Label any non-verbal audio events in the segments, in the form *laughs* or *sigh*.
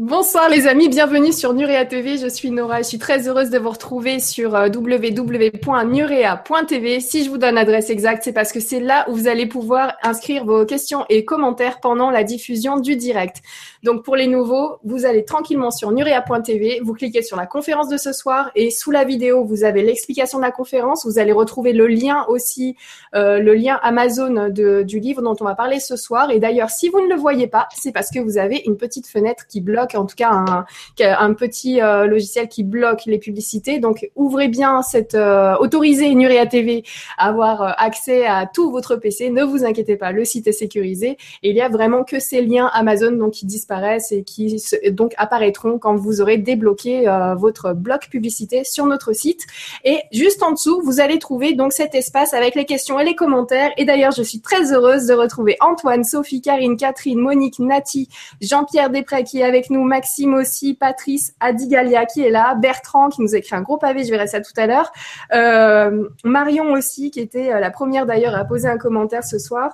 Bonsoir les amis, bienvenue sur Nurea TV. Je suis Nora, je suis très heureuse de vous retrouver sur euh, www.nurea.tv. Si je vous donne l'adresse exacte, c'est parce que c'est là où vous allez pouvoir inscrire vos questions et commentaires pendant la diffusion du direct. Donc pour les nouveaux, vous allez tranquillement sur nurea.tv, vous cliquez sur la conférence de ce soir et sous la vidéo, vous avez l'explication de la conférence. Vous allez retrouver le lien aussi, euh, le lien Amazon du livre dont on va parler ce soir. Et d'ailleurs, si vous ne le voyez pas, c'est parce que vous avez une petite fenêtre qui bloque en tout cas un, petit euh, logiciel qui bloque les publicités. Donc ouvrez bien cette euh, autorisez Nuria TV à avoir euh, accès à tout votre PC. Ne vous inquiétez pas, le site est sécurisé et il y a vraiment que ces liens Amazon donc qui disparaissent et qui donc apparaîtront quand vous aurez débloqué votre bloc publicité sur notre site. Et juste en dessous, vous allez trouver donc cet espace avec les questions et les commentaires. Et d'ailleurs, je suis très heureuse de retrouver Antoine, Sophie, Karine, Catherine, Monique, Nati, Jean-Pierre Després qui est avec nous Maxime aussi, Patrice, Adigalia qui est là, Bertrand qui nous a écrit un gros pavé, je verrai ça tout à l'heure, euh, Marion aussi qui était euh, la première d'ailleurs à poser un commentaire ce soir.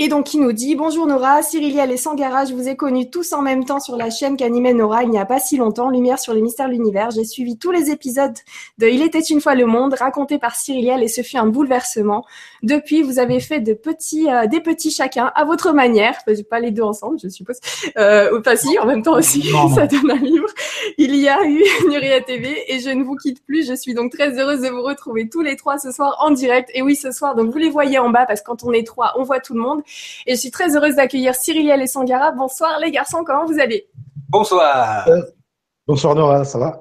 Et donc, qui nous dit Bonjour Nora, Cyriliel et Sangara, je vous ai connus tous en même temps sur la chaîne qu'animait Nora il n'y a pas si longtemps, Lumière sur les mystères de l'univers. J'ai suivi tous les épisodes de Il était une fois le monde, racontés par Cyriliel, et ce fut un bouleversement. Depuis, vous avez fait de petits, euh, des petits chacun à votre manière, pas les deux ensemble, je suppose. Euh, enfin, si, en même temps aussi, *laughs* ça donne un livre. Il y a eu *laughs* Nuria TV et je ne vous quitte plus. Je suis donc très heureuse de vous retrouver tous les trois ce soir en direct. Et oui, ce soir, donc vous les voyez en bas parce que quand on est trois, on voit tout le monde. Et je suis très heureuse d'accueillir Cyriliel et Sangara. Bonsoir les garçons, comment vous allez? Bonsoir. Euh, bonsoir Nora, ça va?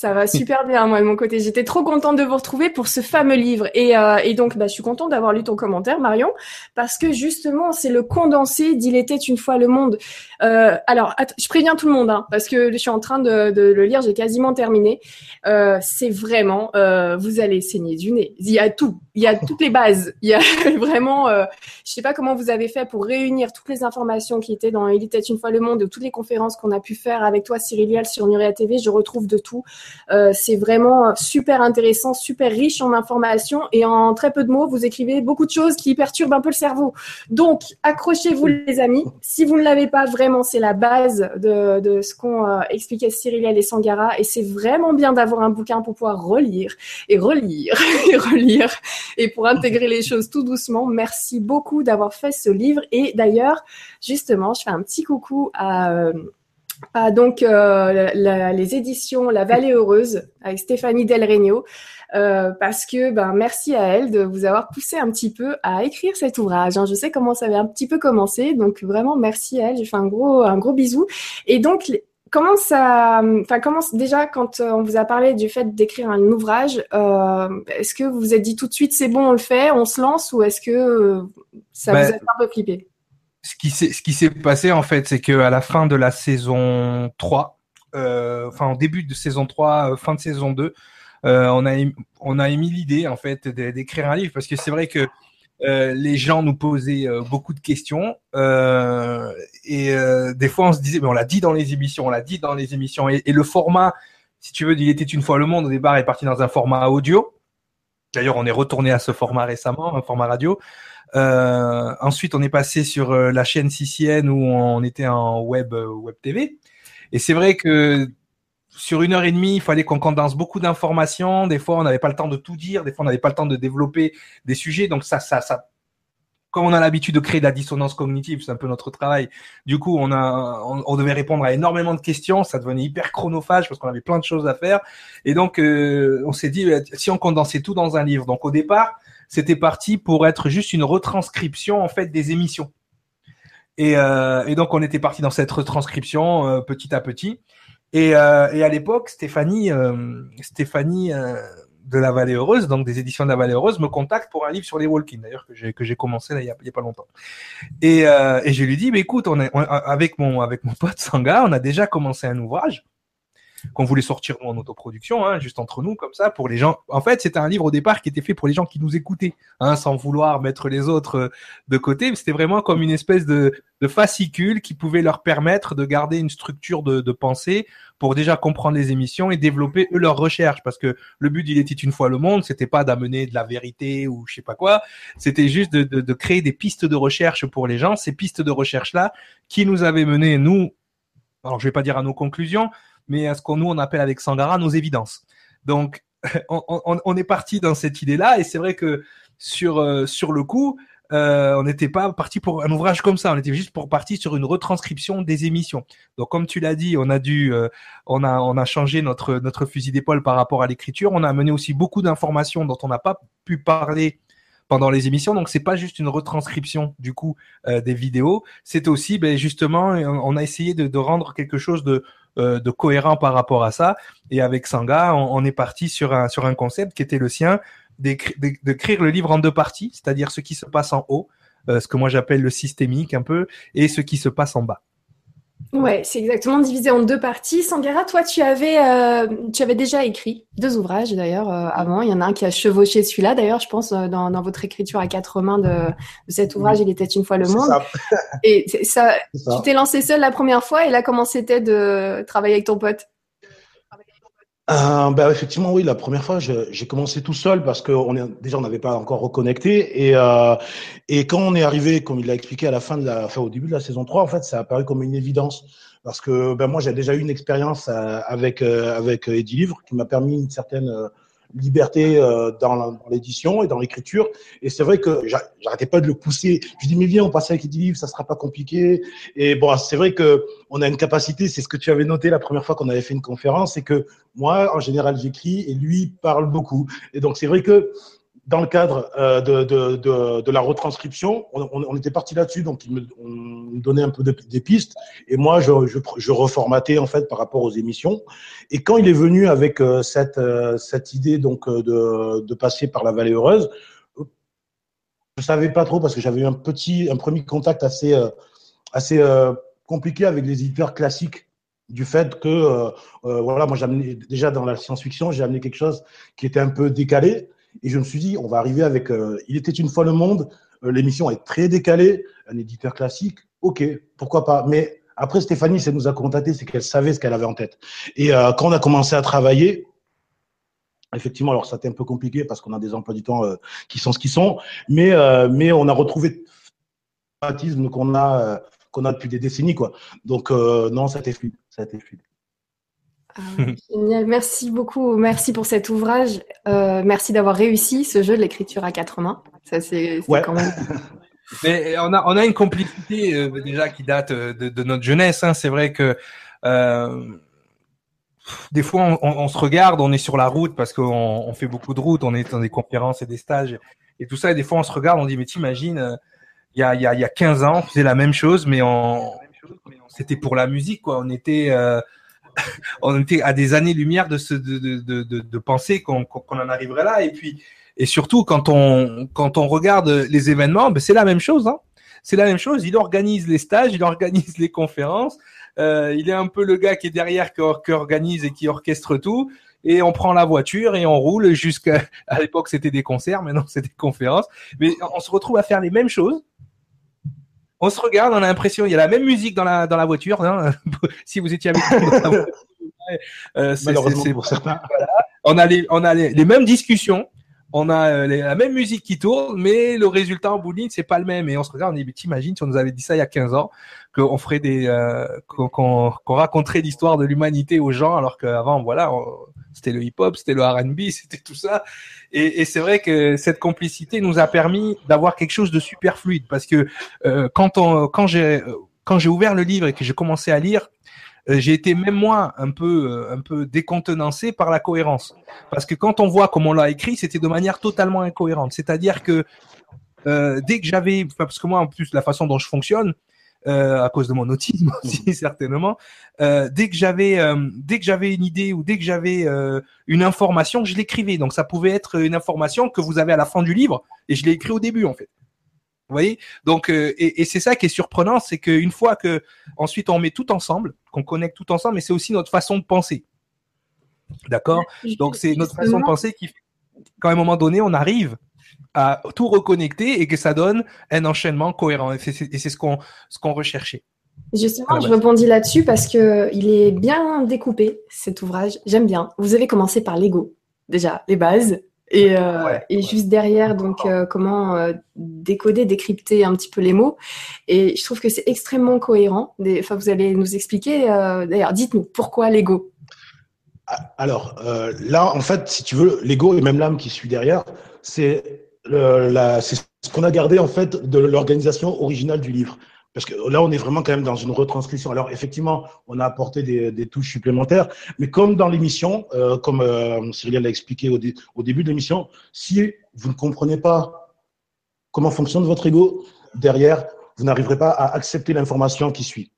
Ça va super bien, moi, de mon côté. J'étais trop contente de vous retrouver pour ce fameux livre. Et, euh, et donc, bah, je suis contente d'avoir lu ton commentaire, Marion, parce que justement, c'est le condensé d'Il était une fois le monde. Euh, alors, je préviens tout le monde, hein, parce que je suis en train de, de le lire, j'ai quasiment terminé. Euh, c'est vraiment, euh, vous allez saigner du nez. Il y a tout, il y a toutes les bases. Il y a *laughs* vraiment, euh, je sais pas comment vous avez fait pour réunir toutes les informations qui étaient dans Il était une fois le monde, de toutes les conférences qu'on a pu faire avec toi, Cyril sur Nuria TV. Je retrouve de tout. Euh, c'est vraiment super intéressant, super riche en informations et en très peu de mots, vous écrivez beaucoup de choses qui perturbent un peu le cerveau. Donc, accrochez-vous les amis. Si vous ne l'avez pas, vraiment, c'est la base de, de ce qu'ont euh, expliqué Cyril et Sangara et c'est vraiment bien d'avoir un bouquin pour pouvoir relire et relire *laughs* et relire et pour intégrer les choses tout doucement. Merci beaucoup d'avoir fait ce livre et d'ailleurs, justement, je fais un petit coucou à... Euh, ah, donc euh, les éditions La Vallée Heureuse avec Stéphanie Del Regno, euh, parce que ben merci à elle de vous avoir poussé un petit peu à écrire cet ouvrage. Hein. Je sais comment ça avait un petit peu commencé, donc vraiment merci à elle. J'ai fait un gros un gros bisou. Et donc comment ça, enfin comment déjà quand on vous a parlé du fait d'écrire un ouvrage, euh, est-ce que vous vous êtes dit tout de suite c'est bon on le fait, on se lance ou est-ce que ça vous a un peu flippé ce qui s'est passé en fait, c'est que à la fin de la saison 3, euh, enfin en début de saison 3, euh, fin de saison 2, euh, on a émis l'idée en fait d'écrire un livre parce que c'est vrai que les gens nous posaient beaucoup de questions et des fois on se disait mais on l'a dit dans les émissions, on l'a dit dans les émissions et, et, le format, si tu veux, il était une fois le monde au départ est parti dans un format audio. D'ailleurs, on est retourné à ce format récemment, un format radio. Euh, ensuite, on est passé sur euh, la chaîne CCN où on était en web euh, web TV. Et c'est vrai que sur une heure et demie, il fallait qu'on condense beaucoup d'informations. Des fois, on n'avait pas le temps de tout dire. Des fois, on n'avait pas le temps de développer des sujets. Donc ça, ça, ça. Comme on a l'habitude de créer de la dissonance cognitive, c'est un peu notre travail. Du coup, on a, on, on, devait répondre à énormément de questions. Ça devenait hyper chronophage parce qu'on avait plein de choses à faire. Et donc, euh, on s'est dit, si on condensait tout dans un livre. Donc, au départ, c'était parti pour être juste une retranscription en fait des émissions. Et, euh, donc on était parti dans cette retranscription euh, petit à petit. Et, euh, à l'époque, Stéphanie, de la Vallée Heureuse, donc des éditions de la Vallée Heureuse, me contacte pour un livre sur les walking, d'ailleurs que j'ai commencé il y, a, pas longtemps. Et, je lui dis, mais écoute, avec mon avec pote Sanga, on a déjà commencé un ouvrage qu'on voulait sortir en autoproduction, hein, juste entre nous, comme ça, pour les gens. En fait, c'était un livre au départ qui était fait pour les gens qui nous écoutaient, hein, sans vouloir mettre les autres euh, de côté. C'était vraiment comme une espèce de, fascicule qui pouvait leur permettre de garder une structure de, pensée pour déjà comprendre les émissions et développer eux leurs recherches. Parce que le but, il était une fois le monde, c'était pas d'amener de la vérité ou je sais pas quoi. C'était juste de, de, de créer des pistes de recherche pour les gens. Ces pistes de recherche là, qui nous avaient mené nous alors je vais pas dire à nos conclusions, mais à ce qu'on nous on appelle avec Sangara nos évidences. Donc *laughs* on, on, est parti dans cette idée-là et c'est vrai que sur euh, sur le coup, euh, on n'était pas parti pour un ouvrage comme ça, on était juste pour partir sur une retranscription des émissions. Donc comme tu l'as dit, on a dû, euh, on a, on a changé notre notre fusil d'épaule par rapport à l'écriture. On a amené aussi beaucoup d'informations dont on n'a pas pu parler pendant les émissions. Donc c'est pas juste une retranscription du coup euh, des vidéos, c'est aussi ben, justement on a essayé de, rendre quelque chose de de cohérent par rapport à ça. Et avec Sanga, on, on, est parti sur un sur un concept qui était le sien, d'écrire le livre en deux parties, c'est-à-dire ce qui se passe en haut, euh, ce que moi j'appelle le systémique un peu, et ce qui se passe en bas. Ouais, c'est exactement divisé en deux parties. Sangara, toi, tu avais, euh, tu avais déjà écrit deux ouvrages d'ailleurs euh, avant. Il y en a un qui a chevauché celui-là d'ailleurs, je pense, dans, dans, votre écriture à quatre mains de, de cet ouvrage, Il était une fois le monde. Ça. Et ça, ça, tu t'es lancé seul la première fois, et là, comment c'était de travailler avec ton pote? Euh, ben effectivement, oui, la première fois, j'ai commencé tout seul parce que on est, déjà on n'avait pas encore reconnecté. Et euh, et quand on est arrivé, comme il l'a expliqué à la fin de la, enfin au début de la saison 3, en fait, ça a apparu comme une évidence. Parce que ben moi j'ai déjà eu une expérience euh, avec euh, avec Eddie Livre qui m'a permis une certaine euh, liberté euh, dans l'édition et dans l'écriture. Et c'est vrai que j'arrêtais pas de le pousser. Je dis mais viens, on passe avec les livres, ça sera pas compliqué. Et bon, c'est vrai que on a une capacité. C'est ce que tu avais noté la première fois qu'on avait fait une conférence, c'est que moi, en général, j'écris et lui parle beaucoup. Et donc c'est vrai que dans le cadre euh, de, de, de, la retranscription, on, était parti là-dessus, donc il me, on me donnait un peu de, des pistes, et moi je, je, reformatais en fait par rapport aux émissions. Et quand il est venu avec euh, cette, euh, cette idée donc de, de passer par la Vallée Heureuse, je savais pas trop parce que j'avais eu un petit, un premier contact assez, assez compliqué avec les éditeurs classiques du fait que voilà moi j'amenais déjà dans la science-fiction j'ai amené quelque chose qui était un peu décalé et je me suis dit, on va arriver avec euh, Il était une fois le monde. Euh, l'émission est très décalée, un éditeur classique. Ok, pourquoi pas. Mais après, Stéphanie, ça nous a contacté, c'est qu'elle savait ce qu'elle avait en tête. Et euh, quand on a commencé à travailler, effectivement, alors ça a été un peu compliqué parce qu'on a des emplois du temps qui sont ce qu'ils sont, mais mais on a retrouvé le qu'on a qu'on a depuis des décennies, quoi. Donc non, ça a été fluide, ça a été fluide. Ah, génial, merci beaucoup, merci pour cet ouvrage, euh, merci d'avoir réussi ce jeu de l'écriture à quatre mains. Ça c'est ouais. quand même. *laughs* Mais on a on a une complicité euh, déjà qui date euh, de, de notre jeunesse. Hein. C'est vrai que euh, des fois on, on, on, se regarde, on est sur la route parce qu'on on fait beaucoup de routes, on est dans des conférences et des stages et tout ça. Et des fois on se regarde, on dit mais t'imagines, il y a il y a il y a 15 ans, on faisait la même chose, mais on c'était pour la musique quoi. On était *laughs* on était à des années-lumière de, de, de, de, de penser qu'on en arriverait là. Et puis, et surtout quand on quand on regarde les événements, ben c'est la même chose. Hein. C'est la même chose. Il organise les stages, il organise les conférences. Euh, il est un peu le gars qui est derrière, qui, qui organise et qui orchestre tout. Et on prend la voiture et on roule jusqu'à à l'époque c'était des concerts, maintenant c'est des conférences. Mais on se retrouve à faire les mêmes choses on se regarde, on a l'impression, il y a la même musique dans la, dans la voiture. Hein, *laughs* si vous étiez avec nous euh, Malheureusement pour certains. Voilà. On a les, on a les, les mêmes discussions. On a euh, les, la même musique qui tourne, mais le résultat en bout de ligne, c'est pas le même. Et on se regarde, on dit, t'imagines si on nous avait dit ça il y a 15 ans, qu'on ferait des, euh, qu'on qu raconterait l'histoire de l'humanité aux gens, alors qu'avant, voilà, c'était le hip-hop, c'était le R&B, *laughs* c'était tout ça. Et, et c'est vrai que cette complicité nous a permis d'avoir quelque chose de super fluide, parce que euh, quand on, quand j'ai, quand j'ai ouvert le livre et que j'ai commencé à lire, euh, j'ai été même moi un peu euh, un peu décontenancé par la cohérence parce que quand on voit comment on l'a écrit c'était de manière totalement incohérente c'est-à-dire que euh, dès que j'avais parce que moi en plus la façon dont je fonctionne euh, à cause de mon autisme aussi certainement. Euh, dès que j'avais euh, dès que j'avais une idée ou dès que j'avais euh, une information, je l'écrivais. Donc ça pouvait être une information que vous avez à la fin du livre et je l'ai écrit au début en fait. Vous voyez? Donc et, et c'est ça qui est surprenant, c'est qu'une fois que ensuite on met tout ensemble, qu'on connecte tout ensemble, mais c'est aussi notre façon de penser. D'accord? Donc c'est notre façon de penser qui, qu'à un moment donné, on arrive à tout reconnecter et que ça donne un enchaînement cohérent. Et c'est ce qu'on ce qu'on recherchait. Justement, je rebondis là-dessus parce que il est bien découpé cet ouvrage. J'aime bien. Vous avez commencé par l'ego, déjà les bases. Et, euh, et juste derrière, donc euh, comment euh, décoder, décrypter un petit peu les mots. Et je trouve que c'est extrêmement cohérent. Enfin, vous allez nous expliquer. D'ailleurs, dites-nous pourquoi l'ego? Ah, alors là, en fait, si tu veux, l'ego et même l'âme qui suit derrière, c'est ce qu'on a gardé en fait de l'organisation originale du livre. Parce que là, on est vraiment quand même dans une retranscription. Alors, effectivement, on a apporté des, touches supplémentaires, mais comme dans l'émission, euh, comme euh, Cyril l'a expliqué au, début de l'émission, si vous ne comprenez pas comment fonctionne votre ego, derrière, vous n'arriverez pas à accepter l'information qui suit.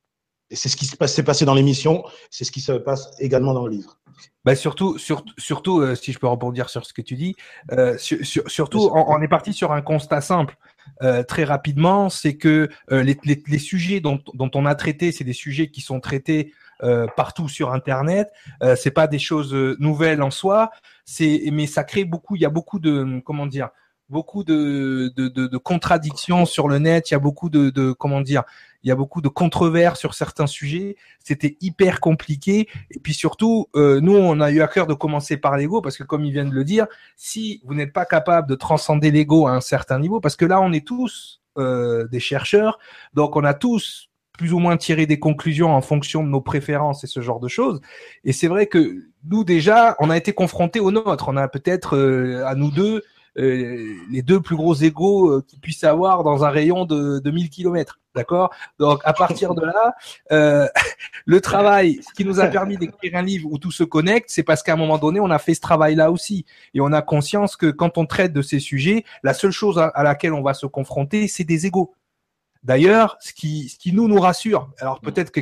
Et c'est ce qui s'est passé dans l'émission, c'est ce qui se passe également dans le livre. Bah surtout, surtout, euh, si je peux rebondir sur ce que tu dis, euh, surtout, on, est parti sur un constat simple. Euh, très rapidement, c'est que euh, les, les, les, sujets dont, dont, on a traité, c'est des sujets qui sont traités euh, partout sur Internet. Euh, c'est pas des choses nouvelles en soi. C'est, mais ça crée beaucoup. Il y a beaucoup de, comment dire, beaucoup de, de, de, de contradictions sur le net. Il y a beaucoup de, de comment dire, il y a beaucoup de controverses sur certains sujets. C'était hyper compliqué. Et puis surtout, euh, nous, on a eu à cœur de commencer par l'ego parce que, comme il vient de le dire, si vous n'êtes pas capable de transcender l'ego à un certain niveau, parce que là, on est tous euh, des chercheurs, donc on a tous plus ou moins tiré des conclusions en fonction de nos préférences et ce genre de choses. Et c'est vrai que nous déjà, on a été confrontés aux nôtres. On a peut-être euh, à nous deux les deux plus gros égaux euh, qu'ils puissent avoir dans un rayon de, de 1000 km. D'accord? Donc à partir de là, euh, *laughs* le travail, ce qui nous a permis d'écrire un livre où tout se connecte, c'est parce qu'à un moment donné, on a fait ce travail-là aussi. Et on a conscience que quand on traite de ces sujets, la seule chose à, laquelle on va se confronter, c'est des égaux. D'ailleurs, ce qui, ce qui nous nous rassure, alors peut-être que,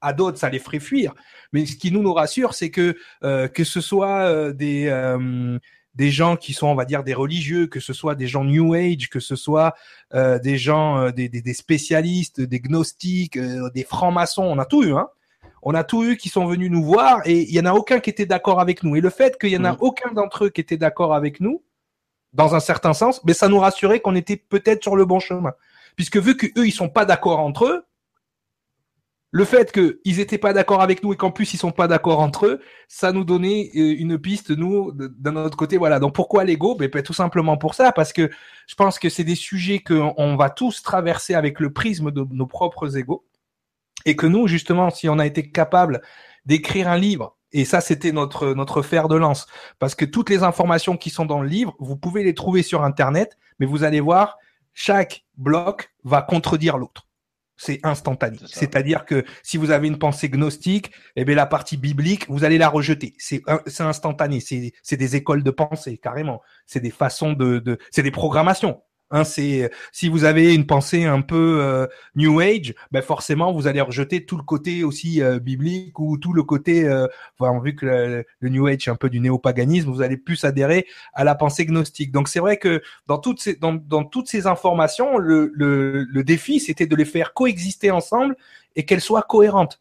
à d'autres ça les ferait fuir, mais ce qui nous nous rassure, c'est que euh, que ce soit euh, des des gens qui sont, on va dire, des religieux, que ce soit des gens New Age, que ce soit euh, des gens, euh, des, des, spécialistes, des gnostiques, euh, des francs-maçons, on a tout eu, hein. On a tout eu qui sont venus nous voir et il y en a aucun qui était d'accord avec nous. Et le fait qu'il y en a mm. aucun d'entre eux qui était d'accord avec nous, dans un certain sens, mais ça nous rassurait qu'on était peut-être sur le bon chemin. Puisque vu qu'eux, ils sont pas d'accord entre eux, le fait qu'ils n'étaient pas d'accord avec nous et qu'en plus ils sont pas d'accord entre eux, ça nous donnait euh, une piste nous d'un autre côté. Voilà. Donc pourquoi l'ego? Ben, ben, tout simplement pour ça, parce que je pense que c'est des sujets qu'on va tous traverser avec le prisme de nos propres égos et que nous justement, si on a été capable d'écrire un livre et ça, c'était notre notre fer de lance, parce que toutes les informations qui sont dans le livre, vous pouvez les trouver sur Internet, mais vous allez voir, chaque bloc va contredire l'autre c'est instantané. C'est-à-dire que si vous avez une pensée gnostique, eh bien la partie biblique, vous allez la rejeter. C'est instantané. C'est des écoles de pensée carrément. C'est des façons de, de c'est des programmations. Hein, si vous avez une pensée un peu euh, New Age, ben forcément vous allez rejeter tout le côté aussi euh, biblique ou tout le côté, euh, vu que le, New Age est un peu du néopaganisme, vous allez plus adhérer à la pensée gnostique. Donc c'est vrai que dans toutes ces informations, le, défi c'était de les faire coexister ensemble et qu'elles soient cohérentes.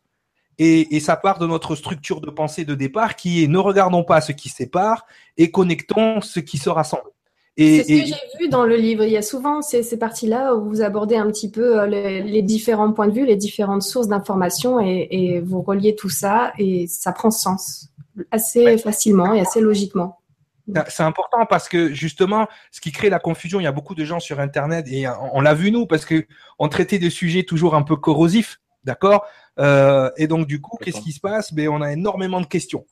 Et, ça part de notre structure de pensée de départ qui est ne regardons pas ce qui sépare et connectons ce qui se rassemble. C'est ce que j'ai vu dans le livre. Il y a souvent ces, ces parties-là où vous abordez un petit peu euh, les, les, différents points de vue, les différentes sources d'informations et, et, vous reliez tout ça et ça prend sens assez facilement et assez logiquement. C'est important parce que justement, ce qui crée la confusion, il y a beaucoup de gens sur Internet et on l'a vu nous parce que on traitait des sujets toujours un peu corrosifs, d'accord? Euh, Et donc du coup, qu'est-ce qui se passe? Ben on a énormément de questions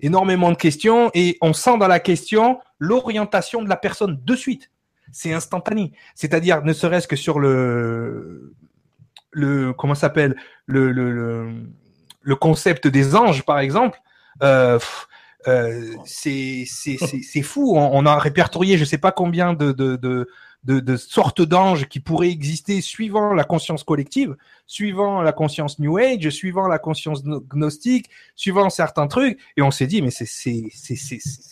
énormément de questions et on sent dans la question l'orientation de la personne de suite. C'est instantané. C'est-à-dire, ne serait-ce que sur le, le, comment s'appelle, le, le, le, concept des anges, par exemple, euh, euh, c'est, fou. On, on, a répertorié, je sais pas combien de, de, de de, de sortes d'anges qui pourraient exister suivant la conscience collective, suivant la conscience New Age, suivant la conscience gnostique, suivant certains trucs. Et on s'est dit, mais c'est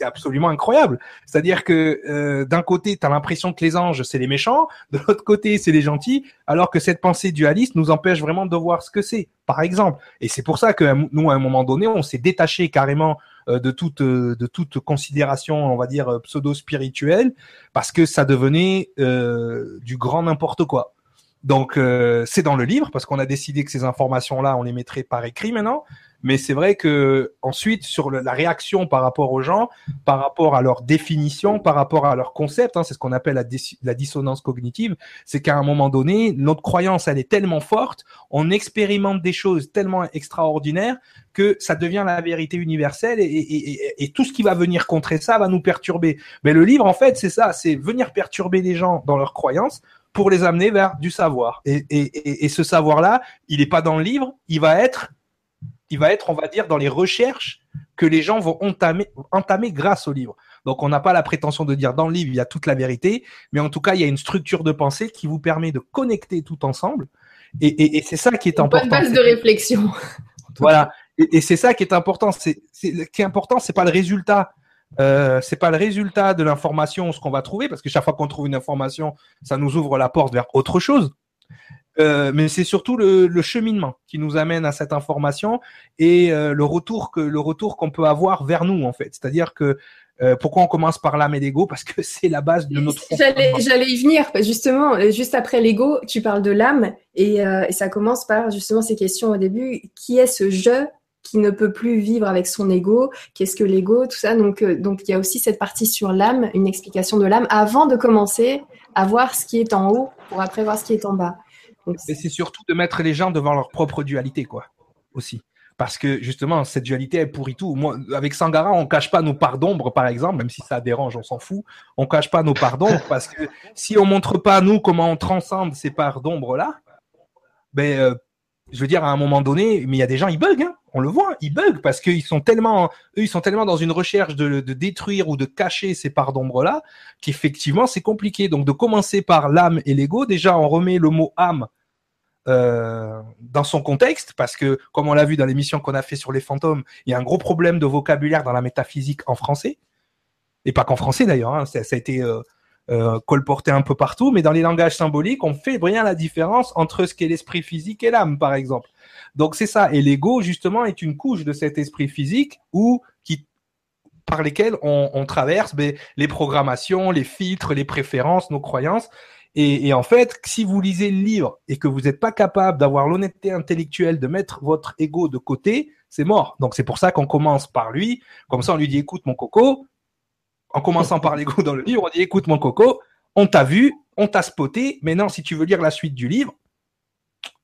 absolument incroyable. C'est-à-dire que euh, d'un côté, tu as l'impression que les anges, c'est les méchants, de l'autre côté, c'est les gentils, alors que cette pensée dualiste nous empêche vraiment de voir ce que c'est, par exemple. Et c'est pour ça que nous, à un moment donné, on s'est détaché carrément de toute euh, de toute considération, on va dire euh, pseudo spirituelle, parce que ça devenait du grand n'importe quoi. Donc c'est dans le livre parce qu'on a décidé que ces informations-là, on les mettrait par écrit maintenant. Mais c'est vrai que ensuite, sur la réaction par rapport aux gens, par rapport à leur définition, par rapport à leur concept, hein, c'est ce qu'on appelle la, dissonance cognitive, c'est qu'à un moment donné, notre croyance, elle est tellement forte, on expérimente des choses tellement extraordinaires que ça devient la vérité universelle et, et, et, et, tout ce qui va venir contrer ça va nous perturber. Mais le livre, en fait, c'est ça, c'est venir perturber les gens dans leurs croyances pour les amener vers du savoir. Et, ce savoir-là, il n'est pas dans le livre, il va être il va être, on va dire, dans les recherches que les gens vont entamer, entamer grâce au livre. Donc, on n'a pas la prétention de dire dans le livre, il y a toute la vérité, mais en tout cas, il y a une structure de pensée qui vous permet de connecter tout ensemble. Et, c'est ça qui est important. Une base de réflexion. *laughs* Voilà. Et, c'est ça qui est important. C'est, ce qui est important, c'est pas le résultat. Euh, c'est pas le résultat de l'information, ce qu'on va trouver, parce que chaque fois qu'on trouve une information, ça nous ouvre la porte vers autre chose. Euh, mais c'est surtout le, cheminement qui nous amène à cette information et euh, le retour que le retour qu'on peut avoir vers nous en fait. C'est-à-dire que euh, pourquoi on commence par l'âme et l'ego? Parce que c'est la base de notre. J'allais, j'allais y venir justement. Juste après l'ego, tu parles de l'âme et, et, ça commence par justement ces questions au début. Qui est ce je qui ne peut plus vivre avec son ego? Qu'est-ce que l'ego? Tout ça. Donc, donc il y a aussi cette partie sur l'âme, une explication de l'âme avant de commencer à voir ce qui est en haut pour après voir ce qui est en bas. Et c'est surtout de mettre les gens devant leur propre dualité, quoi, aussi. Parce que justement, cette dualité, elle pourrit tout. Moi, avec Sangara, on cache pas nos parts d'ombre, par exemple, même si ça dérange, on s'en fout. On cache pas nos parts d'ombre parce que si on montre pas nous comment on transcende ces parts d'ombre là, ben, euh, je veux dire, à un moment donné, mais il y a des gens, ils bug, hein. on le voit, ils bug parce qu'ils sont tellement, eux, ils sont tellement dans une recherche de, de détruire ou de cacher ces parts d'ombre là, qu'effectivement, c'est compliqué. Donc, de commencer par l'âme et l'ego, déjà, on remet le mot âme euh, dans son contexte, parce que comme on l'a vu dans l'émission qu'on a fait sur les fantômes, il y a un gros problème de vocabulaire dans la métaphysique en français, et pas qu'en français d'ailleurs, hein, ça, a été euh, euh, colporté un peu partout, mais dans les langages symboliques, on fait bien la différence entre ce qu'est l'esprit physique et l'âme, par exemple. Donc c'est ça, et l'ego justement est une couche de cet esprit physique ou qui par lesquels on, on traverse ben, les programmations, les filtres, les préférences, nos croyances, et, en fait, si vous lisez le livre et que vous n'êtes pas capable d'avoir l'honnêteté intellectuelle de mettre votre ego de côté, c'est mort. Donc c'est pour ça qu'on commence par lui. Comme ça, on lui dit écoute mon coco. En commençant par l'ego dans le livre, on dit écoute mon coco, on t'a vu, on t'a spoté. Maintenant, si tu veux lire la suite du livre,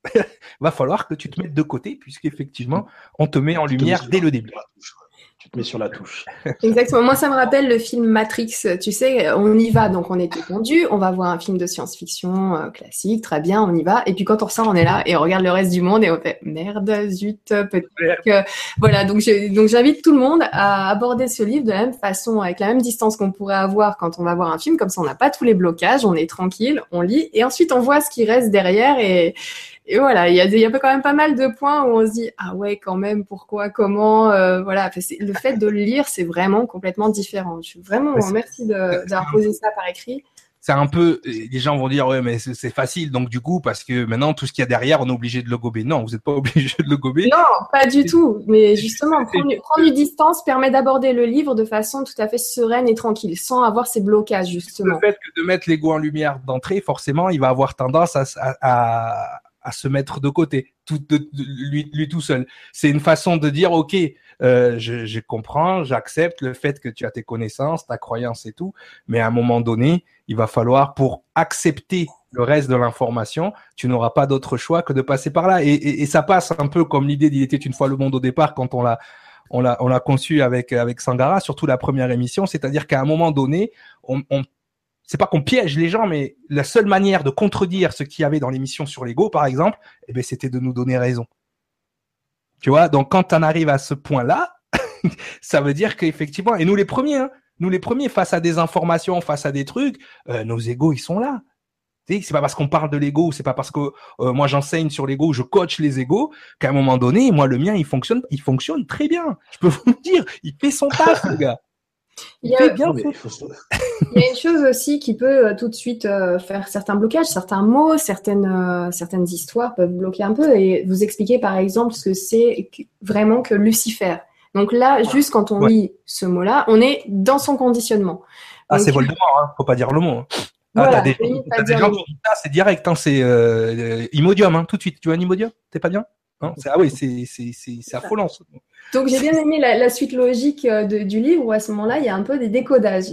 *laughs* va falloir que tu te mettes de côté puisqu'effectivement, on te met en lumière dès le début tu sur la touche. Exactement. Moi, ça me rappelle le film Matrix. Tu sais, on y va, donc on est détendu. On va voir un film de science-fiction euh, classique, très bien, on y va. Et puis quand on ressort, on est là et on regarde le reste du monde et on fait merde, zut, peut-être que voilà. Donc, donc j'invite tout le monde à aborder ce livre de la même façon, avec la même distance qu'on pourrait avoir quand on va voir un film. Comme ça, on n'a pas tous les blocages, on est tranquille, on lit et ensuite on voit ce qui reste derrière et et voilà, il y, a, y a quand même pas mal de points où on se dit ah ouais quand même pourquoi comment euh, voilà le fait de le lire c'est vraiment complètement différent. Je suis vraiment merci d'avoir posé ça par écrit. C'est un peu les gens vont dire ouais mais c'est facile donc du coup parce que maintenant tout ce qu'il y a derrière on est obligé de le gober. Non, vous n'êtes pas *laughs* obligé de le gober. Non, pas du tout. Mais justement prendre, prendre une distance permet d'aborder le livre de façon tout à fait sereine et tranquille sans avoir ces blocages justement. Le fait que de mettre l'ego en lumière d'entrée forcément il va avoir tendance à, à à se mettre de côté, tout, lui, lui tout seul. C'est une façon de dire, ok, euh, je, je comprends, j'accepte le fait que tu as tes connaissances, ta croyance et tout, mais à un moment donné, il va falloir, pour accepter le reste de l'information, tu n'auras pas d'autre choix que de passer par là. Et, et, ça passe un peu comme l'idée d'il était une fois le monde au départ quand on l'a on l'a on l'a conçu avec avec Sangara, surtout la première émission, c'est-à-dire qu'à un moment donné, on, on c'est pas qu'on piège les gens, mais la seule manière de contredire ce qu'il y avait dans l'émission sur l'ego, par exemple, eh ben, c'était de nous donner raison. Tu vois, donc quand on arrive à ce point-là, *laughs* ça veut dire qu'effectivement, et nous les premiers, hein, nous les premiers face à des informations, face à des trucs, euh, nos égos ils sont là. C'est pas parce qu'on parle de l'ego, c'est pas parce que euh, moi j'enseigne sur l'ego, je coach les égos, qu'à un moment donné, moi le mien il fonctionne, il fonctionne très bien. Je peux vous le dire, il fait son taf, *laughs* le gars. Il y, a, une chose aussi qui peut euh, tout de suite euh, faire certains blocages, certains mots, certaines, euh, certaines histoires peuvent bloquer un peu et vous expliquer par exemple ce que c'est vraiment que Lucifer. Donc là, juste quand on lit ce mot-là, on est dans son conditionnement. Ah, c'est Voldemort, hein. faut pas dire le mot. Hein. Ah, t'as des, gens qui disent ça, c'est direct, hein, c'est Imodium, hein, tout de suite. Tu vois un Imodium? T'es pas bien? Ah oui, c'est affolant. Donc j'ai bien aimé la, suite logique euh, du livre où à ce moment-là, il y a un peu des décodages,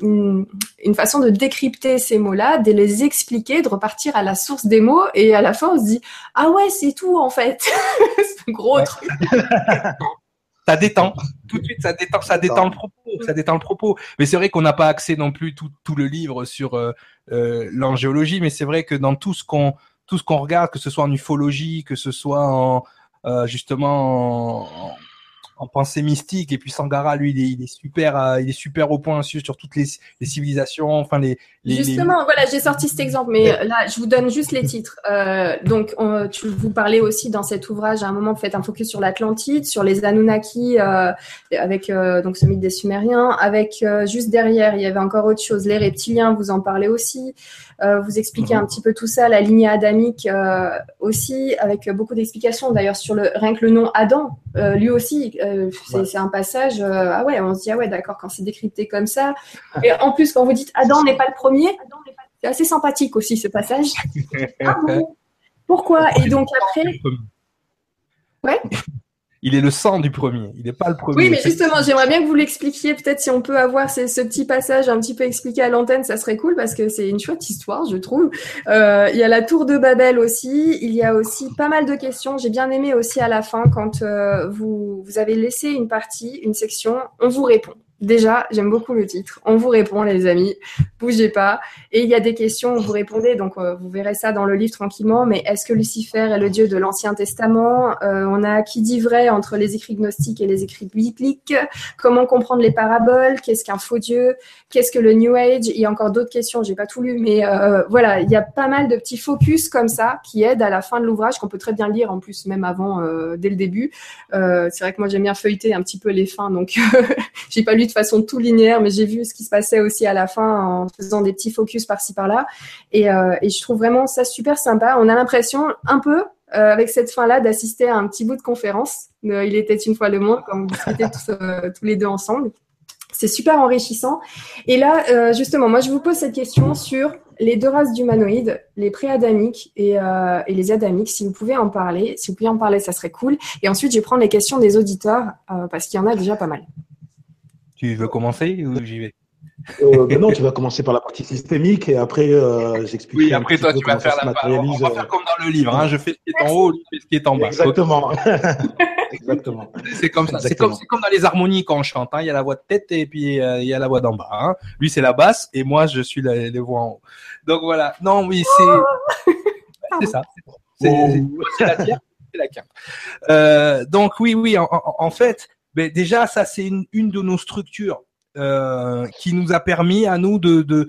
une, façon de décrypter ces mots-là, de les expliquer, de repartir à la source des mots et à la fin on se dit ah ouais c'est tout en fait, *laughs* c'est un gros truc. ça détend tout de suite, ça détend, ça détend le propos, ça détend le propos. Mais c'est vrai qu'on n'a pas accès non plus tout, tout le livre sur euh, euh, l'angéologie, mais c'est vrai que dans tout ce qu'on tout ce qu'on regarde, que ce soit en ufologie, que ce soit en euh, justement en pensée mystique et puis Sangara lui il est, il est super euh, il est super au point sur, sur toutes les, les, civilisations enfin les, les justement voilà j'ai sorti cet exemple mais là je vous donne juste les titres. Euh, donc tu vous parlais aussi dans cet ouvrage à un moment vous faites un focus sur l'Atlantide sur les Anunnaki euh, avec donc ce mythe des Sumériens avec juste derrière il y avait encore autre chose les reptiliens vous en parlez aussi. Vous expliquez mhm. un petit peu tout ça la lignée adamique aussi avec beaucoup d'explications d'ailleurs sur le rien que le nom Adam lui aussi euh, c'est un passage, euh, ah ouais, on se dit, ah ouais, d'accord, quand c'est décrypté comme ça. Et en plus, quand vous dites Adam n'est pas le premier, c'est assez sympathique aussi ce passage. *laughs* ah Pourquoi? Et donc après. Ouais il est le sang du premier, il n'est pas le premier. Oui, mais justement, j'aimerais bien que vous l'expliquiez. Peut-être si on peut avoir ce, petit passage un petit peu expliqué à l'antenne, ça serait cool parce que c'est une chouette histoire, je trouve. Euh, il y a la tour de Babel aussi. Il y a aussi pas mal de questions. J'ai bien aimé aussi à la fin quand euh, vous, vous avez laissé une partie, une section, on vous répond. Déjà, j'aime beaucoup le titre. On vous répond, les amis. Bougez pas. Et il y a des questions, vous répondez. Donc, euh, vous verrez ça dans le livre tranquillement. Mais est-ce que Lucifer est le Dieu de l'Ancien Testament? Euh, On a qui dit vrai entre les écrits gnostiques et les écrits bibliques? Comment comprendre les paraboles? Qu'est-ce qu'un faux Dieu? Qu'est-ce que le New Age? Il y a encore d'autres questions. J'ai pas tout lu, mais euh, voilà, il y a pas mal de petits focus comme ça qui aident à la fin de l'ouvrage qu'on peut très bien lire en plus, même avant, dès le début. C'est vrai que moi j'aime bien feuilleter un petit peu les fins, donc *laughs* j'ai pas lu de façon tout linéaire, mais j'ai vu ce qui se passait aussi à la fin en faisant des petits focus par-ci par-là. Et, euh, je trouve vraiment ça super sympa. On a l'impression un peu euh, avec cette fin-là d'assister à un petit bout de conférence. il était une fois le monde quand vous étiez tous, euh, les deux ensemble. C'est super enrichissant. Et là, justement, moi, je vous pose cette question sur les deux races d'humanoïdes, les pré-adamiques et, euh, les adamiques. Si vous pouvez en parler, si vous pouvez en parler, ça serait cool. Et ensuite, je vais prendre les questions des auditeurs euh, parce qu'il y en a déjà pas mal. Tu veux commencer ou j'y vais? Euh, ben non, tu vas commencer par la partie systémique et après euh, j'explique. Oui, après toi tu vas faire la On va faire comme dans le livre. Hein. Je fais ce qui est en haut, lui fait ce qui est en bas. Exactement. *laughs* Exactement. C'est comme ça. C'est comme, comme, dans les harmonies quand on chante. Hein. Il y a la voix de tête et puis euh, il y a la voix d'en bas. Hein. Lui c'est la basse et moi je suis la, les voix en haut. Donc voilà. Non, oui, c'est c'est ça. C'est la tienne, c'est la carte. Euh, donc oui, oui. En, en, en fait, mais déjà, ça, c'est une, de nos structures euh, qui nous a permis à nous de,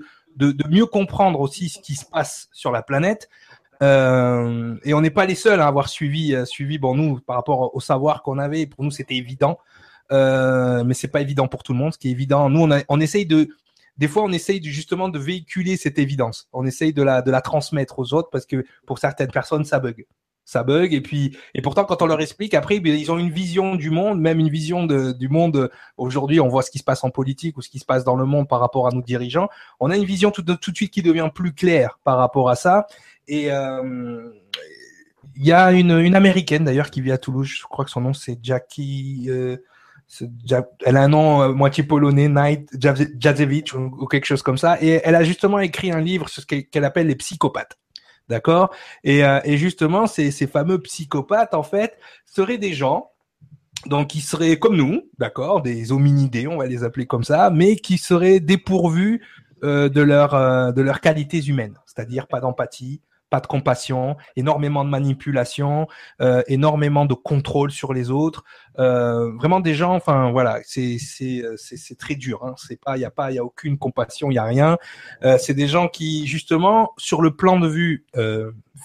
mieux comprendre aussi ce qui se passe sur la planète. Euh, et on n'est pas les seuls à avoir suivi, euh, suivi. Bon, nous, par rapport au savoir qu'on avait, pour nous, c'était évident. Mais c'est pas évident pour tout le monde. Ce qui est évident, nous, on, a, on essaye de, des fois, on essaye justement de véhiculer cette évidence. On essaye de la, de la transmettre aux autres parce que pour certaines personnes, ça bug ça bug. Et puis et pourtant quand on leur explique après ben, ils ont une vision du monde même une vision de, du monde. Aujourd'hui on voit ce qui se passe en politique ou ce qui se passe dans le monde par rapport à nos dirigeants. On a une vision tout de, tout de suite qui devient plus claire par rapport à ça. Et euh, il y a une, une américaine d'ailleurs qui vit à Toulouse. Je crois que son nom c'est Jackie euh, elle a un nom euh, moitié polonais, Night Jadzewicz ou, quelque chose comme ça, et elle a justement écrit un livre sur ce qu'elle appelle les psychopathes. D'accord? Et, euh, et, justement, ces, fameux psychopathes, en fait, seraient des gens donc qui seraient comme nous, d'accord, des hominidés, on va les appeler comme ça, mais qui seraient dépourvus euh, euh, de leurs qualités humaines, c'est-à-dire pas d'empathie, pas de compassion, énormément de manipulation, euh, énormément de contrôle sur les autres. Euh, vraiment des gens, enfin voilà, c'est c'est euh, c'est très dur. Hein. C'est pas, il y a pas, il y a aucune compassion, il y a rien. Euh, c'est des gens qui justement, sur le plan de vue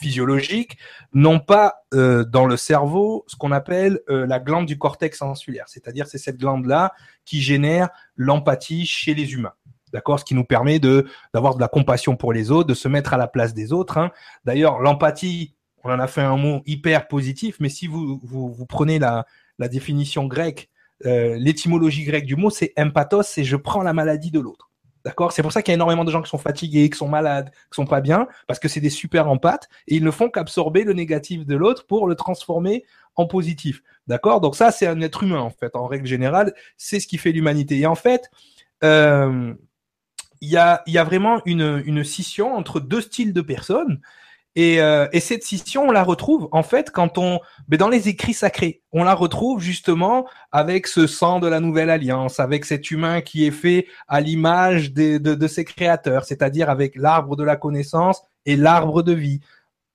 physiologique, n'ont pas dans le cerveau ce qu'on appelle la glande du cortex insulaire. C'est-à-dire c'est cette glande là qui génère l'empathie chez les humains d'accord? Ce qui nous permet de d'avoir de la compassion pour les autres, de se mettre à la place des autres. Hein. D'ailleurs, l'empathie, on en a fait un mot hyper positif, mais si vous vous, prenez la, la définition grecque, euh, l'étymologie grecque du mot, c'est empathos, c'est je prends la maladie de l'autre. D'accord? C'est pour ça qu'il y a énormément de gens qui sont fatigués, qui sont malades, qui sont pas bien, parce que c'est des super empathes et ils ne font qu'absorber le négatif de l'autre pour le transformer en positif. D'accord? Donc ça, c'est un être humain, en fait, en règle générale. C'est ce qui fait l'humanité. Et en fait, euh, il y, a, y a vraiment une, une scission entre deux styles de personnes. Et, euh, et, cette scission, on la retrouve en fait quand on, mais dans les écrits sacrés, on la retrouve justement avec ce sang de la nouvelle alliance, avec cet humain qui est fait à l'image de, de, de ses créateurs, c'est-à-dire avec l'arbre de la connaissance et l'arbre de vie.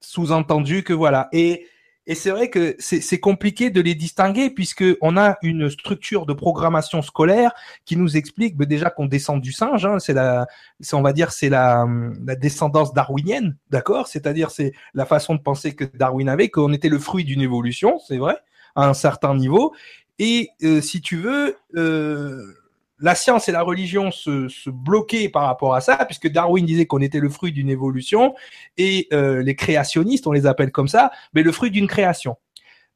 Sous-entendu que voilà. Et et c'est vrai que c'est compliqué de les distinguer puisque on a une structure de programmation scolaire qui nous explique ben, déjà qu'on descend du singe. Hein, c'est la, on va dire, c'est la, la descendance darwinienne, d'accord? C'est-à-dire c'est la façon de penser que Darwin avait, qu'on était le fruit d'une évolution, c'est vrai, à un certain niveau. Et euh, si tu veux, euh, la science et la religion se, bloquaient par rapport à ça, puisque Darwin disait qu'on était le fruit d'une évolution, et euh, les créationnistes, on les appelle comme ça, mais le fruit d'une création.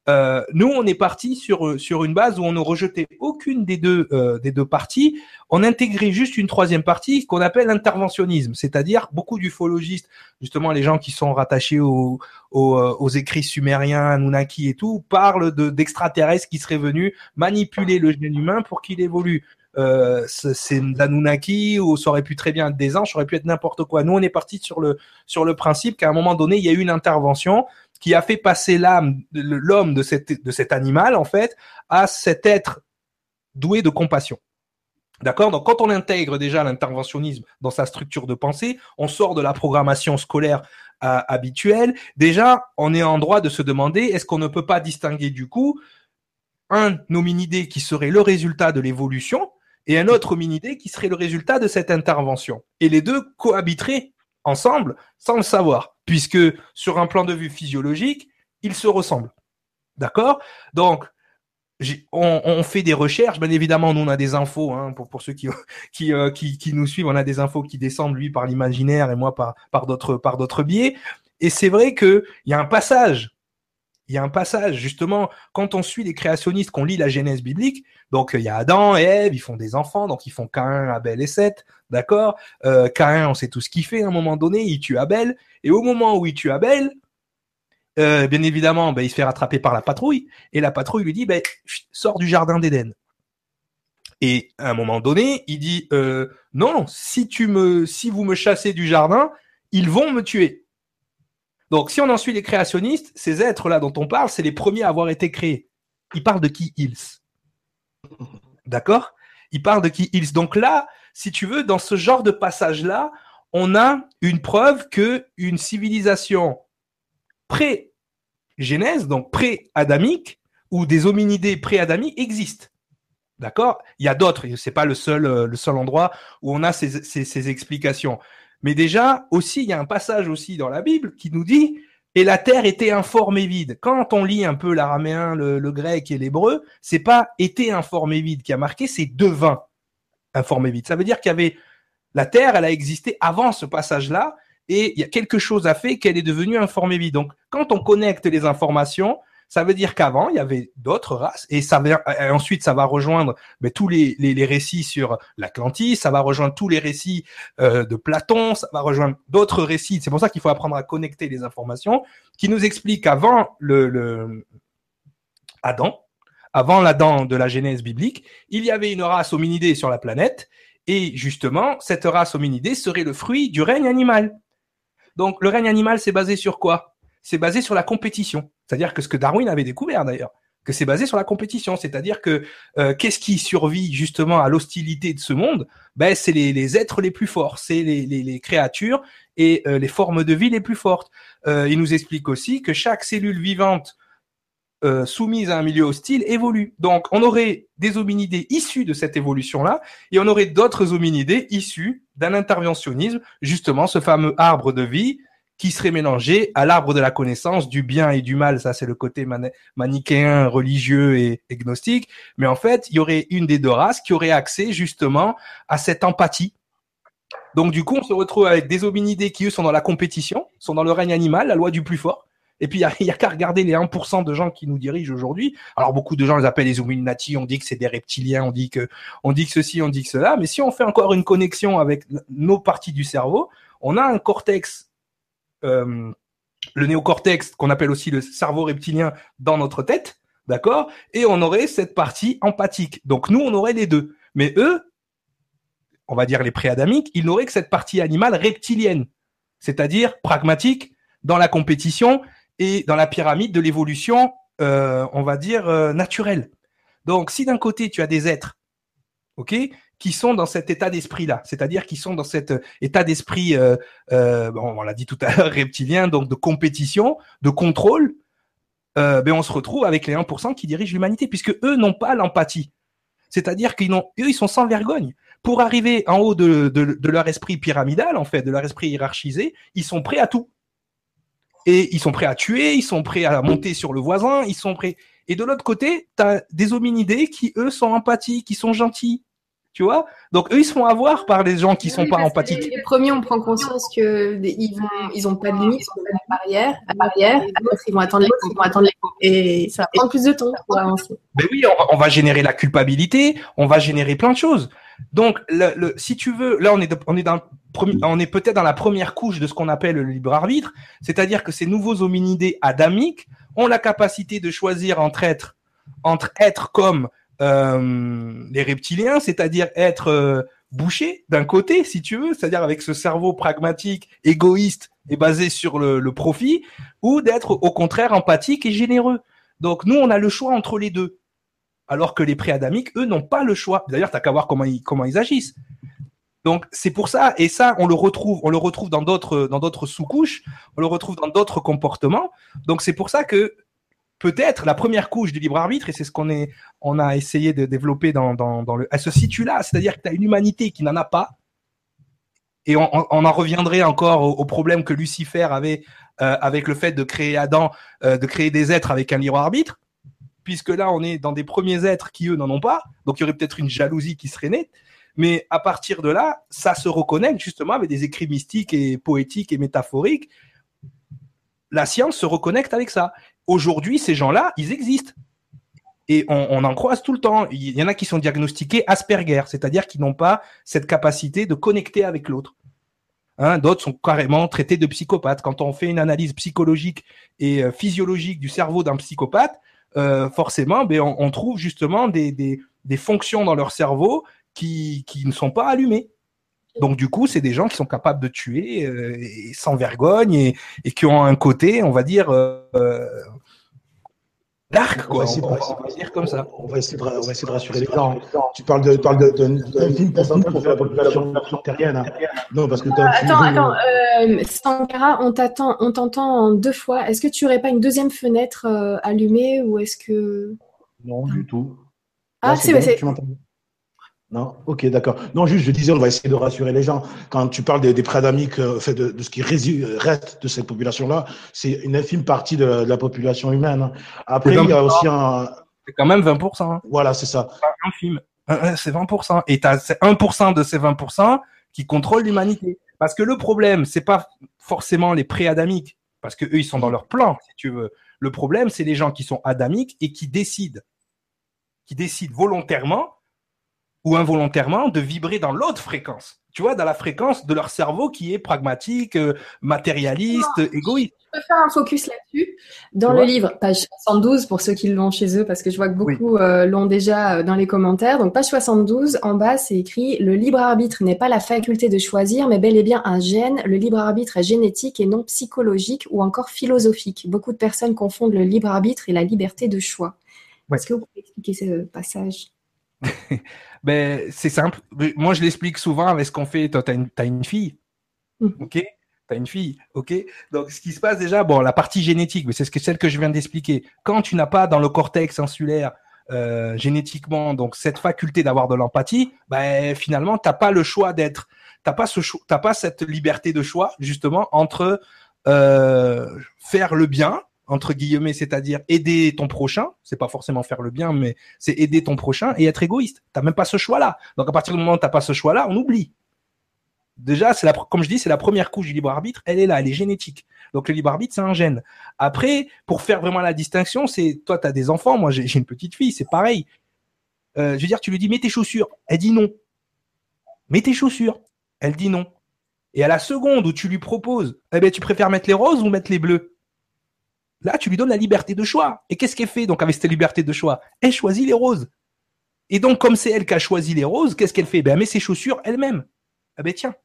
Euh, nous, on est parti sur une base où on ne rejetait aucune des deux euh, parties. On intégrait juste une troisième partie qu'on appelle l'interventionnisme, c'est-à-dire beaucoup d'ufologistes, justement les gens qui sont rattachés aux, écrits sumériens, Anunnaki et tout, parlent de d'extraterrestres qui seraient venus manipuler le gène humain pour qu'il évolue euh, c'est l'Anunnaki ou ça aurait pu très bien être des anges, ça aurait pu être n'importe quoi. Nous, on est parti sur le principe qu'à un moment donné, il y a eu une intervention qui a fait passer l'âme, l'homme de cet animal, en fait, à cet être doué de compassion. D'accord? Donc, quand on intègre déjà l'interventionnisme dans sa structure de pensée, on sort de la programmation scolaire euh, habituelle. Déjà, on est en droit de se demander est-ce qu'on ne peut pas distinguer du coup un hominidé qui serait le résultat de l'évolution et un autre hominidé qui serait le résultat de cette intervention. Et les deux cohabiteraient ensemble sans le savoir, puisque sur un plan de vue physiologique, ils se ressemblent. D'accord? Donc, on, fait des recherches, bien évidemment, nous on a des infos, hein, pour, pour ceux *laughs* qui, euh, qui, qui, nous suivent, on a des infos qui descendent, lui, par l'imaginaire et moi par, par d'autres biais. Et c'est vrai qu'il y a un passage il y a un passage, justement, quand on suit les créationnistes, qu'on lit la Genèse biblique, donc il y a Adam et Ève, ils font des enfants, donc ils font Cain, Abel et Seth, d'accord euh, Cain, on sait tout ce qu'il fait, à un moment donné, il tue Abel, et au moment où il tue Abel, euh, bien évidemment, ben, il se fait rattraper par la patrouille, et la patrouille lui dit, ben, sors du jardin d'Éden. Et à un moment donné, il dit, euh, non, si tu me, si vous me chassez du jardin, ils vont me tuer. Donc, si on en suit les créationnistes, ces êtres-là dont on parle, c'est les premiers à avoir été créés. Ils parlent de qui ils? D'accord? Ils parlent de qui ils Donc là, si tu veux, dans ce genre de passage-là, on a une preuve que une civilisation pré-genèse, donc pré-adamique, ou des hominidés pré-adamiques existent. D'accord? Il y a d'autres, c'est pas le seul, euh, le seul endroit où on a ces explications. Mais déjà, aussi, il y a un passage aussi dans la Bible qui nous dit et la terre était informe et vide. Quand on lit un peu l'araméen, le, grec et l'hébreu, c'est pas était informe vide qui a marqué, c'est devint informe et vide. Ça veut dire qu'il y avait la terre, elle a existé avant ce passage-là, et il y a quelque chose à fait qu'elle est devenue informe et vide. Donc, quand on connecte les informations, ça veut dire qu'avant, il y avait d'autres races, et ça va, ensuite, ça va rejoindre mais, tous les, les, récits sur l'Atlantis, ça va rejoindre tous les récits euh, de Platon, ça va rejoindre d'autres récits. C'est pour ça qu'il faut apprendre à connecter les informations, qui nous expliquent qu'avant le, le Adam, avant l'Adam de la Genèse biblique, il y avait une race hominidée sur la planète, et justement, cette race hominidée serait le fruit du règne animal. Donc, le règne animal, c'est basé sur quoi? C'est basé sur la compétition. C'est-à-dire que ce que Darwin avait découvert d'ailleurs, que c'est basé sur la compétition. C'est-à-dire que euh, qu'est-ce qui survit justement à l'hostilité de ce monde? Ben c'est les, êtres les plus forts, c'est les, créatures et euh, les formes de vie les plus fortes. Euh, il nous explique aussi que chaque cellule vivante soumise à un milieu hostile évolue. Donc on aurait des hominidés issus de cette évolution-là et on aurait d'autres hominidés issus d'un interventionnisme, justement ce fameux arbre de vie qui serait mélangé à l'arbre de la connaissance du bien et du mal. Ça, c'est le côté manichéen, religieux et, gnostique. Mais en fait, il y aurait une des deux races qui aurait accès justement à cette empathie. Donc, du coup, on se retrouve avec des hominidés qui, eux, sont dans la compétition, sont dans le règne animal, la loi du plus fort, Et puis, il y a, qu'à regarder les 1% de gens qui nous dirigent aujourd'hui. Alors, beaucoup de gens les appellent les Illuminati, on dit que c'est des reptiliens, on dit que, on dit que ceci, on dit que cela. Mais si on fait encore une connexion avec nos parties du cerveau, on a un cortex, euh, le néocortex, qu'on appelle aussi le cerveau reptilien dans notre tête, d'accord? Et on aurait cette partie empathique. Donc, nous, on aurait les deux. Mais eux, on va dire les préadamiques, ils n'auraient que cette partie animale reptilienne, c'est-à-dire pragmatique dans la compétition et dans la pyramide de l'évolution, euh, on va dire, euh, naturelle. Donc, si d'un côté, tu as des êtres, ok, qui sont dans cet état d'esprit-là, c'est-à-dire qui sont dans cet état d'esprit, euh, bon, on l'a dit tout à l'heure, *laughs* reptilien, donc de compétition, de contrôle, ben on se retrouve avec les 1% qui dirigent l'humanité, puisque eux n'ont pas l'empathie. C'est-à-dire qu'ils eux, ils sont sans vergogne. Pour arriver en haut de, de leur esprit pyramidal, en fait, de leur esprit hiérarchisé, ils sont prêts à tout et ils sont prêts à tuer, ils sont prêts à monter sur le voisin, ils sont prêts. Et de l'autre côté, tu as des hominidés qui, eux, sont empathiques, qui sont gentils. Tu vois Donc, eux, ils se font avoir par les gens qui sont pas empathiques. Les, premiers, on prend conscience que ils vont, ils ont pas de limite, ils ont pas de barrière, barrière. ils vont attendre les ils vont attendre les Et ça va prendre plus de temps pour avancer. Ben oui, on va, générer la culpabilité, on va générer plein de choses. Donc, le, si tu veux, là, on est, on est dans on est peut-être dans la première couche de ce qu'on appelle le libre arbitre, c'est-à-dire que ces nouveaux hominidés adamiques ont la capacité de choisir entre être, entre être comme euh, les reptiliens, c'est-à-dire être euh, bouché d'un côté, si tu veux, c'est-à-dire avec ce cerveau pragmatique, égoïste et basé sur le, le profit, ou d'être au contraire empathique et généreux. Donc nous, on a le choix entre les deux. Alors que les préadamiques, eux, n'ont pas le choix. D'ailleurs, t'as qu'à voir comment ils, comment ils agissent. Donc c'est pour ça et ça on le retrouve on le retrouve dans d'autres dans d'autres sous-couches, on le retrouve dans d'autres comportements. Donc c'est pour ça que peut-être la première couche du libre arbitre et c'est ce qu'on est on a essayé de développer dans dans, dans le elle se situe là, c'est-à-dire que tu as une humanité qui n'en a pas. Et on, en reviendrait encore au, problème que Lucifer avait euh, avec le fait de créer Adam, euh, de créer des êtres avec un libre arbitre, puisque là on est dans des premiers êtres qui eux n'en ont pas, donc il y aurait peut-être une jalousie qui serait née. Mais à partir de là, ça se reconnecte justement avec des écrits mystiques et poétiques et métaphoriques. La science se reconnecte avec ça. Aujourd'hui, ces gens-là, ils existent. Et on, en croise tout le temps. Il y en a qui sont diagnostiqués Asperger, c'est-à-dire qu'ils n'ont pas cette capacité de connecter avec l'autre. Hein, D'autres sont carrément traités de psychopathes. Quand on fait une analyse psychologique et euh, physiologique du cerveau d'un psychopathe, euh, forcément, ben, on, trouve justement des, fonctions dans leur cerveau qui, qui ne sont pas allumés. Donc du coup, c'est des gens qui sont capables de tuer euh, et sans vergogne et, et, qui ont un côté, on va dire, euh, dark, quoi. On va, on, va, dire comme ça. On va essayer de, on va essayer de rassurer les gens. Tu parles de, parles d'un film pour la population terrienne. Hein. Non, parce que attends, attends, euh, Sankara, on t'attend, on t'entend en deux fois. Est-ce que tu aurais pas une deuxième fenêtre euh, allumée ou est-ce que Non, du tout. Ah, c'est bon, non, ok, d'accord. Non, juste, je disais, on va essayer de rassurer les gens. Quand tu parles des, des préadamiques, euh, fait de, de, ce qui reste de cette population-là, c'est une infime partie de la, de la population humaine. Après, il y a aussi un. C'est quand même 20%. Hein. Voilà, c'est ça. Infime. C'est 20%. Et tu as 1% de ces 20% qui contrôlent l'humanité. Parce que le problème, c'est pas forcément les préadamiques, parce que eux, ils sont dans leur plan, si tu veux. Le problème, c'est les gens qui sont adamiques et qui décident, qui décident volontairement ou involontairement de vibrer dans l'autre fréquence. Tu vois, dans la fréquence de leur cerveau qui est pragmatique, euh, matérialiste, égoïste. Je peux faire un focus là-dessus. Dans le livre, page 72, pour ceux qui l'ont chez eux, parce que je vois que beaucoup euh, l'ont déjà euh, dans les commentaires. Donc, page 72, en bas, c'est écrit Le libre arbitre n'est pas la faculté de choisir, mais bel et bien un gène. Le libre arbitre est génétique et non psychologique ou encore philosophique. Beaucoup de personnes confondent le libre arbitre et la liberté de choix. Est-ce que vous pouvez expliquer ce passage? Ben, c'est simple. Moi, je l'explique souvent avec ce qu'on fait. Toi, tu as, une fille. Mm. OK? Tu as une fille. OK? Donc, ce qui se passe déjà, bon, la partie génétique, mais c'est ce celle que je viens d'expliquer. Quand tu n'as pas dans le cortex insulaire euh, génétiquement donc cette faculté d'avoir de l'empathie, ben, finalement, tu n'as pas le choix d'être. Tu n'as pas, ce pas cette liberté de choix, justement, entre euh, faire le bien entre guillemets, c'est-à-dire aider ton prochain, c'est pas forcément faire le bien, mais c'est aider ton prochain et être égoïste. T'as même pas ce choix-là. Donc à partir du moment où t'as pas ce choix-là, on oublie. Déjà, c'est la, comme je dis, c'est la première couche du libre arbitre. Elle est là, elle est génétique. Donc le libre arbitre, c'est un gène. Après, pour faire vraiment la distinction, c'est toi, tu as des enfants, moi j'ai une petite fille, c'est pareil. Euh, je veux dire, tu lui dis mets tes chaussures, elle dit non. Mets tes chaussures, elle dit non. Et à la seconde où tu lui proposes, eh ben tu préfères mettre les roses ou mettre les bleus? Là, tu lui donnes la liberté de choix. Et qu'est-ce qu'elle fait donc avec cette liberté de choix? Elle choisit les roses. Et donc, comme c'est elle qui a choisi les roses, qu'est-ce qu'elle fait? Ben, elle met ses chaussures elle-même. Ah ben tiens.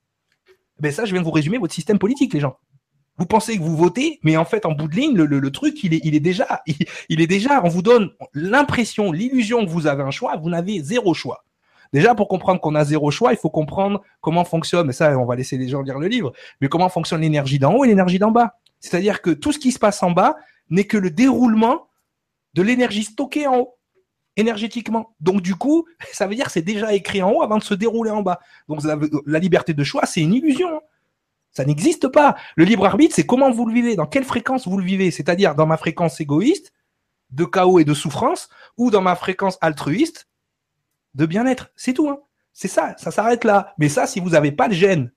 Ben ça, je viens de vous résumer votre système politique, les gens. Vous pensez que vous votez, mais en fait, en bout de ligne, le, truc, il est, il déjà, *laughs* il, est déjà, on vous donne l'impression, l'illusion que vous avez un choix, vous n'avez zéro choix. Déjà, pour comprendre qu'on a zéro choix, il faut comprendre comment fonctionne, mais ça, on va laisser les gens lire le livre, mais comment fonctionne l'énergie d'en haut et l'énergie d'en bas. C'est-à-dire que tout ce qui se passe en bas n'est que le déroulement de l'énergie stockée en haut énergétiquement. Donc du coup, *laughs* ça veut dire que c'est déjà écrit en haut avant de se dérouler en bas. Donc la liberté de choix, c'est une illusion. Hein. Ça n'existe pas. Le libre arbitre, c'est comment vous le vivez, dans quelle fréquence vous le vivez. C'est-à-dire dans ma fréquence égoïste, de chaos et de souffrance, ou dans ma fréquence altruiste, de bien-être. C'est tout. Hein. C'est ça, ça s'arrête là. Mais ça, si vous n'avez pas de gêne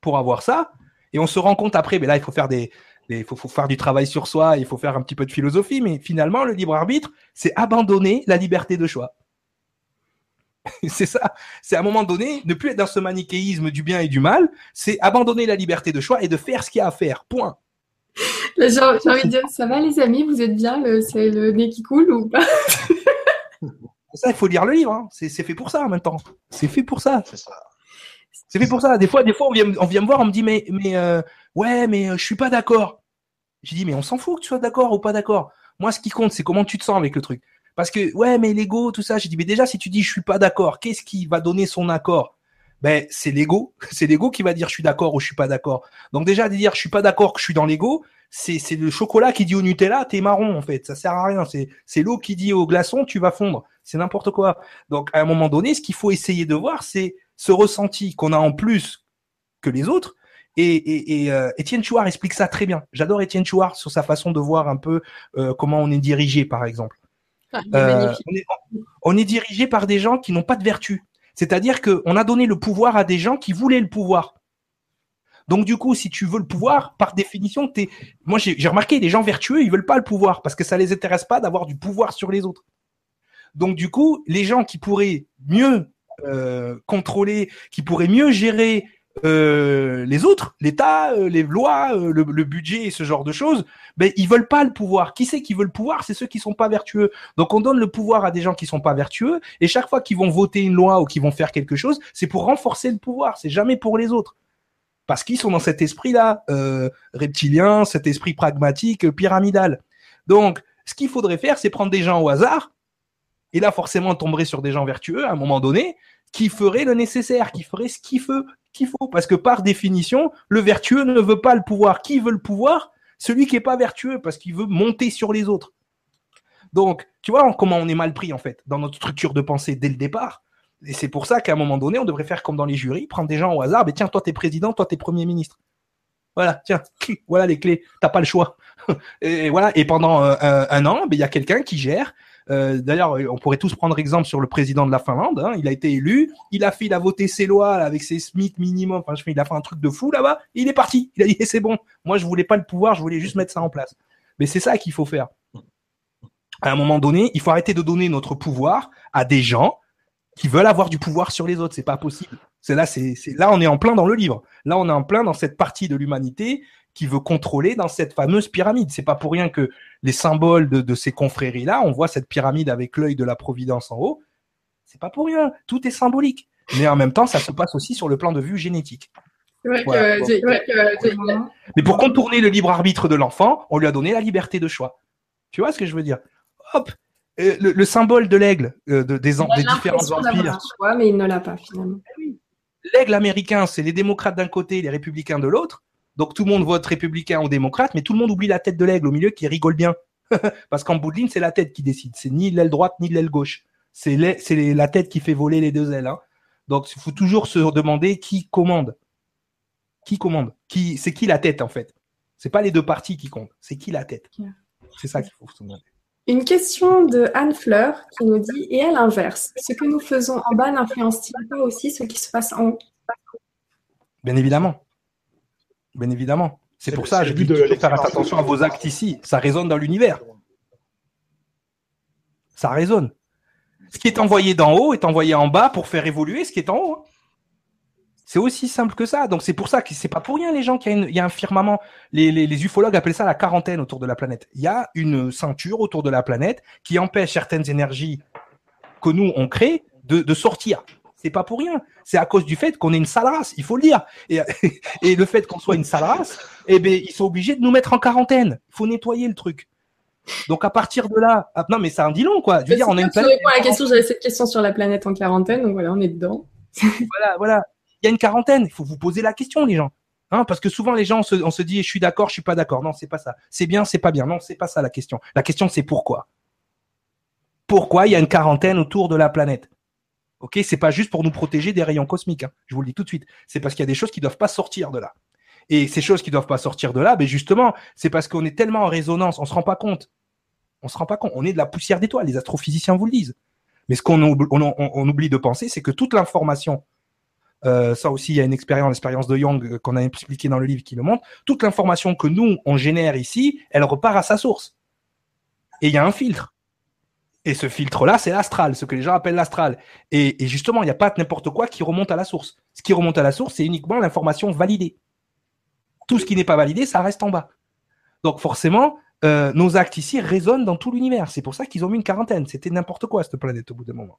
pour avoir ça, et on se rend compte après, mais là, il faut faire des, il faut, faut, faire du travail sur soi, il faut faire un petit peu de philosophie, mais finalement, le libre arbitre, c'est abandonner la liberté de choix. *laughs* c'est ça. C'est à un moment donné, ne plus être dans ce manichéisme du bien et du mal, c'est abandonner la liberté de choix et de faire ce qu'il y a à faire. Point. J'ai envie de dire, ça va les amis, vous êtes bien, c'est le nez qui coule ou pas? *laughs* Ça, il faut lire le livre. Hein. C'est fait pour ça en même temps. C'est fait pour ça. C'est fait pour ça. Des fois, des fois, on vient, me voir, on me dit, mais, mais euh, ouais, mais euh, je suis pas d'accord. Je dis, mais on s'en fout que tu sois d'accord ou pas d'accord. Moi, ce qui compte, c'est comment tu te sens avec le truc. Parce que, ouais, mais l'ego, tout ça, j'ai dit, mais déjà, si tu dis je suis pas d'accord, qu'est-ce qui va donner son accord? Ben, c'est l'ego. *laughs* C'est l'ego qui va dire je suis d'accord ou je suis pas d'accord. Donc déjà, de dire je suis pas d'accord que je suis dans l'ego, c'est, c'est le chocolat qui dit au Nutella, t'es marron, en fait. Ça sert à rien. C'est, c'est l'eau qui dit au glaçon, tu vas fondre. C'est n'importe quoi. Donc, à un moment donné, ce qu'il faut essayer de voir, c'est ce ressenti qu'on a en plus que les autres. Et, et, et euh, Étienne Chouard explique ça très bien. J'adore Étienne Chouard sur sa façon de voir un peu euh, comment on est dirigé, par exemple. Ah, euh, on, est, dirigé par des gens qui n'ont pas de vertu. C'est-à-dire qu'on a donné le pouvoir à des gens qui voulaient le pouvoir. Donc du coup, si tu veux le pouvoir, par définition, t'es. Moi, j'ai remarqué des gens vertueux, ils veulent pas le pouvoir parce que ça les intéresse pas d'avoir du pouvoir sur les autres. Donc du coup, les gens qui pourraient mieux euh, contrôler, qui pourraient mieux gérer euh, les autres, l'État, euh, les lois, euh, le, budget et ce genre de choses, ben ils veulent pas le pouvoir. Qui c'est qui veut le pouvoir? C'est ceux qui sont pas vertueux. Donc on donne le pouvoir à des gens qui sont pas vertueux, et chaque fois qu'ils vont voter une loi ou qu'ils vont faire quelque chose, c'est pour renforcer le pouvoir. C'est jamais pour les autres, parce qu'ils sont dans cet esprit-là reptilien, cet esprit pragmatique, pyramidal. Donc ce qu'il faudrait faire, c'est prendre des gens au hasard, et là forcément tomberait sur des gens vertueux à un moment donné qui feraient le nécessaire, qui feraient ce qu'il faut, qu'il faut. Parce que par définition, le vertueux ne veut pas le pouvoir. Qui veut le pouvoir? Celui qui n'est pas vertueux, parce qu'il veut monter sur les autres. Donc, tu vois comment on est mal pris, en fait, dans notre structure de pensée dès le départ. Et c'est pour ça qu'à un moment donné, on devrait faire comme dans les jurys, prendre des gens au hasard, mais tiens, toi, t'es président, toi, t'es premier ministre. Voilà, tiens, *laughs* voilà les clés, t'as pas le choix. *laughs* Et, voilà, et pendant euh, un, an, ben, il y a quelqu'un qui gère, euh, d'ailleurs, on pourrait tous prendre exemple sur le président de la Finlande. Hein. Il a été élu, il a fait, il a voté ses lois avec ses SMIC minimum. Il a fait un truc de fou là-bas. Il est parti. Il a dit eh, c'est bon. Moi, je voulais pas le pouvoir, je voulais juste mettre ça en place. Mais c'est ça qu'il faut faire. À un moment donné, il faut arrêter de donner notre pouvoir à des gens qui veulent avoir du pouvoir sur les autres. C'est pas possible. C'est là, c'est là, on est en plein dans le livre. Là, on est en plein dans cette partie de l'humanité qui veut contrôler dans cette fameuse pyramide. C'est pas pour rien que les symboles de, ces confréries-là, on voit cette pyramide avec l'œil de la Providence en haut. C'est pas pour rien. Tout est symbolique. Mais en même temps, ça se passe aussi sur le plan de vue génétique. Mais pour contourner le libre arbitre de l'enfant, on lui a donné la liberté de choix. Tu vois ce que je veux dire? Hop euh, le, symbole de l'aigle euh, de, des, des différents empires. Choix, mais il ne l'a pas finalement. L'aigle américain, c'est les démocrates d'un côté les républicains de l'autre. Donc tout le monde vote républicain ou démocrate, mais tout le monde oublie la tête de l'aigle au milieu qui rigole bien. *laughs* Parce qu'en bout de ligne, c'est la tête qui décide. C'est ni l'aile droite ni l'aile gauche. C'est la tête qui fait voler les deux ailes. Hein. Donc il faut toujours se demander qui commande. Qui commande? Qui, C'est qui la tête en fait? C'est pas les deux parties qui comptent, c'est qui la tête? C'est ça qu'il faut se demander. Une question de Anne Fleur qui nous dit, et à l'inverse, ce que nous faisons en bas n'influence-t-il pas aussi ce qui se passe en haut? Bien évidemment. Bien évidemment. C'est pour ça, j'ai dit de faire attention à vos actes ici. Ça résonne dans l'univers. Ça résonne. Ce qui est envoyé d'en haut est envoyé en bas pour faire évoluer ce qui est en haut. Hein. C'est aussi simple que ça. Donc c'est pour ça que c'est pas pour rien les gens qu'il y, a un firmament. Les, les, ufologues appellent ça la quarantaine autour de la planète. Il y a une ceinture autour de la planète qui empêche certaines énergies que nous on crée de, de sortir. C'est pas pour rien. C'est à cause du fait qu'on est une sale race. Il faut le dire. Et, *laughs* et le fait qu'on soit une sale race, eh ben ils sont obligés de nous mettre en quarantaine. Il faut nettoyer le truc. Donc à partir de là, ah, non mais ça un dit long quoi. Je veux dire, on a une planète. à la question, j'avais cette question sur la planète en quarantaine, donc voilà, on est dedans. *laughs* voilà, voilà il y a une quarantaine. Il faut vous poser la question, les gens. Hein, parce que souvent les gens on se, dit je suis d'accord, je suis pas d'accord. Non, c'est pas ça. C'est bien, c'est pas bien. Non, c'est pas ça la question. La question c'est pourquoi? Pourquoi il y a une quarantaine autour de la planète? Ok, c'est pas juste pour nous protéger des rayons cosmiques. Hein. Je vous le dis tout de suite. C'est parce qu'il y a des choses qui doivent pas sortir de là. Et ces choses qui doivent pas sortir de là, ben justement, c'est parce qu'on est tellement en résonance, on se rend pas compte. On se rend pas compte. On est de la poussière d'étoiles. Les astrophysiciens vous le disent. Mais ce qu'on on oublie de penser, c'est que toute l'information euh, ça aussi, il y a une expérience, l'expérience de Young euh, qu'on a expliqué dans le livre qui le montre. Toute l'information que nous, on génère ici, elle repart à sa source. Et il y a un filtre. Et ce filtre-là, c'est l'astral, ce que les gens appellent l'astral. Et, justement, il n'y a pas n'importe quoi qui remonte à la source. Ce qui remonte à la source, c'est uniquement l'information validée. Tout ce qui n'est pas validé, ça reste en bas. Donc forcément, euh, nos actes ici résonnent dans tout l'univers. C'est pour ça qu'ils ont mis une quarantaine. C'était n'importe quoi, cette planète, au bout d'un moment.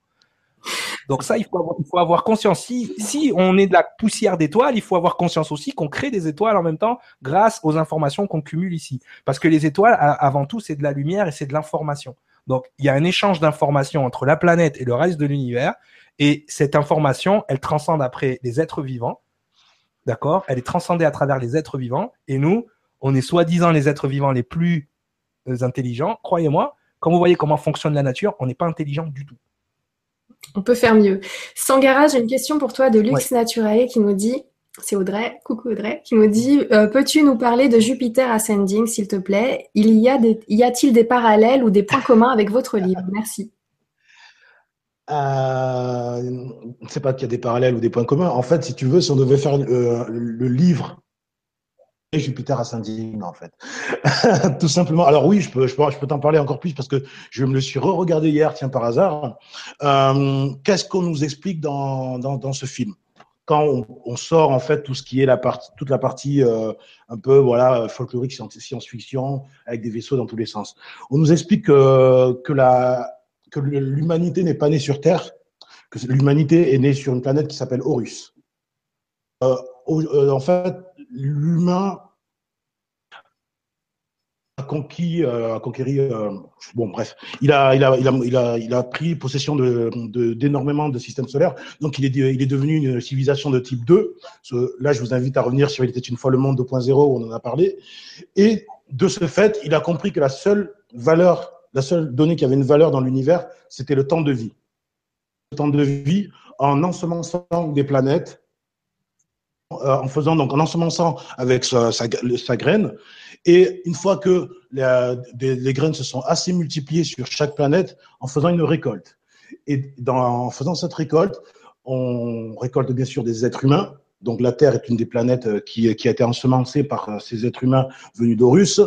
Donc ça, il faut avoir, conscience. Si on est de la poussière d'étoiles, il faut avoir conscience aussi qu'on crée des étoiles en même temps grâce aux informations qu'on cumule ici. Parce que les étoiles, avant tout, c'est de la lumière et c'est de l'information. Donc il y a un échange d'informations entre la planète et le reste de l'univers. Et cette information, elle transcende après les êtres vivants. D'accord? Elle est transcendée à travers les êtres vivants. Et nous, on est soi-disant les êtres vivants les plus euh, intelligents. Croyez-moi, quand vous voyez comment fonctionne la nature, on n'est pas intelligent du tout. On peut faire mieux. Sangara, j'ai une question pour toi de Lux Naturae qui nous dit, c'est Audrey, coucou Audrey, qui nous dit, euh, peux-tu nous parler de Jupiter Ascending, s'il te plaît? Il y a des, y a-t-il des parallèles ou des points communs avec votre livre? Merci. Euh, ne pas qu'il y a des parallèles ou des points communs. En fait, si tu veux, si on devait faire euh, le livre Jupiter ascending en fait. *laughs* Tout simplement. Alors oui, je peux, t'en parler encore plus parce que je me le suis re-regardé hier, tiens par hasard. Euh, Qu'est-ce qu'on nous explique dans, dans ce film? Quand on, sort en fait tout ce qui est la partie, toute la partie euh, un peu voilà folklorique, science-fiction avec des vaisseaux dans tous les sens. On nous explique que, que la que l'humanité n'est pas née sur Terre, que l'humanité est née sur une planète qui s'appelle Horus. Euh, euh en fait, l'humain conquis, euh, conquéri, euh, bon bref, il a, il a, il a, il a, pris possession de, d'énormément de, systèmes solaires. Donc il est, il est devenu une civilisation de type 2. Là, je vous invite à revenir sur Il était une fois le monde 2.0 où on en a parlé. Et de ce fait, il a compris que la seule valeur, la seule donnée qui avait une valeur dans l'univers, c'était le temps de vie. Le temps de vie en ensemençant des planètes en faisant donc en ensemençant avec sa, sa, graine. Et une fois que les, graines se sont assez multipliées sur chaque planète, en faisant une récolte. Et dans, en faisant cette récolte, on récolte bien sûr des êtres humains. Donc la Terre est une des planètes euh, qui, qui a été ensemencée par euh, ces êtres humains venus d'Horus.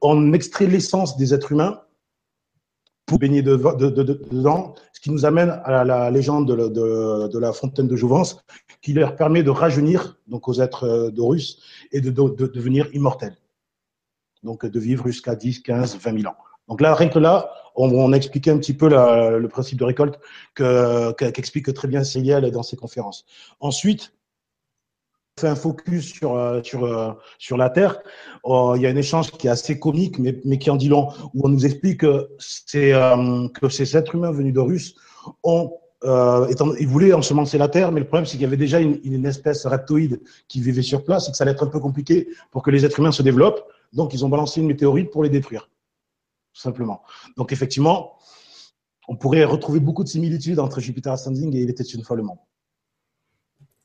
On extrait l'essence des êtres humains pour baigner dedans, ce qui nous amène à la légende de, la fontaine de Jouvence, qui leur permet de rajeunir donc aux êtres euh, d'Horus et de, devenir immortels. Donc de vivre jusqu'à 10, 15, 20 000 ans. Donc là, rien que là, on, a expliqué un petit peu le principe de récolte qu'explique très bien Céliel dans ses conférences. Ensuite, fait un focus sur, euh, sur, euh, sur la Terre, oh, il y a un échange qui est assez comique, mais, mais qui en dit long, où on nous explique que, euh, que ces êtres humains venus d'Horus ont euh, étant, ils voulaient ensemencer la Terre, mais le problème, c'est qu'il y avait déjà une, une, espèce reptoïde qui vivait sur place et que ça allait être un peu compliqué pour que les êtres humains se développent. Donc, ils ont balancé une météorite pour les détruire, tout simplement. Donc, effectivement, on pourrait retrouver beaucoup de similitudes entre Jupiter Ascending et Il était une fois le monde.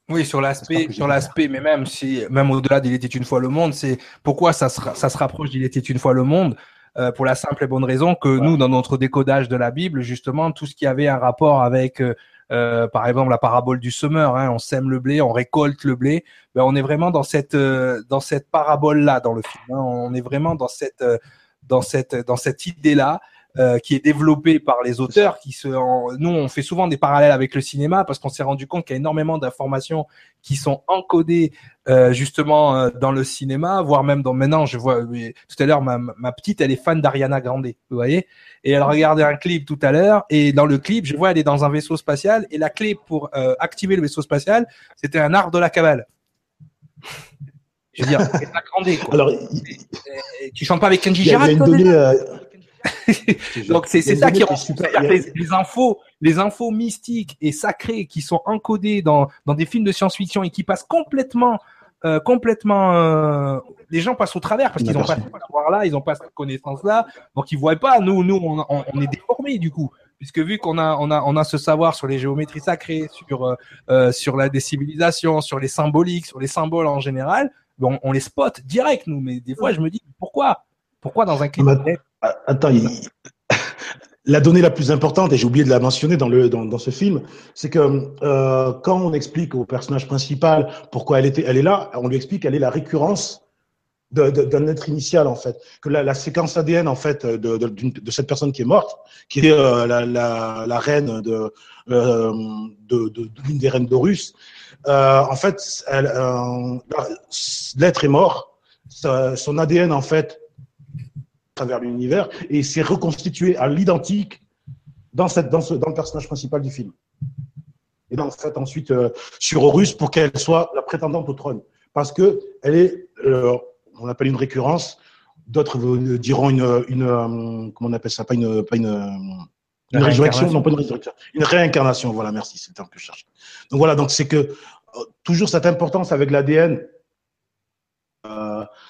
Oui, sur l'aspect, sur l'aspect, mais même si, même au-delà d'Il était une fois le monde, c'est pourquoi ça se, ça se rapproche d'Il était une fois le monde, euh, pour la simple et bonne raison que nous, dans notre décodage de la Bible, justement, tout ce qui avait un rapport avec euh, euh, par exemple la parabole du semeur, hein, on sème le blé, on récolte le blé. Ben, on est vraiment dans cette euh, dans cette parabole là dans le film. Hein. on est vraiment dans cette euh, dans cette dans cette idée là. Euh, qui est développée par les auteurs. Qui se, nous, on fait souvent des parallèles avec le cinéma parce qu'on s'est rendu compte qu'il y a énormément d'informations qui sont encodées euh, justement euh, dans le cinéma, voire même dans maintenant. Je vois tout à l'heure ma, ma petite, elle est fan d'Ariana Grande, vous voyez, et elle regardait un clip tout à l'heure et dans le clip, je vois elle est dans un vaisseau spatial et la clé pour activer le vaisseau spatial, c'était un arbre de la cabale. Je veux dire, Grande, quoi. Alors, tu chantes pas avec Kenji Girac *laughs* Donc c'est ça qui rend les, les, infos, les infos mystiques et sacrées qui sont encodées dans, dans des films de science-fiction et qui passent complètement euh, complètement euh, les gens passent au travers parce qu'ils n'ont pas ce savoir là, ils n'ont pas cette connaissance là, donc ils voient pas. Nous, nous, on, on, est déformés du coup, puisque vu qu'on a, on a, on a ce savoir sur les géométries sacrées, sur euh, sur la décivilisation, sur les symboliques, sur les symboles en général, on les spot direct nous. Mais des fois, je me dis pourquoi, pourquoi dans un clip ah, attends, *laughs* la donnée la plus importante, et j'ai oublié de la mentionner dans, le, dans, ce film, c'est que euh, quand on explique au personnage principal pourquoi elle, était, elle est là, on lui explique qu'elle est la récurrence d'un être initial en fait, que la, séquence ADN en fait de, cette personne qui est morte, qui est euh, la, reine de, euh, de, l'une des reines d'Horus, en fait, l'être est mort, son ADN en fait travers l'univers et s'est reconstitué à l'identique dans, cette, dans, ce, dans le personnage principal du film. Et donc, en fait, ensuite, euh, sur Horus pour qu'elle soit la prétendante au trône. Parce que elle est, euh, on appelle une récurrence, d'autres diront une, une euh, comment on appelle ça, pas une, pas une, une résurrection, non pas une résurrection, une réincarnation, voilà, merci, c'est le terme que je cherche. Donc voilà, donc c'est que toujours cette importance avec l'ADN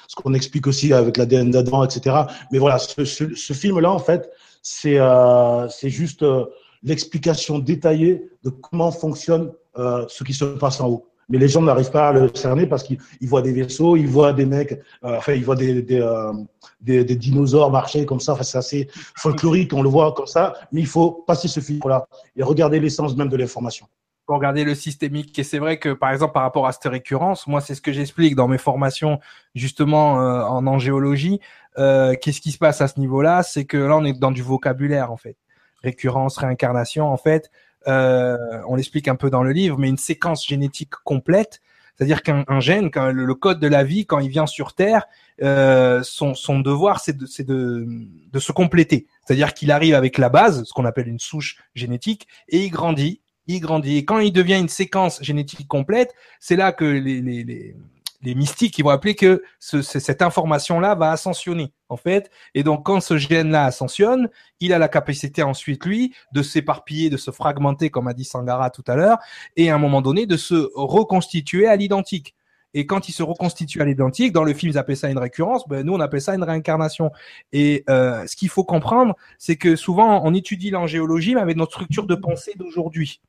ce qu'on explique aussi avec l'ADN d'Adam, etc. Mais voilà, ce, film-là, en fait, c'est euh, juste euh, l'explication détaillée de comment fonctionne euh, ce qui se passe en haut. Mais les gens n'arrivent pas à le cerner parce qu'ils voient des vaisseaux, ils voient des mecs, enfin, ils voient des, des, dinosaures marcher comme ça. C'est assez folklorique, on le voit comme ça. Mais il faut passer ce film-là et regarder l'essence même de l'information pour regarder le systémique. Et c'est vrai que, par exemple, par rapport à cette récurrence, moi, c'est ce que j'explique dans mes formations, justement, euh, en angéologie. Euh, Qu'est-ce qui se passe à ce niveau-là? C'est que là, on est dans du vocabulaire, en fait. Récurrence, réincarnation, en fait. Euh, on l'explique un peu dans le livre, mais une séquence génétique complète, c'est-à-dire qu'un gène, quand le, code de la vie, quand il vient sur Terre, euh, son, son, devoir, c'est de, de, de se compléter. C'est-à-dire qu'il arrive avec la base, ce qu'on appelle une souche génétique, et il grandit, il grandit. Et quand il devient une séquence génétique complète, c'est là que les, les, les, les, mystiques ils vont appeler que ce, cette information-là va ascensionner, en fait. Et donc, quand ce gène-là ascensionne, il a la capacité ensuite, lui, de s'éparpiller, de se fragmenter, comme a dit Sangara tout à l'heure, et à un moment donné, de se reconstituer à l'identique. Et quand il se reconstitue à l'identique, dans le film, ils appellent ça une récurrence, ben, nous, on appelle ça une réincarnation. Et euh, ce qu'il faut comprendre, c'est que souvent, on étudie l'angéologie, mais avec notre structure de pensée d'aujourd'hui.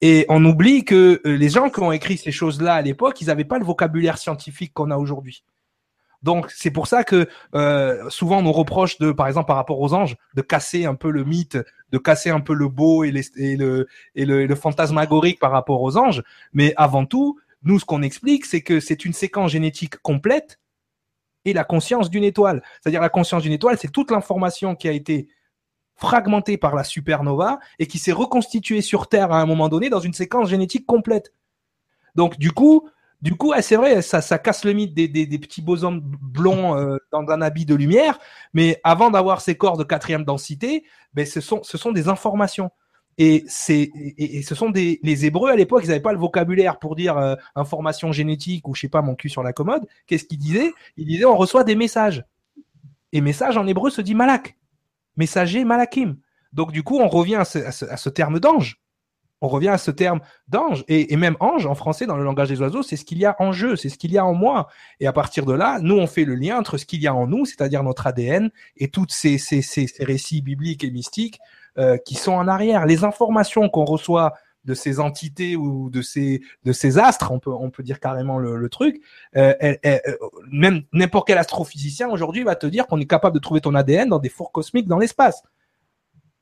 Et on oublie que euh, les gens qui ont écrit ces choses-là à l'époque, ils n'avaient pas le vocabulaire scientifique qu'on a aujourd'hui. Donc c'est pour ça que euh, souvent on nous reproche de, par exemple par rapport aux anges, de casser un peu le mythe, de casser un peu le beau et, et, le, et le, le, fantasmagorique par rapport aux anges. Mais avant tout, nous ce qu'on explique, c'est que c'est une séquence génétique complète et la conscience d'une étoile. C'est-à-dire la conscience d'une étoile, c'est toute l'information qui a été fragmenté par la supernova et qui s'est reconstitué sur Terre à un moment donné dans une séquence génétique complète. Donc du coup, du coup, c'est vrai, ça, casse le mythe des, petits bosons blonds euh, dans un habit de lumière, mais avant d'avoir ces corps de quatrième densité, ben ce sont, des informations. Et ce sont les Hébreux à l'époque, ils n'avaient pas le vocabulaire pour dire euh, information génétique ou je sais pas mon cul sur la commode. Qu'est-ce qu'ils disaient? Ils disaient on reçoit des messages. Et message en hébreu se dit malak messager malakim. Donc du coup, on revient à ce, terme d'ange. On revient à ce terme d'ange. Et, même ange, en français, dans le langage des oiseaux, c'est ce qu'il y a en jeu, c'est ce qu'il y a en moi. Et à partir de là, nous, on fait le lien entre ce qu'il y a en nous, c'est-à-dire notre ADN, et tous ces, récits bibliques et mystiques euh, qui sont en arrière. Les informations qu'on reçoit de ces entités ou de ces de ces astres, on peut on peut dire carrément le, truc. Euh, euh, même n'importe quel astrophysicien aujourd'hui va te dire qu'on est capable de trouver ton ADN dans des fours cosmiques dans l'espace.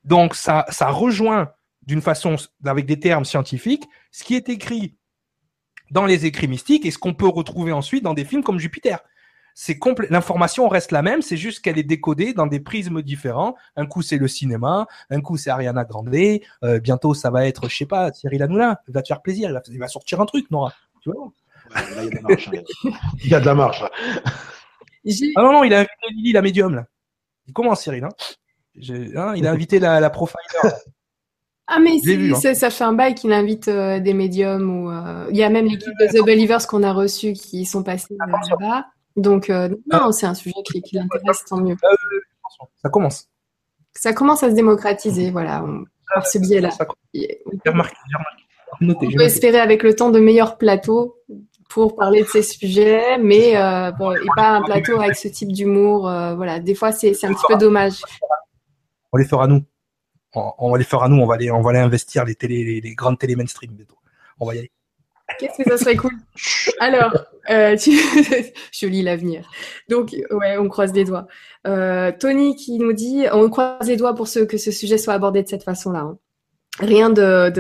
Donc ça ça rejoint d'une façon, avec des termes scientifiques, ce qui est écrit dans les écrits mystiques et ce qu'on peut retrouver ensuite dans des films comme Jupiter. C'est l'information reste la même, c'est juste qu'elle est décodée dans des prismes différents. Un coup c'est le cinéma, un coup c'est Ariana Grande, euh, bientôt ça va être, je sais pas, Cyril Hanouna, il va te faire plaisir, il va, sortir un truc, Nora. Tu vois il y a de la marche. Hein. Ah non, non, il a invité Lily, la médium, là. Il commence, Cyril. Hein? hein il a invité la, la profiler. *laughs* Ah mais hein. ça fait un bail qu'il invite euh, des médiums ou euh, il y a même l'équipe de The Believers qu'on a reçu qui sont passés euh, là-bas. Donc non, ah. c'est un sujet qui, qui l'intéresse tant mieux. Ça commence. Ça commence à se démocratiser, voilà, par ce biais-là. On peut espérer avec le temps de meilleurs plateaux pour parler de ces sujets, mais bon, et pas un plateau avec ce type d'humour. voilà, des fois c'est un petit peu dommage. On les fera nous on, va les faire à nous, on va aller, on va aller investir les télé, les, grandes télé mainstream On va y aller. Qu'est-ce que ça serait cool? Alors, euh, *laughs* je lis l'avenir. Donc, ouais, on croise les doigts. Euh, Tony qui nous dit, on croise les doigts pour ce, que ce sujet soit abordé de cette façon-là. Hein. Rien de,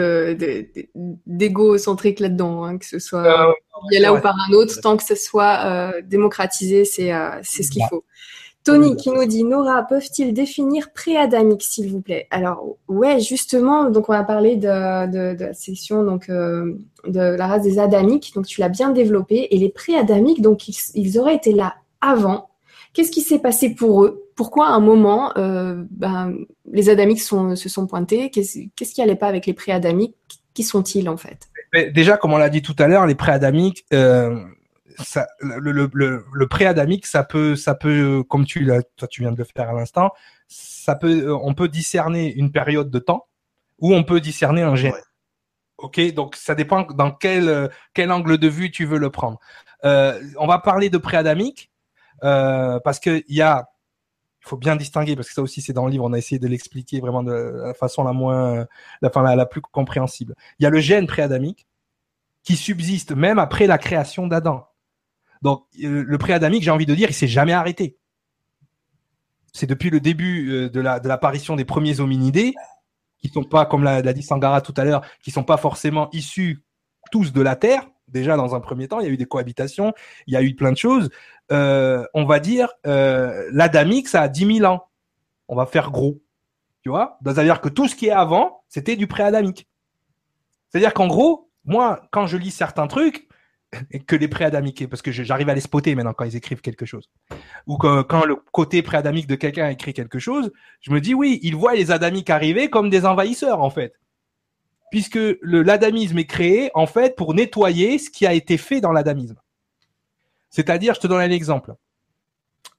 d'égocentrique là-dedans, hein, que ce soit euh, là ou par un autre, tant que ce soit démocratisé, c'est, c'est ce qu'il faut. Tony qui nous dit Nora, peuvent-ils définir pré-adamique, s'il vous plaît? Alors, ouais, justement, donc on a parlé de, la section donc, euh, de la race des adamiques, donc tu l'as bien développé. Et les pré-adamiques, donc ils, auraient été là avant. Qu'est-ce qui s'est passé pour eux? Pourquoi à un moment, euh, ben, les adamiques se sont pointés? Qu'est-ce qui n'allait pas avec les pré-adamiques? Qui sont-ils en fait? Déjà, comme on l'a dit tout à l'heure, les pré-adamiques, euh, ça, le, le, le, le pré-adamique, ça peut, ça peut, comme tu, toi, tu viens de le faire à l'instant, ça peut, on peut discerner une période de temps ou on peut discerner un gène. Ok, donc ça dépend dans quel, quel angle de vue tu veux le prendre. Euh, on va parler de pré-adamique euh, parce que il y a, il faut bien distinguer parce que ça aussi c'est dans le livre, on a essayé de l'expliquer vraiment de la façon la moins, la, enfin, la, la plus compréhensible. Il y a le gène pré-adamique qui subsiste même après la création d'Adam. Donc euh, le pré-adamique, j'ai envie de dire, il s'est jamais arrêté. C'est depuis le début euh, de la de l'apparition des premiers hominidés, qui sont pas, comme l'a, dit Sangara tout à l'heure, qui sont pas forcément issus tous de la Terre. Déjà dans un premier temps, il y a eu des cohabitations, il y a eu plein de choses. Euh, on va dire l'adamique, ça a 10 000 ans. On va faire gros, tu vois? C'est-à-dire que tout ce qui est avant, c'était du pré-adamique. C'est-à-dire qu'en gros, moi, quand je lis certains trucs, que les préadamiques, parce que j'arrive à les spotter maintenant quand ils écrivent quelque chose. Ou quand, le côté préadamique de quelqu'un écrit quelque chose, je me dis oui, ils voient les adamiques arriver comme des envahisseurs en fait. Puisque l'adamisme est créé en fait pour nettoyer ce qui a été fait dans l'adamisme. C'est-à-dire, je te donne un exemple.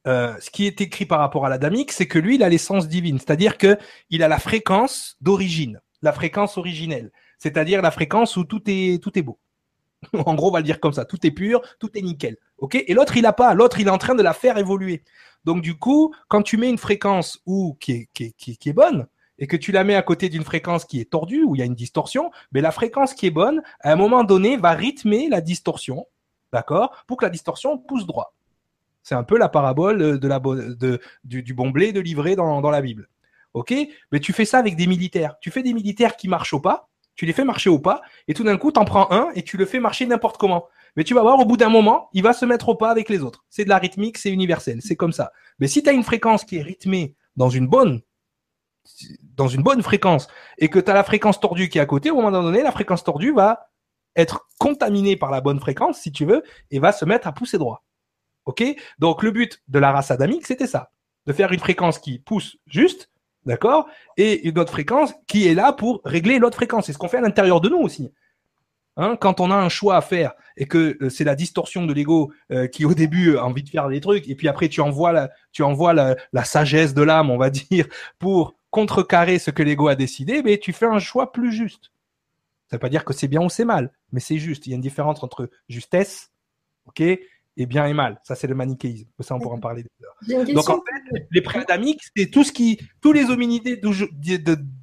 Euh, ce qui est écrit par rapport à l'adamique, c'est que lui, il a l'essence divine, c'est-à-dire que il a la fréquence d'origine, la fréquence originelle, c'est-à-dire la fréquence où tout est tout est beau. *laughs* en gros, on va le dire comme ça. Tout est pur, tout est nickel. OK? Et l'autre, il n'a pas. L'autre, il est en train de la faire évoluer. Donc, du coup, quand tu mets une fréquence où, qui, est, bonne et que tu la mets à côté d'une fréquence qui est tordue, où il y a une distorsion, mais la fréquence qui est bonne, à un moment donné, va rythmer la distorsion, d'accord? Pour que la distorsion pousse droit. C'est un peu la parabole du bon blé de livrer dans, dans la Bible. OK? Mais tu fais ça avec des militaires. Tu fais des militaires qui marchent au pas, tu les fais marcher au pas, et tout d'un coup, tu en prends un et tu le fais marcher n'importe comment. Mais tu vas voir, au bout d'un moment, il va se mettre au pas avec les autres. C'est de la rythmique, c'est universel, c'est comme ça. Mais si tu as une fréquence qui est rythmée dans une bonne dans une bonne fréquence et que tu as la fréquence tordue qui est à côté, au moment donné, la fréquence tordue va être contaminée par la bonne fréquence, si tu veux, et va se mettre à pousser droit. OK? Donc le but de la race adamique, c'était ça, de faire une fréquence qui pousse juste D'accord? Et une autre fréquence qui est là pour régler l'autre fréquence. C'est ce qu'on fait à l'intérieur de nous aussi. Hein, quand on a un choix à faire et que euh, c'est la distorsion de l'ego euh, qui au début a envie de faire des trucs et puis après tu envoies la, tu envoies la, sagesse de l'âme, on va *laughs* dire, pour contrecarrer ce que l'ego a décidé, mais tu fais un choix plus juste. Ça veut pas dire que c'est bien ou c'est mal, mais c'est juste. Il y a une différence entre justesse, ok, et bien et mal. Ça, c'est le manichéisme. Ça, on pourra en parler. Donc, en fait, les préadamiques, c'est tout ce qui, tous les hominidés du,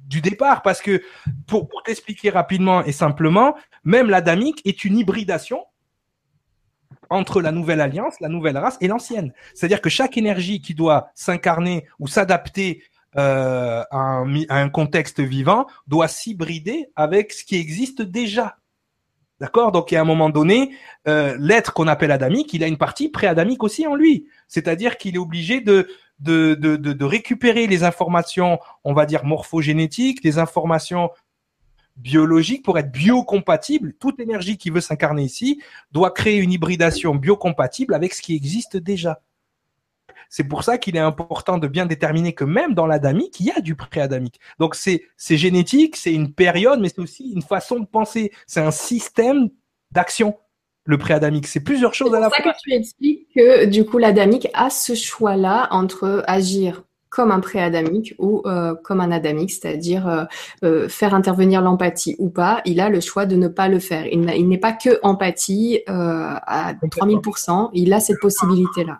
du départ, parce que pour, pour t'expliquer rapidement et simplement, même l'adamique est une hybridation entre la nouvelle alliance, la nouvelle race et l'ancienne. C'est-à-dire que chaque énergie qui doit s'incarner ou s'adapter euh, un, un contexte vivant doit s'hybrider avec ce qui existe déjà. D'accord? Donc, à un moment donné, euh, l'être qu'on appelle adamique, il a une partie pré-adamique aussi en lui. C'est-à-dire qu'il est obligé de récupérer les informations, on va dire morphogénétiques, les informations biologiques pour être biocompatible. Toute énergie qui veut s'incarner ici doit créer une hybridation biocompatible avec ce qui existe déjà. C'est pour ça qu'il est important de bien déterminer que même dans l'adamique, il y a du pré-adamique. Donc c'est génétique, c'est une période, mais c'est aussi une façon de penser. C'est un système d'action. Le pré-adamique, c'est plusieurs choses à la fois. C'est ça que tu expliques que du coup l'adamique a ce choix-là entre agir comme un pré-adamique ou euh, comme un adamique, c'est-à-dire euh, euh, faire intervenir l'empathie ou pas, il a le choix de ne pas le faire. Il n'est pas que empathie à 3000%, il a cette possibilité-là.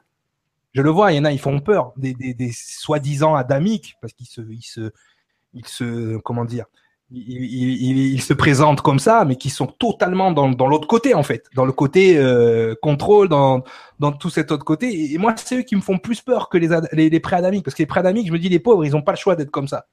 Je le vois, il y en a, ils font peur, des, des, des soi-disant adamiques, parce qu'ils se, ils se, ils se, comment dire, ils, se présentent comme ça, mais qui sont totalement dans, dans l'autre côté en fait, dans le côté euh, contrôle, dans, dans tout cet autre côté. Et, moi, c'est eux qui me font plus peur que les, les, les pré-adamiques, parce que les pré-adamiques, je me dis, les pauvres, ils n'ont pas le choix d'être comme ça.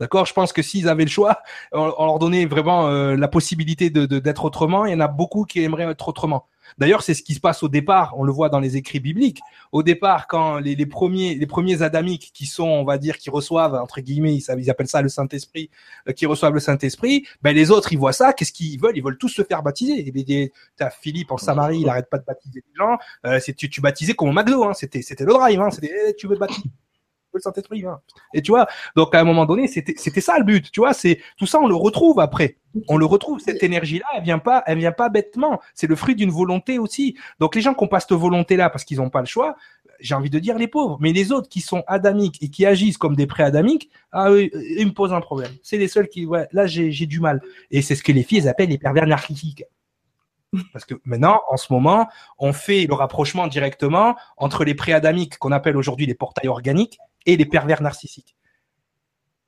D'accord? Je pense que s'ils avaient le choix, on, leur donnait vraiment euh, la possibilité de d'être autrement. Il y en a beaucoup qui aimeraient être autrement. D'ailleurs, c'est ce qui se passe au départ. On le voit dans les écrits bibliques. Au départ, quand les, les premiers, les premiers adamiques qui sont, on va dire, qui reçoivent entre guillemets, ils, appellent ça le Saint Esprit, euh, qui reçoivent le Saint Esprit, ben les autres, ils voient ça. Qu'est-ce qu'ils veulent? Ils veulent tous se faire baptiser. Et t'as Philippe en Samarie, il arrête pas de baptiser les gens. Euh, c'est tu, tu baptisais comme au McDo. Hein. C'était c'était le drive. Hein. C'était eh, tu veux baptiser? Le Saint-Esprit. Hein. Et tu vois, donc à un moment donné, c'était ça le but. Tu vois, c'est tout ça, on le retrouve après. On le retrouve. Cette énergie-là, elle vient pas, elle vient pas bêtement. C'est le fruit d'une volonté aussi. Donc les gens qui ont pas cette volonté-là parce qu'ils n'ont pas le choix, j'ai envie de dire les pauvres. Mais les autres qui sont adamiques et qui agissent comme des pré-adamiques, ah, eux, ils me posent un problème. C'est les seuls qui, ouais, là j'ai du mal. Et c'est ce que les filles appellent les pervers narcissiques. Parce que maintenant, en ce moment, on fait le rapprochement directement entre les pré-adamiques qu'on appelle aujourd'hui les portails organiques et les pervers narcissiques.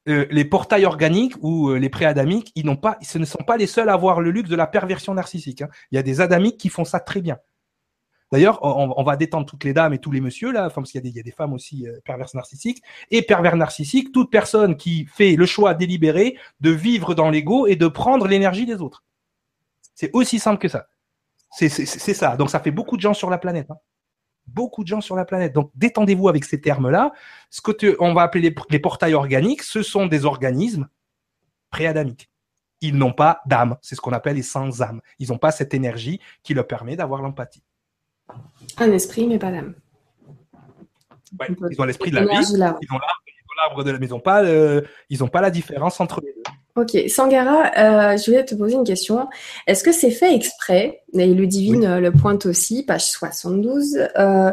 Euh, les portails organiques ou euh, les pré-adamiques, ils n'ont pas, ce ne sont pas les seuls à avoir le luxe de la perversion narcissique. Hein. Il y a des adamiques qui font ça très bien. D'ailleurs, on, va détendre toutes les dames et tous les messieurs là, parce qu'il y, a des femmes aussi euh, perverses narcissiques et pervers narcissiques. Toute personne qui fait le choix délibéré de vivre dans l'ego et de prendre l'énergie des autres. C'est aussi simple que ça. C'est ça. Donc ça fait beaucoup de gens sur la planète. Hein beaucoup de gens sur la planète. Donc détendez-vous avec ces termes-là. Ce que on va appeler les, portails organiques, ce sont des organismes préadamiques. Ils n'ont pas d'âme. C'est ce qu'on appelle les sans âme. Ils n'ont pas cette énergie qui leur permet d'avoir l'empathie. Un esprit, mais pas d'âme. ils ont l'esprit de la vie. Ils ont l'arbre de la maison. Pas, ils n'ont pas la différence entre les deux. Ok, Sangara, euh, je voulais te poser une question. Est-ce que c'est fait exprès? Et Ludivine euh, le pointe aussi, page 72. Euh,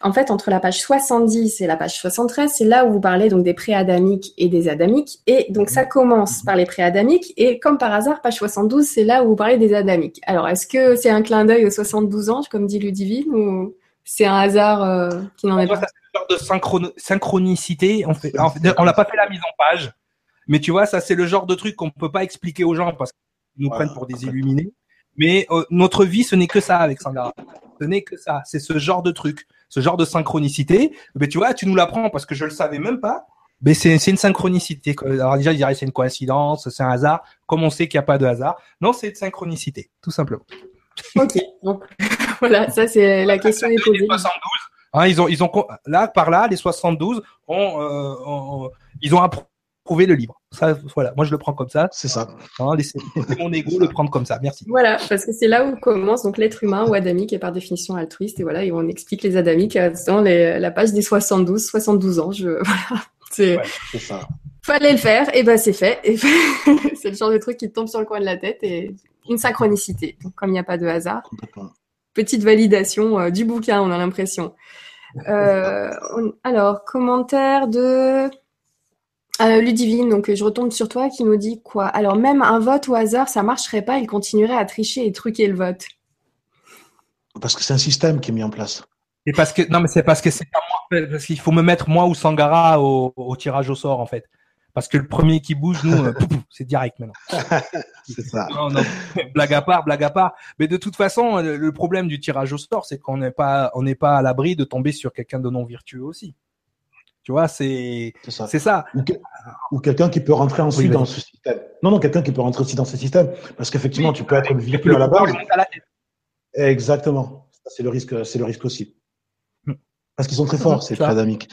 en fait, entre la page 70 et la page 73, c'est là où vous parlez donc des préadamiques et des adamiques. Et donc ça commence par les préadamiques et comme par hasard, page 72, c'est là où vous parlez des adamiques. Alors, est-ce que c'est un clin d'œil aux 72 ans, comme dit Ludivine, ou c'est un hasard euh, qui n'en est pas? C'est une sorte de synchronicité. On fait, on n'a pas fait la mise en page. Mais tu vois, ça, c'est le genre de truc qu'on ne peut pas expliquer aux gens parce qu'ils nous prennent pour des illuminés. Mais euh, notre vie, ce n'est que ça avec Sangara. Ce n'est que ça. C'est ce genre de truc, ce genre de synchronicité. Mais tu vois, tu nous l'apprends parce que je le savais même pas. Mais c'est une synchronicité. Alors déjà, je dirais c'est une coïncidence, c'est un hasard. Comme on sait qu'il n'y a pas de hasard, non, c'est une synchronicité, tout simplement. Ok. Donc *laughs* voilà, ça c'est la question est posée. 72, hein, ils ont, ils ont là par là, les 72 ont, euh, ont ils ont appris prouver le livre. Ça, voilà, moi je le prends comme ça. C'est ça. Hein, laissez, mon ego le prendre comme ça. Merci. Voilà, parce que c'est là où commence donc l'être humain ou adamique est par définition altruiste. Et voilà, et on explique les adamiques dans les, la page des 72, 72 ans. Je, *laughs* voilà, c'est. ça. Fallait le faire, et ben c'est fait. Et *laughs* c'est le genre de truc qui tombe sur le coin de la tête et une synchronicité. Donc comme il n'y a pas de hasard, petite validation euh, du bouquin, on a l'impression. Euh, alors commentaire de euh, Ludivine, donc je retombe sur toi qui nous dit quoi? Alors même un vote au hasard, ça marcherait pas, il continuerait à tricher et truquer le vote. Parce que c'est un système qui est mis en place. Et parce que non mais c'est parce que c'est pas moi, parce qu'il faut me mettre moi ou Sangara au, tirage au sort en fait. Parce que le premier qui bouge, nous, euh, *laughs* c'est direct maintenant. *laughs* c'est ça. blague à part, blague à part. Mais de toute façon, le problème du tirage au sort, c'est qu'on n'est pas, on n'est pas à l'abri de tomber sur quelqu'un de non virtueux aussi. Tu vois, c'est c'est ça. Ou, quelqu'un qui peut rentrer ensuite dans ce système. Non, non, quelqu'un qui peut rentrer aussi dans ce système. Parce qu'effectivement, tu peux être véhicule à la base. Exactement. C'est le risque, c'est le risque aussi. Hmm. Parce qu'ils sont très forts, ces préadamiques.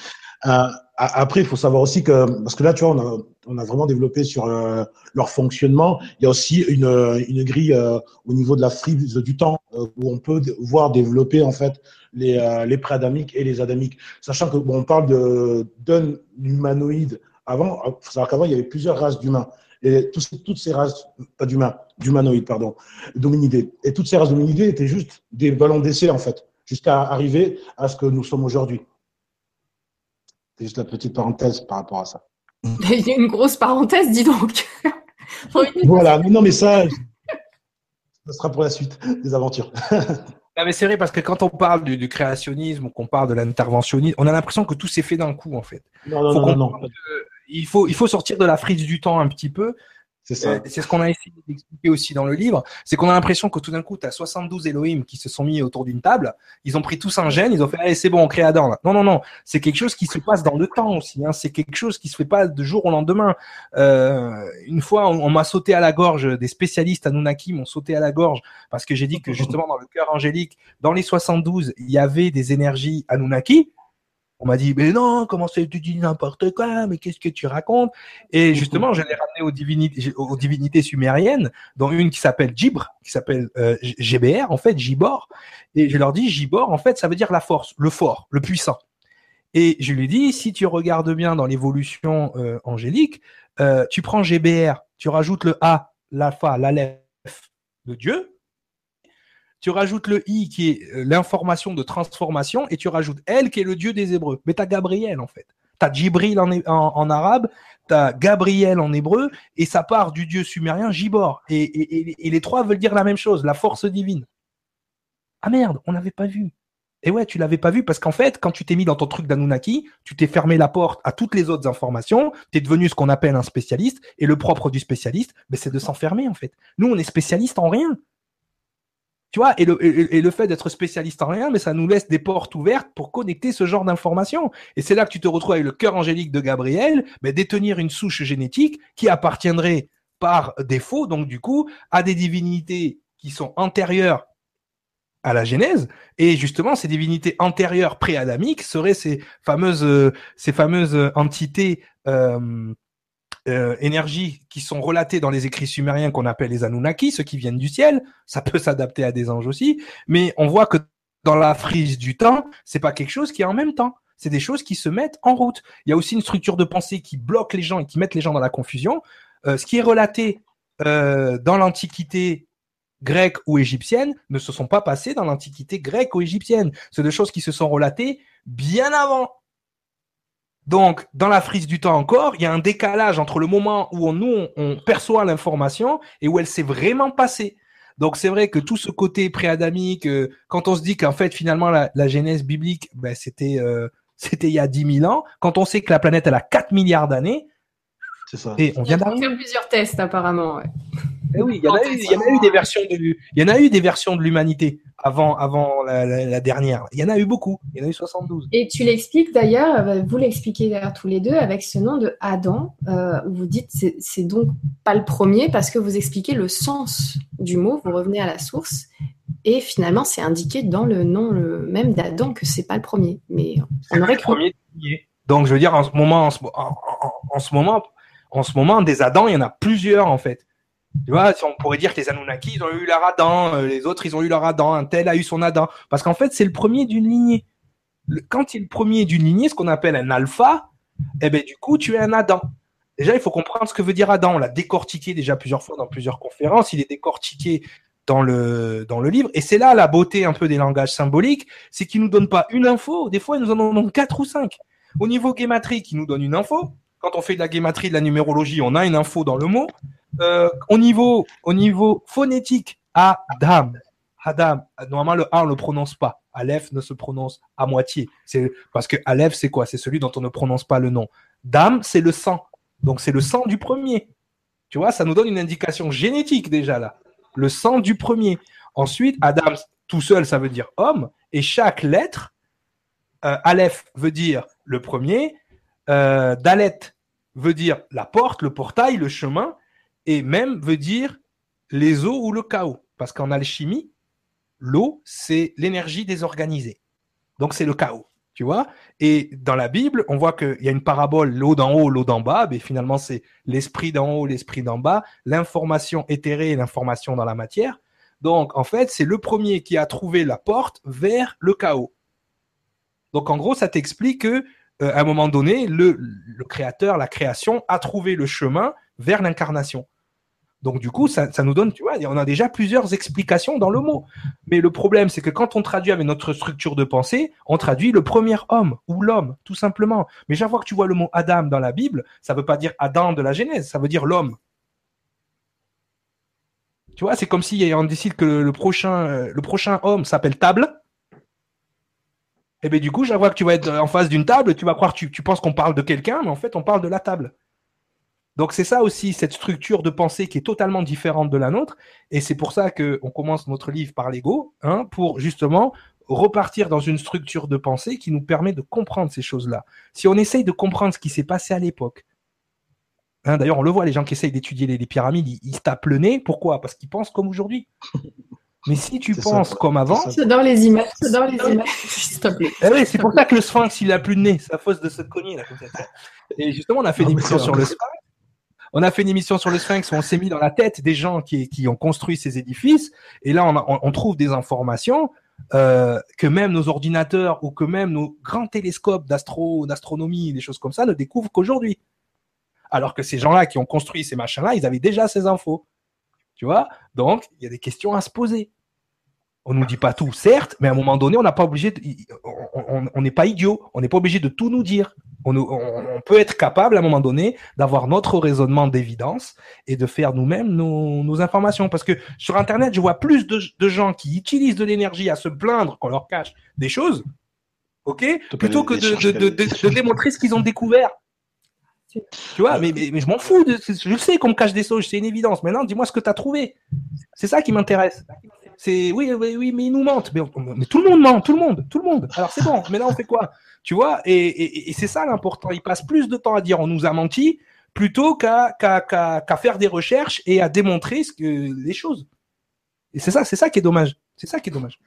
Euh, après, il faut savoir aussi que, parce que là, tu vois, on a, on a vraiment développé sur euh, leur fonctionnement. Il y a aussi une, une grille euh, au niveau de la frise du temps euh, où on peut voir développer en fait les, les préadamiques et les adamiques. Sachant que bon, on parle de d'un humanoïde. Avant, il faut savoir qu'avant, il y avait plusieurs races d'humains. Et toutes ces races, pas d'humains, d'humanoïdes, pardon, d'hominidés. Et toutes ces races d'hominidés étaient juste des ballons d'essai, en fait, jusqu'à arriver à ce que nous sommes aujourd'hui. C'est juste la petite parenthèse par rapport à ça. *laughs* Il y a une grosse parenthèse, dis donc. *laughs* voilà, non, mais ça, *laughs* ça sera pour la suite des aventures. Mais c'est vrai parce que quand on parle du, créationnisme ou qu'on parle de l'interventionnisme, on a l'impression que tout s'est fait d'un coup en fait. Non, non, non, non. il faut, il faut sortir de la frise du temps un petit peu c'est euh, ce qu'on a essayé d'expliquer aussi dans le livre. C'est qu'on a l'impression que tout d'un coup, tu as 72 Elohim qui se sont mis autour d'une table. Ils ont pris tous un gène. Ils ont fait, allez, c'est bon, on crée Adam. Là. Non, non, non. C'est quelque chose qui se passe dans le temps aussi. Hein. C'est quelque chose qui se fait pas de jour au lendemain. Euh, une fois, on, m'a sauté à la gorge. Des spécialistes Anunnaki m'ont sauté à la gorge parce que j'ai dit que justement, dans le cœur angélique, dans les 72, il y avait des énergies Anunnaki. On m'a dit, mais non, comment c'est, tu dis n'importe quoi, mais qu'est-ce que tu racontes? Et justement, je l'ai ramené aux divinités, aux divinités sumériennes, dont une qui s'appelle Jibre, qui s'appelle euh, GBR, en fait, Jibor. Et je leur dis, Jibor, en fait, ça veut dire la force, le fort, le puissant. Et je lui dis, si tu regardes bien dans l'évolution euh, angélique, euh, tu prends GBR, tu rajoutes le A, l'alpha, l'alef de Dieu, tu rajoutes le I qui est euh, l'information de transformation et tu rajoutes elle qui est le dieu des Hébreux. Mais tu as Gabriel en fait. Tu as Jibril en, arabe, tu as Gabriel en hébreu et ça part du dieu sumérien Jibor. Et, les trois veulent dire la même chose, la force divine. Ah merde, on n'avait pas vu. Et ouais, tu l'avais pas vu parce qu'en fait, quand tu t'es mis dans ton truc d'Anunnaki, tu t'es fermé la porte à toutes les autres informations, tu es devenu ce qu'on appelle un spécialiste, et le propre du spécialiste, ben, c'est de s'enfermer en fait. Nous, on est spécialiste en rien. Tu vois, et le, et, le fait d'être spécialiste en rien, mais ça nous laisse des portes ouvertes pour connecter ce genre d'informations. Et c'est là que tu te retrouves avec le cœur angélique de Gabriel, mais détenir une souche génétique qui appartiendrait par défaut, donc du coup, à des divinités qui sont antérieures à la Genèse, et justement ces divinités antérieures pré-adamiques seraient ces fameuses, euh, ces fameuses entités euh, euh, énergies qui sont relatées dans les écrits sumériens qu'on appelle les Anunnaki, ceux qui viennent du ciel. Ça peut *laughs* s'adapter à des anges aussi, mais on voit que dans la frise du temps, c'est pas quelque chose qui est en même temps. C'est des choses qui se mettent en route. Il y a aussi une structure de pensée qui bloque les gens et qui met les gens dans la confusion. Euh, ce qui est relaté euh, dans l'Antiquité grecque ou égyptienne ne se sont pas passés dans l'Antiquité grecque ou égyptienne. C'est des choses qui se sont relatées bien avant. Donc, dans la frise du temps encore, il y a un décalage entre le moment où on, nous, on, perçoit l'information et où elle s'est vraiment passée. Donc, c'est vrai que tout ce côté préadamique, euh, quand on se dit qu'en fait, finalement, la, genèse biblique, ben, c'était euh, *laughs* c'était il y a 10 000 ans, quand on sait que la planète, elle a 4 milliards d'années, c'est ça. Et on vient faire plusieurs tests, apparemment. Ouais. Eh oui, il y, en a eu, il y en a eu des versions de, il y en a eu des versions de l'humanité avant, avant la, dernière. Il y en a eu beaucoup. Il y en a eu 72. Et tu l'expliques d'ailleurs, euh, vous l'expliquez d'ailleurs tous les deux avec ce nom de Adam, euh, où vous dites c'est, c'est donc pas le premier parce que vous expliquez le sens du mot, vous revenez à la source. Et finalement, c'est indiqué dans le nom le même d'Adam que c'est pas le premier. Mais on aurait cru. Donc, je veux dire, en ce moment, en ce, en ce moment, en ce moment, des Adam, il y en a plusieurs en fait. Tu vois, on pourrait dire que les Anunnaki, ils ont eu leur Adam, euh, les autres, ils ont eu leur Adam, un tel a eu son Adam. Parce qu'en fait, c'est le premier d'une lignée. quand il est le premier d'une lignée, ce qu'on appelle un alpha, eh ben, du coup, tu es un Adam. Déjà, il faut comprendre ce que veut dire Adam. On l'a décortiqué déjà plusieurs fois dans plusieurs conférences. Il est décortiqué dans le, dans le livre. Et c'est là la beauté un peu des langages symboliques, c'est qu'ils nous donnent pas une info. Des fois, ils nous en donnent quatre ou cinq. Au niveau guématrique, ils nous donnent une info. Quand on fait de la guématrie, de la numérologie, on a une info dans le mot. Euh, au niveau, au niveau phonétique, Adam, Adam, normalement le A on le prononce pas. Aleph ne se prononce à moitié. C'est parce que Aleph c'est quoi? C'est celui dont on ne prononce pas le nom. Dam c'est le sang. Donc c'est le sang du premier. Tu vois, ça nous donne une indication génétique déjà là. Le sang du premier. Ensuite, Adam tout seul ça veut dire homme et chaque lettre euh, Aleph veut dire le premier, euh, Dalet veut dire la porte, le portail, le chemin, et même veut dire les eaux ou le chaos. Parce qu'en alchimie, l'eau, c'est l'énergie désorganisée. Donc c'est le chaos. Tu vois Et dans la Bible, on voit qu'il y a une parabole, l'eau d'en haut, l'eau d'en bas. Mais finalement, c'est l'esprit d'en haut, l'esprit d'en bas, l'information éthérée et l'information dans la matière. Donc, en fait, c'est le premier qui a trouvé la porte vers le chaos. Donc, en gros, ça t'explique que euh, à un moment donné, le, créateur, la création, a trouvé le chemin vers l'incarnation. Donc du coup, ça, nous donne, tu vois, on a déjà plusieurs explications dans le mot. Mais le problème, c'est que quand on traduit avec notre structure de pensée, on traduit le premier homme ou l'homme, tout simplement. Mais chaque fois que tu vois le mot Adam dans la Bible, ça ne veut pas dire Adam de la Genèse, ça veut dire l'homme. Tu vois, c'est comme si on décide que euh, le prochain homme s'appelle table. Et eh bien du coup, je vois que tu vas être en face d'une table, tu vas croire, tu, tu penses qu'on parle de quelqu'un, mais en fait, on parle de la table. Donc c'est ça aussi, cette structure de pensée qui est totalement différente de la nôtre. Et c'est pour ça qu'on commence notre livre par l'ego, hein, pour justement repartir dans une structure de pensée qui nous permet de comprendre ces choses-là. Si on essaye de comprendre ce qui s'est passé à l'époque, hein, d'ailleurs on le voit, les gens qui essayent d'étudier les, pyramides, ils, se tapent le nez. Pourquoi? Parce qu'ils pensent comme aujourd'hui. Mais si tu penses comme avant. dans les images. dans les images. *laughs* Eh c'est pour ça que le sphinx, il a plus de nez. C'est à cause de cette cogner là. Et justement, on a fait une émission sur le sphinx. On a fait une émission sur le Sphinx où on s'est mis dans la tête des gens qui, qui ont construit ces édifices. Et là, on, on trouve des informations euh, que même nos ordinateurs ou que même nos grands télescopes d'astro, d'astronomie, des choses comme ça ne découvrent qu'aujourd'hui. Alors que ces gens-là qui ont construit ces machins-là, ils avaient déjà ces infos. Tu vois? Donc, il y a des questions à se poser. On nous dit pas tout, certes, mais à un moment donné, on n'a pas obligé, on n'est pas idiot, on n'est pas obligé de tout nous dire on, peut être capable à un moment donné d'avoir notre raisonnement d'évidence et de faire nous-mêmes nos, informations. Parce que sur Internet, je vois plus de, gens qui utilisent de l'énergie à se plaindre qu'on leur cache des choses, ok, plutôt que de, démontrer ce qu'ils ont découvert. Tu vois, mais, mais, je m'en fous. je sais qu'on me cache des choses, c'est une évidence. Maintenant, dis-moi ce que tu as trouvé. C'est ça qui m'intéresse. C'est oui, oui, oui, mais ils nous mentent. Mais, tout le monde ment, tout le monde, tout le monde. Alors c'est bon. Là, on fait quoi? Tu vois, et, c'est ça l'important. Il passe plus de temps à dire on nous a menti plutôt qu'à faire des recherches et à démontrer ce que, les choses. Et c'est ça, c'est ça qui est dommage. C'est ça qui est dommage.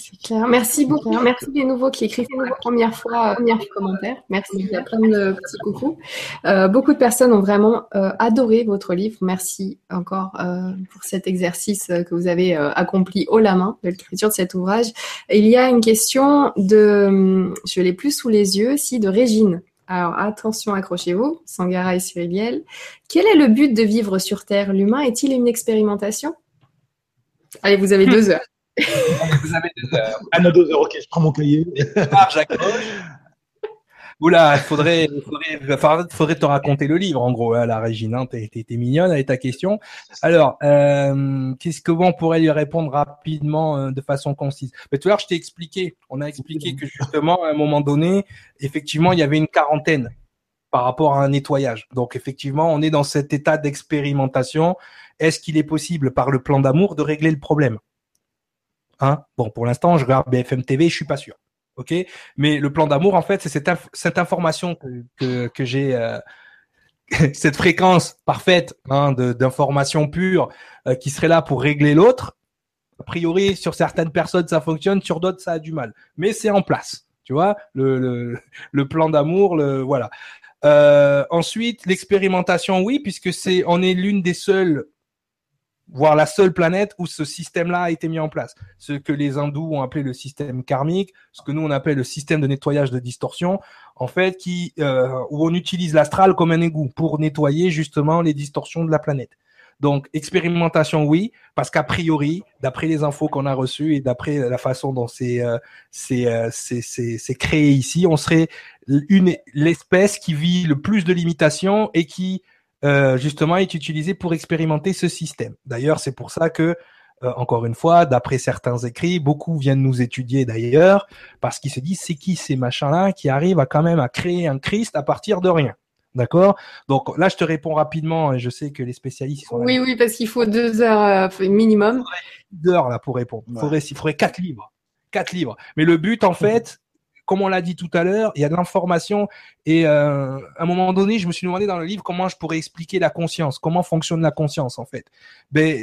C'est clair. Merci beaucoup. Merci des nouveaux qui écrivent pour la première fois, première commentaire. Merci. Il y a plein de petits coucou. Euh, beaucoup de personnes ont vraiment euh, adoré votre livre. Merci encore euh, pour cet exercice que vous avez accompli haut la main de l'écriture de cet ouvrage. Il y a une question de, je l'ai plus sous les yeux, si de Régine. Alors attention, accrochez-vous, Sangara et Cyriliel. Quel est le but de vivre sur Terre? L'humain est-il une expérimentation? Allez, vous avez *laughs* deux heures. Vous avez deux heures. À nos deux heures, ok, je prends mon cahier. Oula, il faudrait, faudrait, faudrait, te raconter le livre, en gros, hein, la Régine. Hein, t'es, mignonne avec ta question. Alors, euh, qu'est-ce que on pourrait lui répondre rapidement, euh, de façon concise? Mais tout à l'heure, je t'ai expliqué. On a expliqué que justement, à un moment donné, effectivement, il y avait une quarantaine par rapport à un nettoyage. Donc, effectivement, on est dans cet état d'expérimentation. Est-ce qu'il est possible, par le plan d'amour, de régler le problème? Hein bon, pour l'instant, je regarde BFM TV, je suis pas sûr. Ok, mais le plan d'amour, en fait, c'est cette, information que, que, j'ai, euh, *laughs* cette fréquence parfaite hein, d'information pure euh, qui serait là pour régler l'autre. A priori, sur certaines personnes, ça fonctionne, sur d'autres, ça a du mal. Mais c'est en place. Tu vois, le, le, *laughs* le plan d'amour, le voilà. Euh, ensuite, l'expérimentation, oui, puisque c'est, on est l'une des seules voire la seule planète où ce système-là a été mis en place. Ce que les hindous ont appelé le système karmique, ce que nous on appelle le système de nettoyage de distorsion, en fait, qui euh, où on utilise l'astral comme un égout pour nettoyer justement les distorsions de la planète. Donc expérimentation oui, parce qu'a priori, d'après les infos qu'on a reçues et d'après la façon dont c'est euh, euh, c'est créé ici, on serait une l'espèce qui vit le plus de limitations et qui euh, justement est utilisé pour expérimenter ce système. D'ailleurs, c'est pour ça que, euh, encore une fois, d'après certains écrits, beaucoup viennent nous étudier d'ailleurs, parce qu'ils se disent c'est qui ces machins-là qui arrivent à quand même à créer un Christ à partir de rien. D'accord? Donc là, je te réponds rapidement. Et je sais que les spécialistes sont Oui, oui, parce qu'il faut deux heures euh, minimum. Deux heures là pour répondre. Il faudrait, il faudrait quatre livres. Quatre livres. Mais le but, en *laughs* fait, comme on l'a dit tout à l'heure, il y a de l'information. Et euh, à un moment donné, je me suis demandé dans le livre comment je pourrais expliquer la conscience, comment fonctionne la conscience en fait. Ben,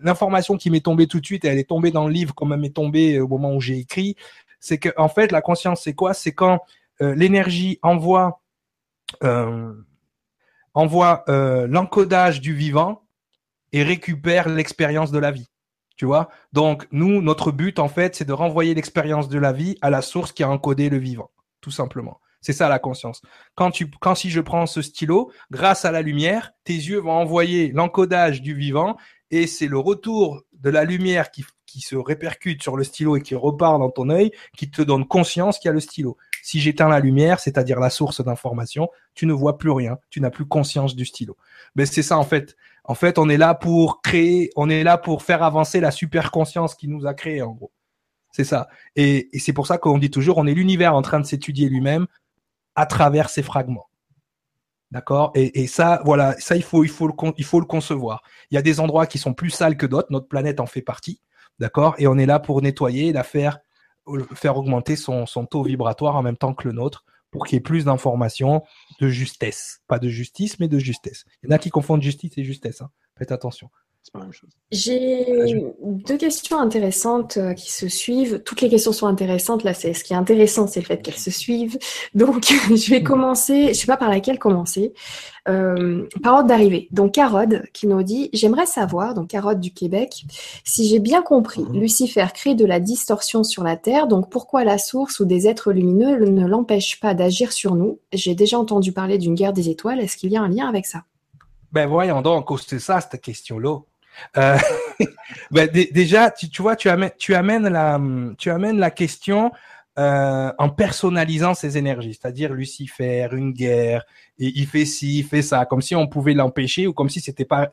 l'information qui m'est tombée tout de suite, elle est tombée dans le livre comme elle m'est tombée au moment où j'ai écrit, c'est que en fait, la conscience, c'est quoi? C'est quand euh, l'énergie envoie envoie euh, l'encodage du vivant et récupère l'expérience de la vie. Tu vois? Donc, nous, notre but, en fait, c'est de renvoyer l'expérience de la vie à la source qui a encodé le vivant, tout simplement. C'est ça la conscience. Quand tu, quand si je prends ce stylo, grâce à la lumière, tes yeux vont envoyer l'encodage du vivant et c'est le retour de la lumière qui, qui se répercute sur le stylo et qui repart dans ton œil qui te donne conscience qu'il y a le stylo. Si j'éteins la lumière, c'est-à-dire la source d'information, tu ne vois plus rien, tu n'as plus conscience du stylo. Mais c'est ça en fait. En fait, on est là pour créer, on est là pour faire avancer la super conscience qui nous a créé en gros. C'est ça. Et, c'est pour ça qu'on dit toujours, on est l'univers en train de s'étudier lui-même à travers ces fragments. D'accord? Et, ça, voilà, ça il faut, il faut le, il faut le concevoir. Il y a des endroits qui sont plus sales que d'autres. Notre planète en fait partie. D'accord? Et on est là pour nettoyer, la faire faire augmenter son, taux vibratoire en même temps que le nôtre pour qu'il y ait plus d'informations, de justesse. Pas de justice, mais de justesse. Il y en a qui confondent justice et justesse. Hein. Faites attention. J'ai deux questions intéressantes euh, qui se suivent. Toutes les questions sont intéressantes. Là, c'est ce qui est intéressant, c'est le fait qu'elles se suivent. *laughs* Donc, *laughs* je vais commencer. Je sais pas par laquelle commencer. Euh, par ordre d'arrivée. Donc, Carode qui nous dit J'aimerais savoir, donc Carode du Québec, si j'ai bien compris, mhm. Lucifer crée de la distorsion sur la Terre. Donc, pourquoi la source ou des êtres lumineux ne l'empêchent pas d'agir sur nous? J'ai déjà entendu parler d'une guerre des étoiles. Est-ce qu'il y a un lien avec ça? Ben voyons donc, c'est ça cette question-là. Euh, *laughs* ben, déjà, tu, vois, tu amènes, la, question euh, en personnalisant ses énergies, c'est-à-dire Lucifer, une guerre, et il fait ci, il fait ça, comme si on pouvait l'empêcher ou comme si c'était pas,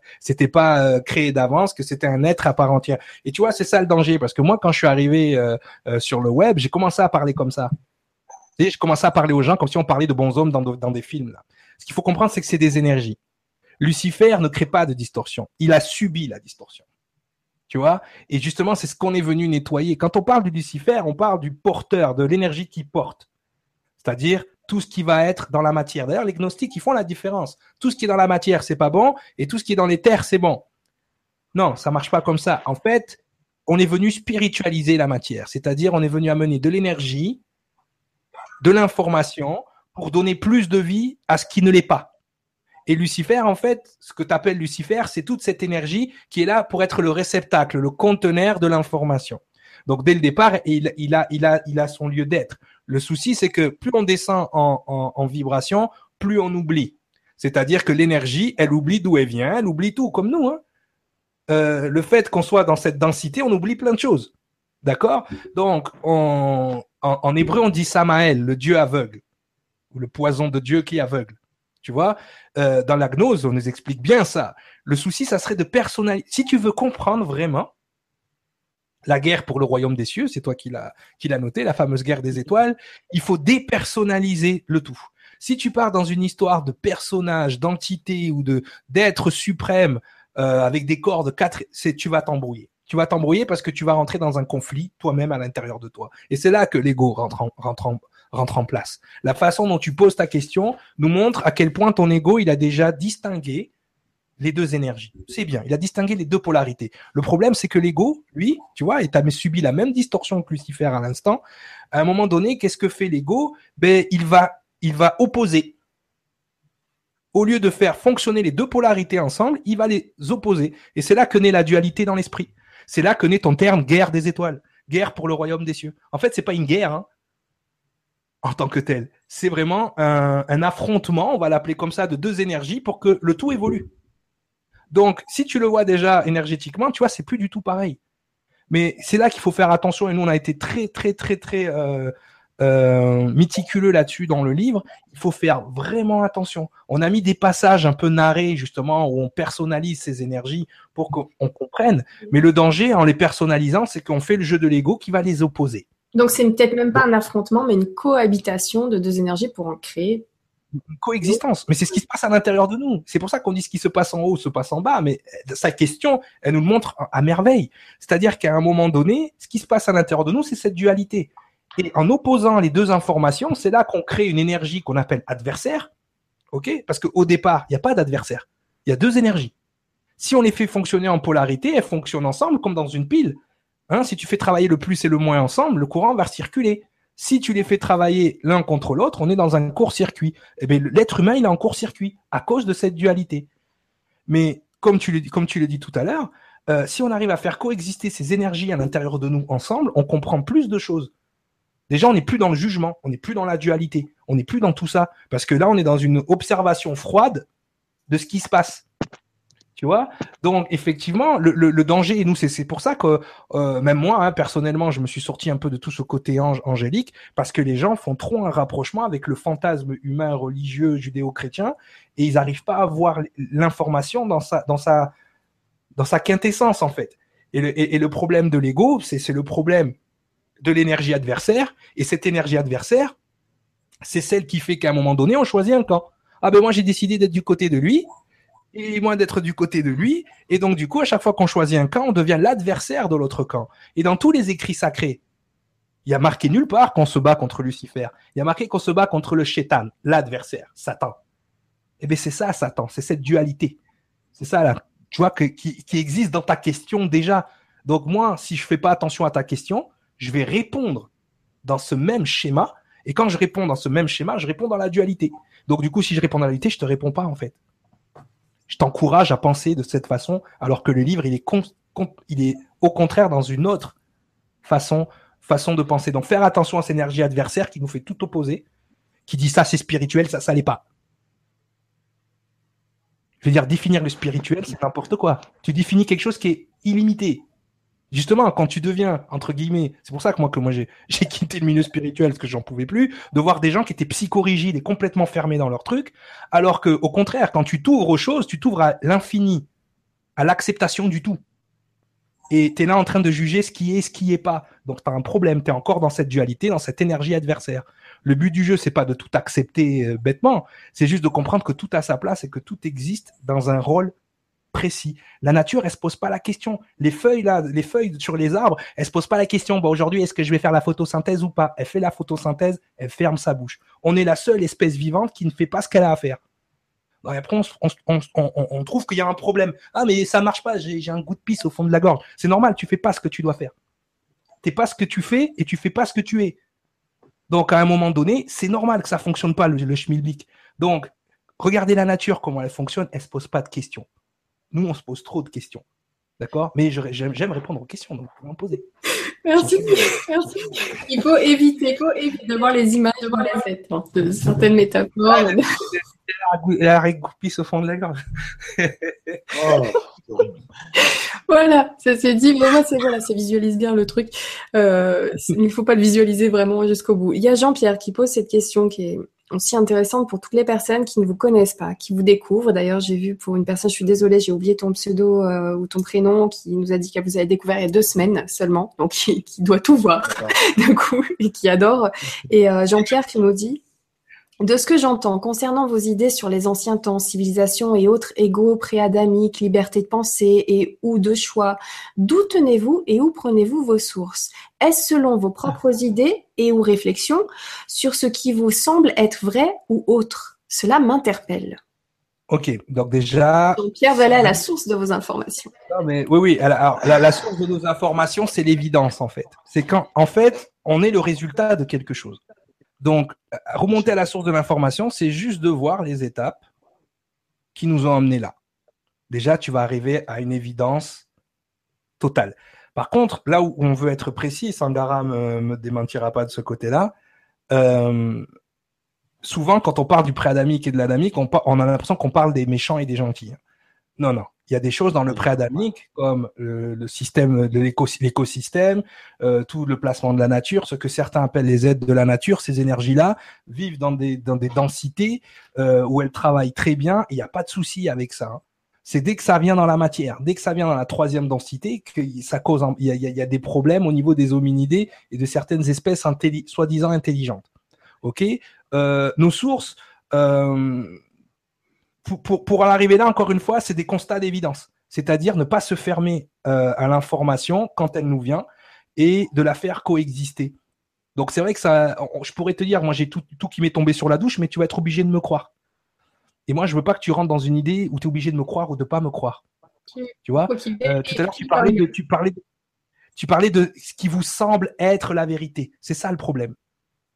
pas euh, créé d'avance, que c'était un être à part entière. Et tu vois, c'est ça le danger, parce que moi, quand je suis arrivé sur le web, j'ai commencé à parler comme ça. Et je commençais à parler aux gens comme si on parlait de bons hommes dans, des films. Ce qu'il faut comprendre, c'est que c'est des énergies. Lucifer ne crée pas de distorsion. Il a subi la distorsion. Tu vois? Et justement, c'est ce qu'on est venu nettoyer. Quand on parle du Lucifer, on parle du porteur, de l'énergie qui porte. C'est-à-dire tout ce qui va être dans la matière. D'ailleurs, les gnostiques, ils font la différence. Tout ce qui est dans la matière, c'est pas bon, et tout ce qui est dans les terres, c'est bon. Non, ça marche pas comme ça. En fait, on est venu spiritualiser la matière. C'est-à-dire, on est venu amener de l'énergie, de l'information, pour donner plus de vie à ce qui ne l'est pas. Et Lucifer, en fait, ce que tu appelles Lucifer, c'est toute cette énergie qui est là pour être le réceptacle, le conteneur de l'information. Donc dès le départ, il, a, son lieu d'être. Le souci, c'est que plus on descend en, vibration, plus on oublie. C'est-à-dire que l'énergie, elle oublie d'où elle vient, elle oublie tout, comme nous. Hein. Euh, le fait qu'on soit dans cette densité, on oublie plein de choses. D'accord? Donc, en, en, hébreu, on dit Samaël, le Dieu aveugle, ou le poison de Dieu qui aveugle. Tu vois, euh, dans la gnose, on nous explique bien ça. Le souci, ça serait de personnaliser. Si tu veux comprendre vraiment la guerre pour le royaume des cieux, c'est toi qui l'as noté, la fameuse guerre des étoiles, il faut dépersonnaliser le tout. Si tu pars dans une histoire de personnage, d'entité ou de d'être suprême euh, avec des corps de quatre, c'est tu vas t'embrouiller. Tu vas t'embrouiller parce que tu vas rentrer dans un conflit toi-même à l'intérieur de toi. Et c'est là que l'ego rentre rentre en, rentre en place. La façon dont tu poses ta question nous montre à quel point ton ego, il a déjà distingué les deux énergies. C'est bien, il a distingué les deux polarités. Le problème, c'est que l'ego, lui, tu vois, et tu as subi la même distorsion que Lucifer à l'instant. À un moment donné, qu'est-ce que fait l'ego? Ben, il va, il va opposer. Au lieu de faire fonctionner les deux polarités ensemble, il va les opposer. Et c'est là que naît la dualité dans l'esprit. C'est là que naît ton terme guerre des étoiles, guerre pour le royaume des cieux. En fait, c'est pas une guerre, hein en tant que tel. C'est vraiment un, affrontement, on va l'appeler comme ça, de deux énergies pour que le tout évolue. Donc, si tu le vois déjà énergétiquement, tu vois, c'est plus du tout pareil. Mais c'est là qu'il faut faire attention. Et nous, on a été très, très, très, très euh, euh, méticuleux là-dessus dans le livre. Il faut faire vraiment attention. On a mis des passages un peu narrés, justement, où on personnalise ces énergies pour qu'on comprenne. Mais le danger, en les personnalisant, c'est qu'on fait le jeu de l'ego qui va les opposer. Donc c'est peut-être même pas un affrontement, mais une cohabitation de deux énergies pour en créer. Une coexistence. Mais c'est ce qui se passe à l'intérieur de nous. C'est pour ça qu'on dit ce qui se passe en haut se passe en bas. Mais euh, sa question, elle nous le montre à merveille. C'est-à-dire qu'à un moment donné, ce qui se passe à l'intérieur de nous, c'est cette dualité. Et en opposant les deux informations, c'est là qu'on crée une énergie qu'on appelle adversaire. OK? Parce qu'au départ, il n'y a pas d'adversaire. Il y a deux énergies. Si on les fait fonctionner en polarité, elles fonctionnent ensemble comme dans une pile. Hein, si tu fais travailler le plus et le moins ensemble, le courant va circuler. Si tu les fais travailler l'un contre l'autre, on est dans un court-circuit. Eh bien, l'être humain, il est en court-circuit à cause de cette dualité. Mais comme tu le, comme dis tout à l'heure, euh, si on arrive à faire coexister ces énergies à l'intérieur de nous ensemble, on comprend plus de choses. Déjà, on n'est plus dans le jugement, on n'est plus dans la dualité, on n'est plus dans tout ça. Parce que là, on est dans une observation froide de ce qui se passe. Tu Donc, effectivement, le, danger, et nous, c'est pour ça que euh, même moi, hein, personnellement, je me suis sorti un peu de tout ce côté angélique, parce que les gens font trop un rapprochement avec le fantasme humain, religieux, judéo-chrétien, et ils n'arrivent pas à voir l'information dans sa quintessence, en fait. Et le, et le problème de l'ego, c'est le problème de l'énergie adversaire, et cette énergie adversaire, c'est celle qui fait qu'à un moment donné, on choisit un camp. Ah ben moi, j'ai décidé d'être du côté de lui, et moins d'être du côté de lui. Et donc, du coup, à chaque fois qu'on choisit un camp, on devient l'adversaire de l'autre camp. Et dans tous les écrits sacrés, il y a marqué nulle part qu'on se bat contre Lucifer. Il y a marqué qu'on se bat contre le chétan, l'adversaire, Satan. Eh bien, c'est ça, Satan. C'est cette dualité. C'est ça, là, tu vois, qui, existe dans ta question déjà. Donc, moi, si je fais pas attention à ta question, je vais répondre dans ce même schéma. Et quand je réponds dans ce même schéma, je réponds dans la dualité. Donc, du coup, si je réponds dans la dualité, je te réponds pas, en fait je t'encourage à penser de cette façon, alors que le livre, il est, au contraire dans une autre façon, façon de penser. Donc faire attention à cette énergie adversaire qui nous fait tout opposer, qui dit ça c'est spirituel, ça ça l'est pas. Je veux dire, définir le spirituel, c'est n'importe quoi. Tu définis quelque chose qui est illimité justement, quand tu deviens, entre guillemets, c'est pour ça que moi, que moi *laughs* j'ai, quitté le milieu spirituel parce que j'en pouvais plus, de voir des gens qui étaient psychorigides et complètement fermés dans leur truc, alors que, au contraire, quand tu t'ouvres aux choses, tu t'ouvres à l'infini, à l'acceptation du tout. Et tu es là en train de juger ce qui est, ce qui est pas. Donc tu as un problème, tu es encore dans cette dualité, dans cette énergie adversaire. Le but du jeu, c'est pas de tout accepter euh, bêtement, c'est juste de comprendre que tout a sa place et que tout existe dans un rôle précis. La nature, elle se pose pas la question. Les feuilles là, les feuilles sur les arbres, elle se pose pas la question. Aujourd'hui, est-ce que je vais faire la photosynthèse ou pas? Elle fait la photosynthèse, elle ferme sa bouche. On est la seule espèce vivante qui ne fait pas ce qu'elle a à faire. après, on, trouve qu'il y a un problème. Ah, mais ça marche pas. J'ai un goût de pisse au fond de la gorge. C'est normal. Tu fais pas ce que tu dois faire. T'es pas ce que tu fais et tu fais pas ce que tu es. Donc, à un moment donné, c'est normal que ça fonctionne pas le, le schmilblick. Donc, regardez la nature comment elle fonctionne. Elle se pose pas de questions. Nous, on se pose trop de questions. D'accord Mais j'aime répondre aux questions, donc vous pouvez en poser. Merci. Merci. Il faut éviter, faut éviter de voir les images voir les têtes hein, de certaines métaphores. Elle a régoupisse au fond de la gorge. oh, *laughs* voilà, ça c'est dit. Mais moi, c'est voilà, ça visualise bien le truc. Euh, il ne faut pas le visualiser vraiment jusqu'au bout. Il y a Jean-Pierre qui pose cette question qui est aussi intéressante pour toutes les personnes qui ne vous connaissent pas, qui vous découvrent. D'ailleurs, j'ai vu pour une personne, je suis désolée, j'ai oublié ton pseudo euh, ou ton prénom, qui nous a dit qu'elle vous avait découvert il y a deux semaines seulement, donc *laughs* qui, doit tout voir *laughs* d'un coup et qui adore. Et euh, Jean-Pierre qui nous dit de ce que j'entends concernant vos idées sur les anciens temps, civilisation et autres égaux préadamiques, liberté de pensée et ou de choix, d'où tenez-vous et où prenez-vous vos sources? Est-ce selon vos propres idées et ou réflexions sur ce qui vous semble être vrai ou autre? Cela m'interpelle. Ok, donc déjà. Donc Pierre voilà la source de vos informations. Non, mais oui, oui. Alors, la, la source de nos informations, c'est l'évidence en fait. C'est quand, en fait, on est le résultat de quelque chose. Donc, remonter à la source de l'information, c'est juste de voir les étapes qui nous ont amenés là. Déjà, tu vas arriver à une évidence totale. Par contre, là où on veut être précis, Sangara me, me démentira pas de ce côté-là, euh, souvent quand on parle du pré-adamique et de l'adamique, on a l'impression qu'on parle des méchants et des gentils. Non, non il y a des choses dans le préadamique, comme le, système de l'écosystème, euh, tout le placement de la nature, ce que certains appellent les aides de la nature, ces énergies-là vivent dans des, dans des densités euh, où elles travaillent très bien, il n'y a pas de souci avec ça. Hein. C'est dès que ça vient dans la matière, dès que ça vient dans la troisième densité, que ça cause, il y, a, y a, des problèmes au niveau des hominidés et de certaines espèces soi-disant intelligentes. Ok, euh, nos sources, euh, pour, pour, en arriver là, encore une fois, c'est des constats d'évidence. C'est-à-dire ne pas se fermer euh, à l'information quand elle nous vient et de la faire coexister. Donc c'est vrai que ça, je pourrais te dire, moi j'ai tout, tout qui m'est tombé sur la douche, mais tu vas être obligé de me croire. Et moi, je veux pas que tu rentres dans une idée où tu es obligé de me croire ou de pas me croire. Tu vois euh, Tout à l'heure, tu parlais de, tu parlais, tu parlais de ce qui vous semble être la vérité. C'est ça le problème.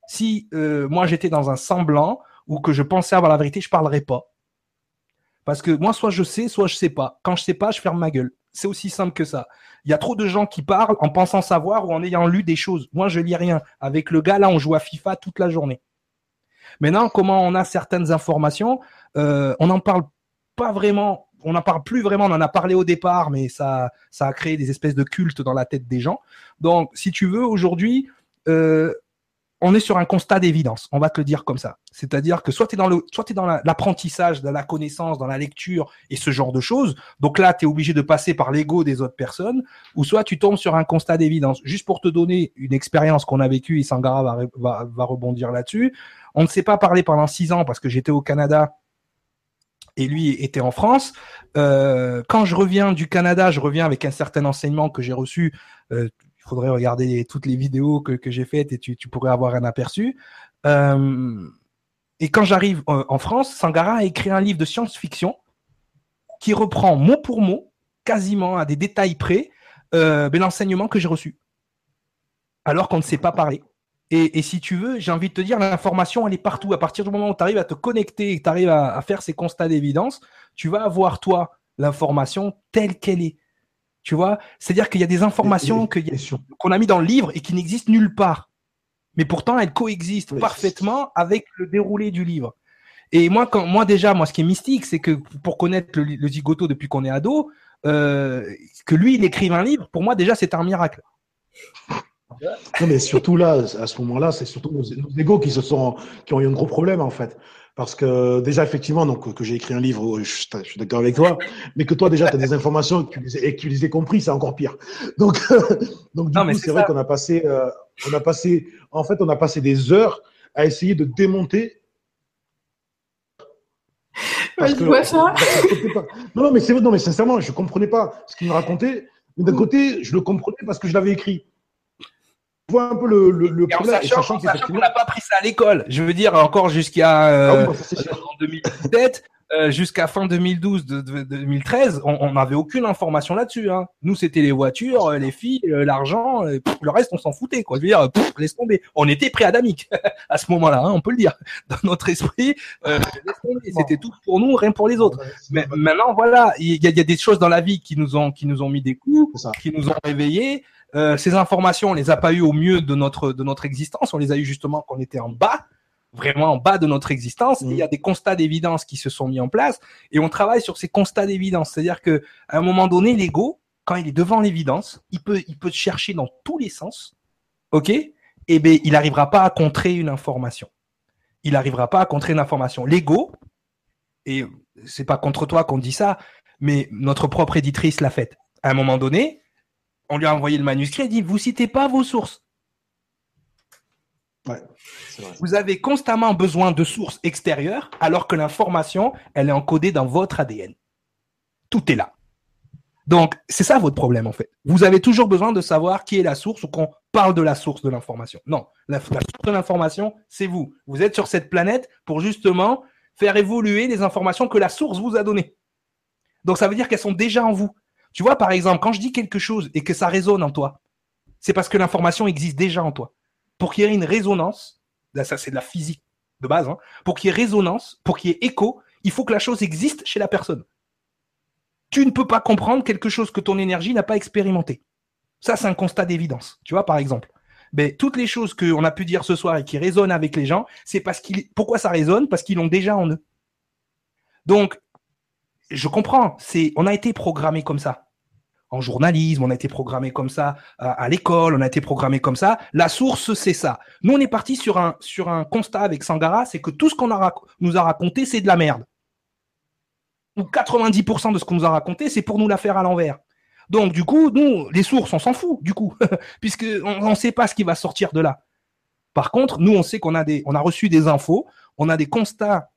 Si euh, moi j'étais dans un semblant ou que je pensais avoir la vérité, je parlerais pas. Parce que moi, soit je sais, soit je sais pas. Quand je sais pas, je ferme ma gueule. C'est aussi simple que ça. Il y a trop de gens qui parlent en pensant savoir ou en ayant lu des choses. Moi, je lis rien. Avec le gars, là, on joue à FIFA toute la journée. Maintenant, comment on a certaines informations, euh, on n'en parle pas vraiment, on n'en parle plus vraiment, on en a parlé au départ, mais ça, ça a créé des espèces de cultes dans la tête des gens. Donc, si tu veux, aujourd'hui, euh, on est sur un constat d'évidence. On va te le dire comme ça. C'est-à-dire que soit tu es dans l'apprentissage, dans la connaissance, dans la lecture et ce genre de choses. Donc là, tu es obligé de passer par l'ego des autres personnes, ou soit tu tombes sur un constat d'évidence. Juste pour te donner une expérience qu'on a vécue, et Sangara va rebondir là-dessus. On ne s'est pas parlé pendant six ans parce que j'étais au Canada et lui était en France. Euh, quand je reviens du Canada, je reviens avec un certain enseignement que j'ai reçu. Euh, il faudrait regarder toutes les vidéos que, que j'ai faites et tu, tu, pourrais avoir un aperçu. Euh, et quand j'arrive en France, Sangara a écrit un livre de science-fiction qui reprend mot pour mot, quasiment à des détails près, euh, ben, l'enseignement que j'ai reçu. Alors qu'on ne s'est pas parlé. Et, et, si tu veux, j'ai envie de te dire, l'information, elle est partout. À partir du moment où tu arrives à te connecter et que tu arrives à, faire ces constats d'évidence, tu vas avoir, toi, l'information telle qu'elle est. Tu vois? C'est-à-dire qu'il y a des informations qu'on a mis dans le livre et qui n'existent nulle part. Mais pourtant, elles coexistent parfaitement avec le déroulé du livre. Et moi, quand, moi déjà, moi, ce qui est mystique, c'est que pour connaître le, le zigoto depuis qu'on est ado, euh, que lui, il écrive un livre, pour moi, déjà, c'est un miracle. Non, mais surtout là, à ce moment-là, c'est surtout nos, nos égos qui se sont, qui ont eu un gros problème en fait. Parce que déjà, effectivement, donc que j'ai écrit un livre, je, je suis d'accord avec toi, mais que toi déjà, tu as des informations et que tu les, et que tu les ai compris, c'est encore pire. Donc, *laughs* donc du non, coup, c'est vrai qu'on a passé, euh, on a passé, en fait, on a passé des heures à essayer de démonter. Parce je que, vois ça. Non, non, mais c'est non, mais sincèrement, je comprenais pas ce qu'il me racontait. Mais d'un côté, je le comprenais parce que je l'avais écrit vois un peu le, le, le problème. En sachant, qu'on n'a pas appris ça à l'école. Je veux dire, encore jusqu'à euh, ah oui, en 2017, euh, jusqu'à fin 2012, de, de, 2013, on n'avait aucune information là-dessus. Hein. Nous, c'était les voitures, euh, les filles, euh, l'argent, le reste, on s'en foutait. Quoi. Je veux dire, pff, laisse tomber. On était pré-adamique *laughs* à ce moment-là, hein, on peut le dire. *laughs* Dans notre esprit, euh, c'était tout pour nous, rien pour les autres. Mais maintenant, voilà, il y, a, y a des choses dans la vie qui nous ont, qui nous ont mis des coups, qui nous ont réveillés. Euh, ces informations, on les a pas eues au mieux de notre de notre existence. On les a eues justement quand on était en bas, vraiment en bas de notre existence. il y a des constats d'évidence qui se sont mis en place et on travaille sur ces constats d'évidence. C'est-à-dire que à un moment donné, l'ego, quand il est devant l'évidence, il peut il peut chercher dans tous les sens, ok? Et eh ben il n'arrivera pas à contrer une information. Il n'arrivera pas à contrer une information. L'ego, et c'est pas contre toi qu'on dit ça, mais notre propre éditrice l'a fait. À un moment donné, on lui a envoyé le manuscrit, il dit Vous citez pas vos sources. Ouais, Vous avez constamment besoin de sources extérieures alors que l'information, elle est encodée dans votre ADN. Tout est là. Donc, c'est ça votre problème en fait. Vous avez toujours besoin de savoir qui est la source ou qu'on parle de la source de l'information. Non, la, la source de l'information, c'est vous. Vous êtes sur cette planète pour justement faire évoluer les informations que la source vous a données. Donc, ça veut dire qu'elles sont déjà en vous. Tu vois, par exemple, quand je dis quelque chose et que ça résonne en toi, c'est parce que l'information existe déjà en toi. Pour qu'il y ait une résonance, là, ça c'est de la physique de base, hein, pour qu'il y ait résonance, pour qu'il y ait écho, il faut que la chose existe chez la personne. Tu ne peux pas comprendre quelque chose que ton énergie n'a pas expérimenté. Ça, c'est un constat d'évidence. Tu vois, par exemple. Mais ben, toutes les choses qu'on a pu dire ce soir et qui résonnent avec les gens, c'est parce qu'ils, pourquoi ça résonne? Parce qu'ils l'ont déjà en eux. Donc, je comprends. C'est, on a été programmé comme ça en journalisme, on a été programmé comme ça à, l'école, on a été programmé comme ça. La source, c'est ça. Nous, on est parti sur un, constat avec Sangara, c'est que tout ce qu'on nous a raconté, c'est de la merde. Ou 90% de ce qu'on nous a raconté, c'est pour nous la faire à l'envers. Donc, du coup, nous, les sources, on s'en fout, du coup, *laughs* puisque on ne sait pas ce qui va sortir de là. Par contre, nous, on sait qu'on a a reçu des infos, on a des constats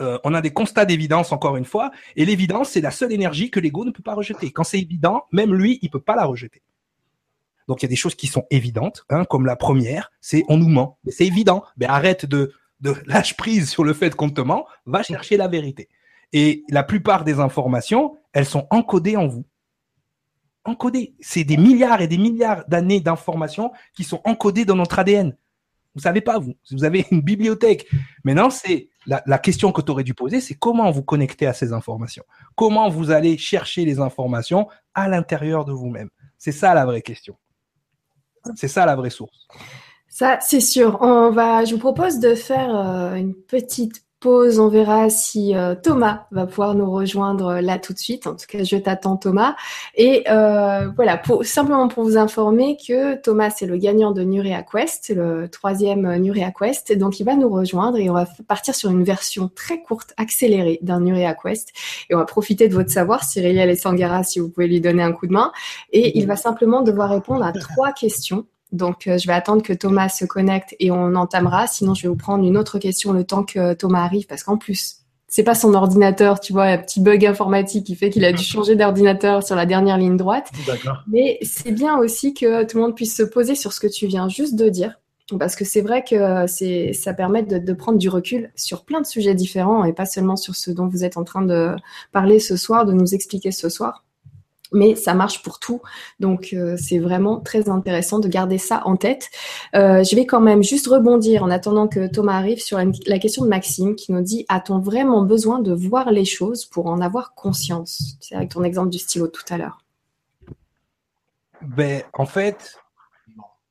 euh, on a des constats d'évidence encore une fois, et l'évidence, c'est la seule énergie que l'ego ne peut pas rejeter. Quand c'est évident, même lui, il peut pas la rejeter. Donc il y a des choses qui sont évidentes, hein, comme la première, c'est on nous ment. C'est évident. Mais arrête de, de *laughs* lâche prise sur le fait qu'on te ment, va chercher la vérité. Et la plupart des informations, elles sont encodées en vous. Encodées. C'est des milliards et des milliards d'années d'informations qui sont encodées dans notre ADN. Vous savez pas, vous. Vous avez une bibliothèque. Maintenant, c'est la, question que tu aurais dû poser, c'est comment vous connectez à ces informations? Comment vous allez chercher les informations à l'intérieur de vous-même? C'est ça la vraie question. C'est ça la vraie source. Ça, c'est sûr. On va, je vous propose de faire euh, une petite pause. On verra si euh, Thomas va pouvoir nous rejoindre là tout de suite. En tout cas, je t'attends Thomas. Et euh, voilà, pour, simplement pour vous informer que Thomas c'est le gagnant de Nurea Quest, le troisième euh, Nurea Quest. Donc il va nous rejoindre et on va partir sur une version très courte, accélérée d'un Nurea Quest. Et on va profiter de votre savoir, Cyril Sangara, si vous pouvez lui donner un coup de main. Et il va simplement devoir répondre à *laughs* trois questions donc, euh, je vais attendre que Thomas se connecte et on entamera. Sinon, je vais vous prendre une autre question le temps que Thomas arrive, parce qu'en plus, c'est pas son ordinateur, tu vois, un petit bug informatique qui fait qu'il a dû changer d'ordinateur sur la dernière ligne droite. Mais c'est bien aussi que tout le monde puisse se poser sur ce que tu viens juste de dire. Parce que c'est vrai que c'est, ça permet de, de, prendre du recul sur plein de sujets différents et pas seulement sur ce dont vous êtes en train de parler ce soir, de nous expliquer ce soir mais ça marche pour tout. Donc euh, c'est vraiment très intéressant de garder ça en tête. Euh, je vais quand même juste rebondir en attendant que Thomas arrive sur la, question de Maxime qui nous dit a-t-on vraiment besoin de voir les choses pour en avoir conscience? C'est avec ton exemple du stylo tout à l'heure. Ben, en fait,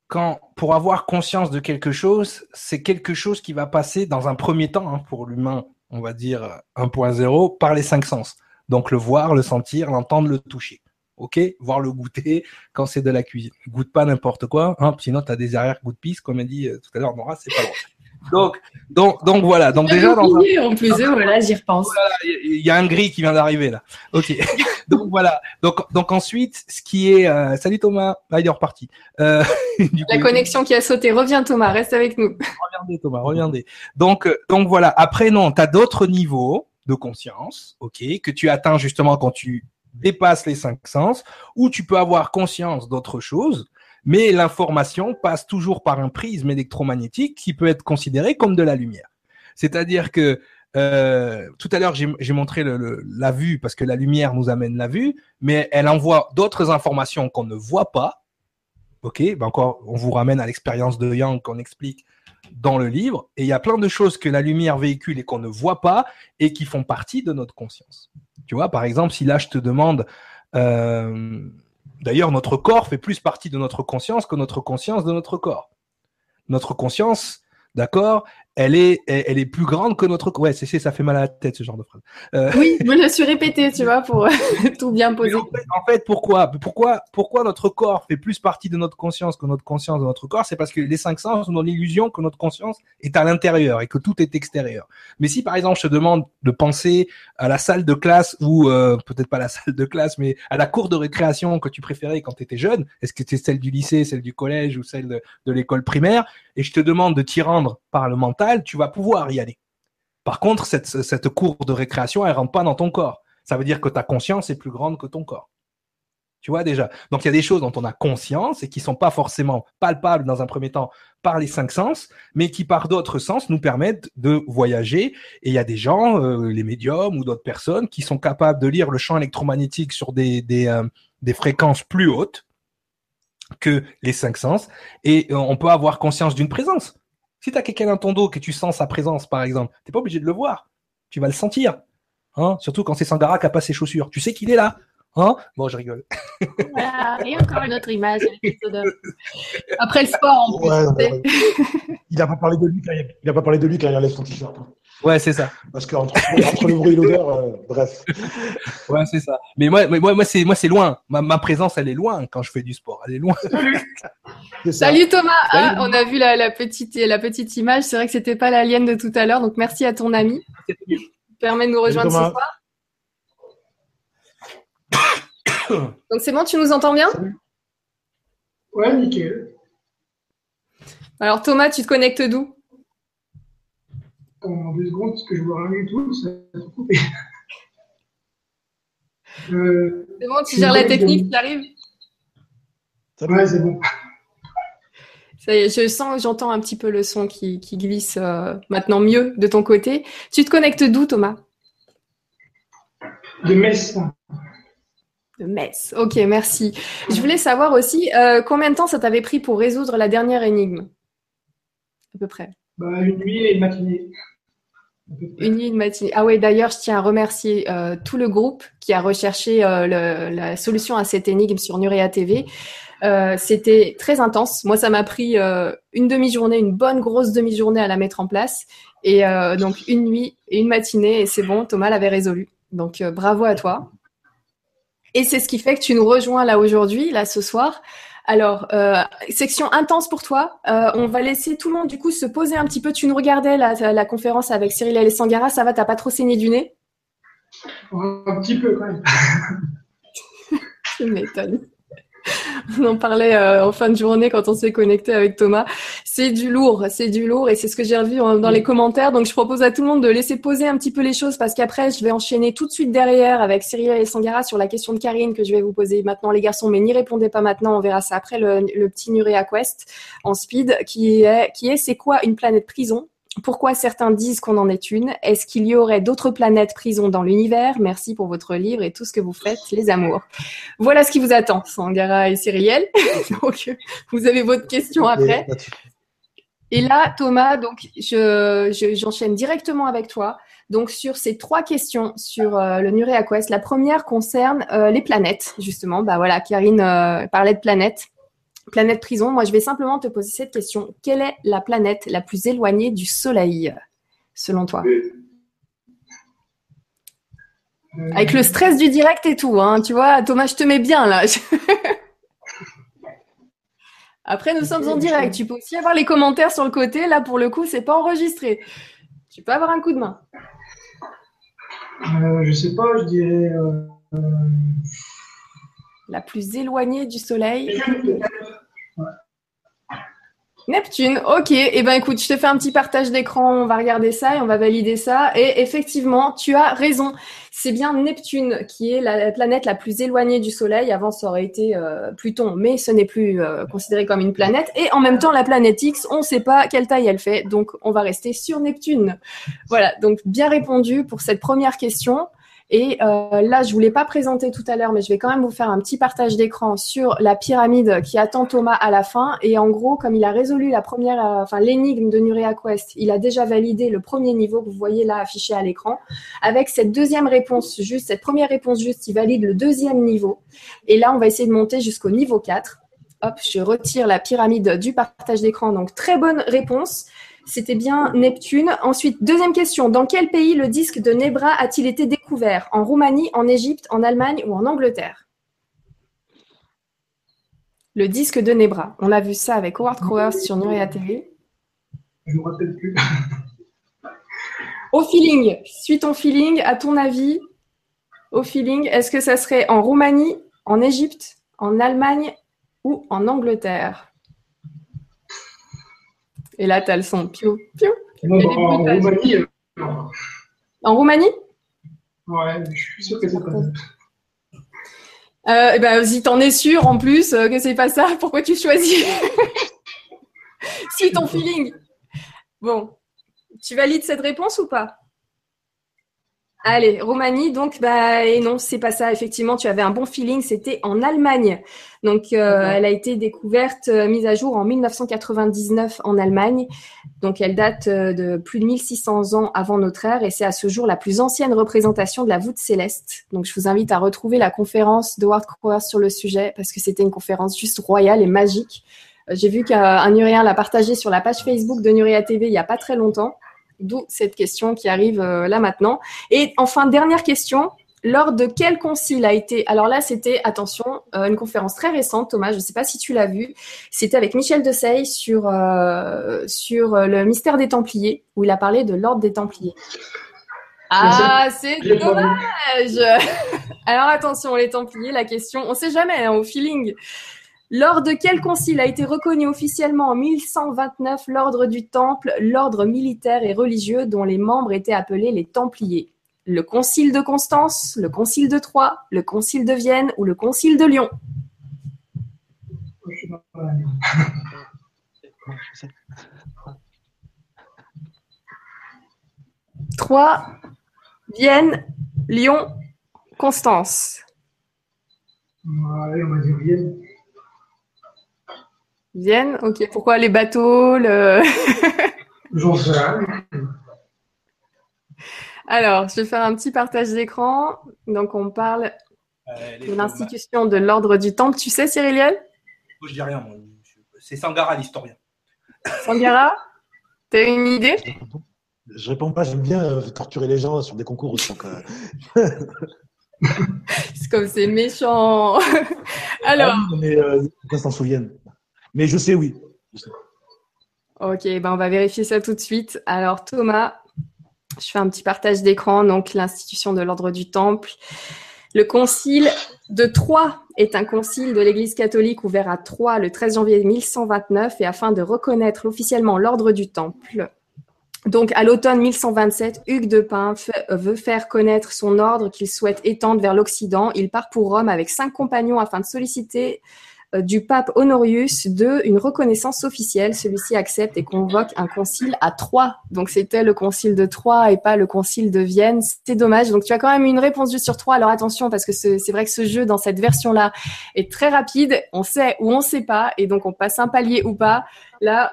quand, pour avoir conscience de quelque chose, c'est quelque chose qui va passer dans un premier temps hein, pour l'humain, on va dire 1.0, par les cinq sens. Donc le voir, le sentir, l'entendre, le toucher ok, voir le goûter quand c'est de la cuisine. Goûte pas n'importe quoi, hein, sinon tu as des arrière-goûts de pisse, comme a dit euh, tout à l'heure Nora, c'est pas bon. Donc, donc, donc voilà. Donc déjà dans en plus, voilà, j'y repense. Il y a un gris qui vient d'arriver là. Ok. *laughs* donc voilà. Donc, donc ensuite, ce qui est, euh, salut Thomas, ah, il est reparti. Euh, *laughs* la connexion qui a sauté. Reviens Thomas, reste avec nous. Regardez Thomas, regardez. Donc, euh, donc voilà. Après non, tu as d'autres niveaux de conscience, ok, que tu atteins justement quand tu dépasse les cinq sens, ou tu peux avoir conscience d'autre chose, mais l'information passe toujours par un prisme électromagnétique qui peut être considéré comme de la lumière. C'est-à-dire que euh, tout à l'heure, j'ai montré la vue parce que la lumière nous amène la vue, mais elle envoie d'autres informations qu'on ne voit pas. Ok, ben encore, on vous ramène à l'expérience de Yang qu'on explique dans le livre. Et il y a plein de choses que la lumière véhicule et qu'on ne voit pas et qui font partie de notre conscience. Tu vois, par exemple, si là je te demande, euh, d'ailleurs, notre corps fait plus partie de notre conscience que notre conscience de notre corps. Notre conscience, d'accord, elle est, elle est plus grande que notre. Ouais, c'est, ça fait mal à la tête ce genre de phrase. Euh... Oui, je me suis répété, tu vois, pour *laughs* tout bien poser. En fait, en fait, pourquoi, pourquoi, pourquoi notre corps fait plus partie de notre conscience que notre conscience de notre corps? C'est parce que les cinq sens ont l'illusion que notre conscience est à l'intérieur et que tout est extérieur. Mais si par exemple je te demande de penser à la salle de classe ou euh, peut-être pas la *laughs* salle de classe, mais à la cour de récréation que tu préférais quand tu étais jeune, est-ce que c'était celle du lycée, celle du collège ou celle de, de l'école primaire, et je te demande de t'y rendre par le mental tu vas pouvoir y aller. Par contre, cette, cette cour de récréation, elle rentre pas dans ton corps. Ça veut dire que ta conscience est plus grande que ton corps. Tu vois déjà. Donc il y a des choses dont on a conscience et qui sont pas forcément palpables dans un premier temps par les cinq sens, mais qui par d'autres sens nous permettent de voyager. Et il y a des gens, euh, les médiums ou d'autres personnes, qui sont capables de lire le champ électromagnétique sur des, euh, fréquences plus hautes que les cinq sens. Et euh, on peut avoir conscience d'une présence. Si tu as quelqu'un dans ton dos que tu sens sa présence, par exemple, t'es pas obligé de le voir. Tu vas le sentir. Hein Surtout quand c'est Sangara qui a pas ses chaussures. Tu sais qu'il est là. Hein bon, je rigole. Voilà, et encore une autre image. Après le sport, en plus. il n'a pas parlé de lui quand il, a pas parlé de lui quand il enlève son t-shirt. Ouais, c'est ça. Parce qu'entre entre le bruit et l'odeur, euh, bref. Ouais, c'est ça. Mais moi, moi, moi c'est moi, c'est loin. Ma, ma, présence, elle est loin quand je fais du sport. Elle est loin. Salut Thomas. Ah, on a vu la, la, petite la petite image. C'est vrai que c'était pas l'alien de tout à l'heure. Donc merci à ton ami. Permet de nous rejoindre ce soir. Donc c'est bon, tu nous entends bien? Ouais, nickel. Alors Thomas, tu te connectes d'où? En deux secondes parce que je vois rien du tout, ça va couper. *laughs* euh, c'est bon, tu gères la technique, tu arrives Ouais, c'est bon. Ça y est, je sens, j'entends un petit peu le son qui, qui glisse euh, maintenant mieux de ton côté. Tu te connectes d'où, Thomas? De Metz. De Metz. Ok, merci. Je voulais savoir aussi euh, combien de temps ça t'avait pris pour résoudre la dernière énigme? À peu près. Bah, une nuit et une matinée. Une nuit, une matinée. Ah ouais, d'ailleurs, je tiens à remercier euh, tout le groupe qui a recherché euh, la solution à cette énigme sur Nurea TV. Euh, C'était très intense. Moi, ça m'a pris une demi-journée, une bonne grosse demi-journée à la mettre en place. Et donc, une nuit et une matinée, et c'est bon, Thomas l'avait résolu. Donc, bravo à toi. Et c'est ce qui fait que tu nous rejoins là aujourd'hui, là ce soir. Alors, euh, section intense pour toi. Euh, on va laisser tout le monde du coup se poser un petit peu. Tu nous regardais la, la conférence avec Cyril et Sangara, ça va, t'as pas trop saigné du nez? Un petit peu quand même. *laughs* Tu m'étonnes. On en parlait euh, en fin de journée quand on s'est connecté avec Thomas. C'est du lourd, c'est du lourd et c'est ce que j'ai revu en- dans les commentaires. Donc je propose à tout le monde de laisser poser un petit peu les choses parce qu'après je vais enchaîner tout de suite derrière avec Cyril et Sangara sur la question de Karine que je vais vous poser maintenant les garçons. Mais n'y répondez pas maintenant, on verra ça après le, le petit Nurea Quest en speed qui est qui est c'est quoi une planète prison? Pourquoi certains disent qu'on en est une? Est-ce qu'il y aurait d'autres planètes prison dans l'univers? Merci pour votre livre et tout ce que vous faites, les amours. Voilà ce qui vous attend, Sangara et Cyriel. *laughs* donc, vous avez votre question après. Et là, Thomas, donc je, je- j'enchaîne directement avec toi. Donc sur ces trois questions sur euh, le Nurea Quest, la première concerne euh, les planètes, justement. Bah voilà, Karine euh, parlait de planètes. Planète prison. Moi, je vais simplement te poser cette question. Quelle est la planète la plus éloignée du Soleil, selon toi? Avec le stress du direct et tout, hein, tu vois, Thomas, je te mets bien là. *laughs* Après, nous sommes en direct. Tu peux aussi avoir les commentaires sur le côté. Là, pour le coup, c'est pas enregistré. Tu peux avoir un coup de main. euh, je sais pas, je dirais. Euh, euh, La plus éloignée du Soleil. Neptune. Ok. Eh ben écoute, je te fais un petit partage d'écran, on va regarder ça et on va valider ça. Et effectivement, tu as raison. C'est bien Neptune qui est la planète la plus éloignée du Soleil. Avant, ça aurait été euh, Pluton, mais ce n'est plus euh, considéré comme une planète. Et en même temps, la planète X, on ne sait pas quelle taille elle fait, donc on va rester sur Neptune. Voilà, donc bien répondu pour cette première question. Et euh, là, je voulais pas présenter tout à l'heure, mais je vais quand même vous faire un petit partage d'écran sur la pyramide qui attend Thomas à la fin. Et en gros, comme il a résolu la première, euh, l'énigme de Nurea Quest, il a déjà validé le premier niveau que vous voyez là affiché à l'écran. Avec cette deuxième réponse juste, cette première réponse juste, il valide le deuxième niveau. Et là, on va essayer de monter jusqu'au niveau 4. Hop, je retire la pyramide du partage d'écran. Donc très bonne réponse. C'était bien Neptune. Ensuite, deuxième question. Dans quel pays le disque de Nebra a-t-il été découvert? En Roumanie, en Égypte, en Allemagne ou en Angleterre? Le disque de Nebra. On a vu ça avec Howard Crowers sur Nurea TV. Je me rappelle plus. Au feeling, suis ton feeling, à ton avis, au feeling, est-ce que ça serait en Roumanie, en Égypte, en Allemagne ou en Angleterre? Et là, tu as le son. Piou, piou. Et les en. Roumanie, euh, En Roumanie? Ouais, je suis sûr que c'est pas ça. Euh, eh ben, si t'en es sûr en plus euh, que c'est pas ça, *laughs* pourquoi tu choisis? Suis ton feeling. Bon, tu valides cette réponse ou pas? Allez, Roumanie, donc, bah, et non, c'est pas ça. Effectivement, tu avais un bon feeling. C'était en Allemagne. Donc, euh, elle a été découverte, euh, mise à jour en 1999 en Allemagne. Donc, elle date euh, de plus de 1600 ans avant notre ère et c'est à ce jour la plus ancienne représentation de la voûte céleste. Donc, je vous invite à retrouver la conférence de Ward Crowers sur le sujet parce que c'était une conférence juste royale et magique. J'ai vu qu'un Nuréen l'a partagé sur la page Facebook de Nurea TV il y a pas très longtemps. D'où cette question qui arrive euh, là maintenant. Et enfin, dernière question. Lors de quel concile a été Alors là, c'était, attention, euh, une conférence très récente, Thomas, je ne sais pas si tu l'as vu. C'était avec Michel Desailles sur, euh, sur le mystère des Templiers, où il a parlé de l'ordre des Templiers. Ah, c'est dommage *laughs* Alors attention, les Templiers, la question, on ne sait jamais, hein, au feeling. Lors de quel concile a été reconnu officiellement en 1129 l'ordre du Temple, l'ordre militaire et religieux dont les membres étaient appelés les Templiers? Le concile de Constance, le concile de Troyes, le concile de Vienne ou le concile de Lyon? 3, Vienne, Lyon, Constance. Vienne, ok. Pourquoi les bateaux le... *laughs* J'en sais rien. Alors, je vais faire un petit partage d'écran. Donc, on parle Euh, de l'institution de l'ordre du temple. Tu sais, Cyriliel Je dis rien, moi. C'est Sangara, l'historien. Sangara? T'as une idée? Je réponds pas, j'aime bien euh, torturer les gens sur des concours. Donc, euh, *laughs* C'est comme c'est méchant. *laughs* Alors, ah oui, mais euh, qu'on s'en souvienne. Mais je sais, oui. Ok, ben on va vérifier ça tout de suite. Alors, Thomas, je fais un petit partage d'écran. Donc, l'institution de l'ordre du temple. Le concile de Troyes est un concile de l'Église catholique ouvert à Troyes le 13 janvier 1129 et afin de reconnaître officiellement l'ordre du Temple. Donc, à l'automne 1127, Hugues de Pin veut faire connaître son ordre qu'il souhaite étendre vers l'Occident. Il part pour Rome avec cinq compagnons afin de solliciter du pape Honorius de une reconnaissance officielle. Celui-ci accepte et convoque un concile à Troyes. Donc, c'était le concile de Troyes et pas le concile de Vienne. C'est dommage. Donc, tu as quand même une réponse juste sur Troyes. Alors, attention, parce que ce- c'est vrai que ce jeu, dans cette version-là, est très rapide. On sait ou on sait pas. Et donc, on passe un palier ou pas. Là,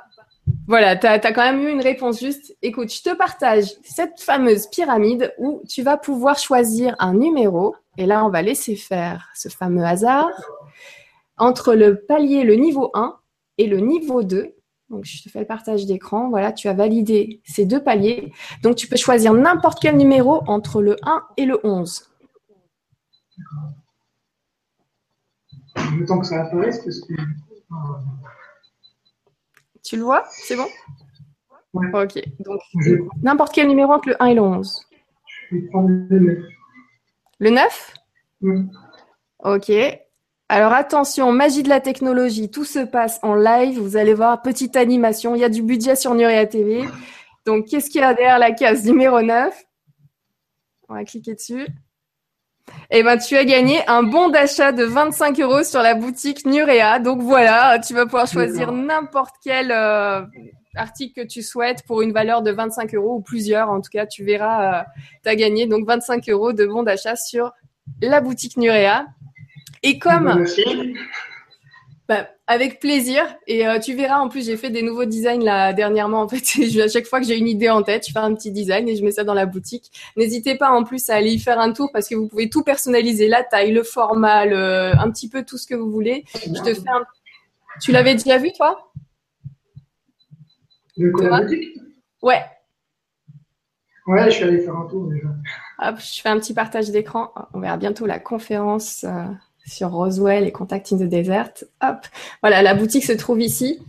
voilà, tu as, quand même eu une réponse juste. Écoute, je te partage cette fameuse pyramide où tu vas pouvoir choisir un numéro. Et là, on va laisser faire ce fameux hasard entre le palier, le niveau 1 et le niveau 2. Donc, je te fais le partage d'écran. Voilà, tu as validé ces deux paliers. Donc, tu peux choisir n'importe quel numéro entre le 1 et le 11. Le temps que ça apparaisse, parce que. euh, Tu le vois? C'est bon? Ouais. Ok. Donc, Je n'importe quel numéro entre le 1 et le 11. vais prendre le neuf. Le 9 Mm. Ok. Alors attention, magie de la technologie, tout se passe en live. Vous allez voir, petite animation. Il y a du budget sur Nuria TV. Donc, qu'est-ce qu'il y a derrière la case numéro 9 On va cliquer dessus. Eh ben, tu as gagné un bon d'achat de 25 euros sur la boutique Nurea. Donc voilà, tu vas pouvoir choisir n'importe quel euh, article que tu souhaites pour une valeur de 25 euros ou plusieurs. En tout cas, tu verras, tu as gagné donc 25 euros de bon d'achat sur la boutique Nurea. Et comme Merci. bah, avec plaisir. Et euh, tu verras, en plus, j'ai fait des nouveaux designs là dernièrement. En fait, *laughs* je, à chaque fois que j'ai une idée en tête, je fais un petit design et je mets ça dans la boutique. N'hésitez pas en plus à aller y faire un tour parce que vous pouvez tout personnaliser, la taille, le format, le, un petit peu tout ce que vous voulez. Je te fais un... Tu l'avais déjà vu, toi? La boutique? Ouais. Ouais, je suis allé faire un tour déjà. Hop, je fais un petit partage d'écran. On verra bientôt la conférence euh, sur Roswell et Contact in the Desert. Hop, voilà, la boutique se trouve ici.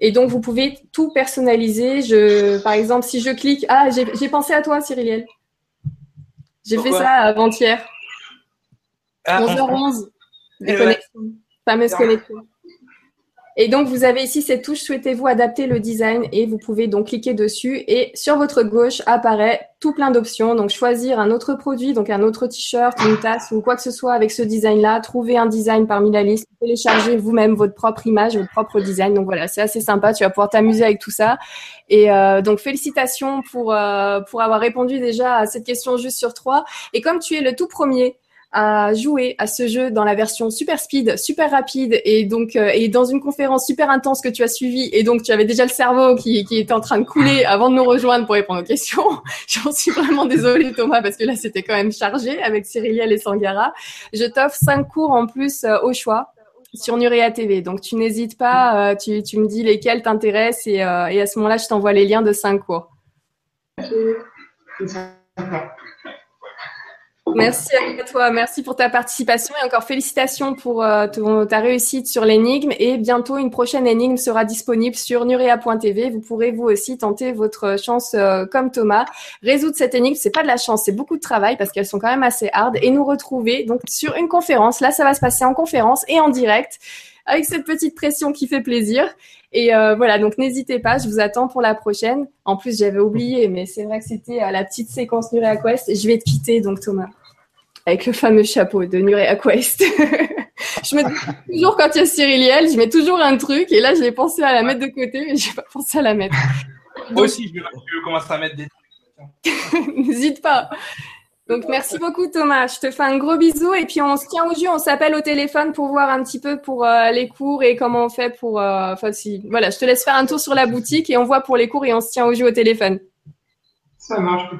Et donc, vous pouvez tout personnaliser. Je, par exemple, si je clique, ah, j'ai pensé à toi, Cyriliel. J'ai fait ça avant-hier, Ah, 11h11. Les Eh ouais. connexions, fameuses Ah. Et donc, vous avez ici cette touche Souhaitez-vous adapter le design et vous pouvez donc cliquer dessus et sur votre gauche apparaît tout plein d'options. Donc, choisir un autre produit, donc un autre t-shirt, une tasse ou quoi que ce soit avec ce design-là. Trouver un design parmi la liste. Télécharger vous-même votre propre image, votre propre design. Donc, voilà, c'est assez sympa. Tu vas pouvoir t'amuser avec tout ça. Et euh, donc, félicitations pour, euh, pour avoir répondu déjà à cette question juste sur trois. Et comme tu es le tout premier à jouer à ce jeu dans la version super speed, super rapide et donc euh, et dans une conférence super intense que tu as suivie et donc tu avais déjà le cerveau qui, qui était en train de couler avant de nous rejoindre pour répondre aux questions. *laughs* J'en suis vraiment désolée Thomas parce que là c'était quand même chargé avec Cyriliel et Sangara. Je t'offre cinq cours en plus euh, au choix sur Nurea TV. Donc tu n'hésites pas, euh, tu, tu me dis lesquels t'intéressent et, euh, et à ce moment-là je t'envoie les liens de cinq cours. Sympa. Merci à toi, merci pour ta participation et encore félicitations pour euh, ta réussite sur l'énigme et bientôt une prochaine énigme sera disponible sur nurea.tv. Vous pourrez vous aussi tenter votre chance euh, comme Thomas. Résoudre cette énigme, c'est pas de la chance, c'est beaucoup de travail parce qu'elles sont quand même assez hard et nous retrouver donc sur une conférence. Là, ça va se passer en conférence et en direct avec cette petite pression qui fait plaisir. Et euh, voilà, donc n'hésitez pas, je vous attends pour la prochaine. En plus, j'avais oublié, mais c'est vrai que c'était la petite séquence Nurea Quest. Je vais te quitter donc Thomas avec le fameux chapeau de Nurea Quest. je Je me dis toujours quand il y a Cyriliel, je mets toujours un truc et là, je l'ai pensé à la mettre de côté, mais j'ai pas pensé à la mettre. Moi aussi, je vais, commencer à mettre des trucs. *laughs* N'hésite pas. Donc merci beaucoup Thomas, je te fais un gros bisou et puis on se tient au jus, on s'appelle au téléphone pour voir un petit peu pour euh, les cours et comment on fait pour. euh, Enfin si, voilà, je te laisse faire un tour sur la boutique et on voit pour les cours et on se tient au jus au téléphone. Ça marche.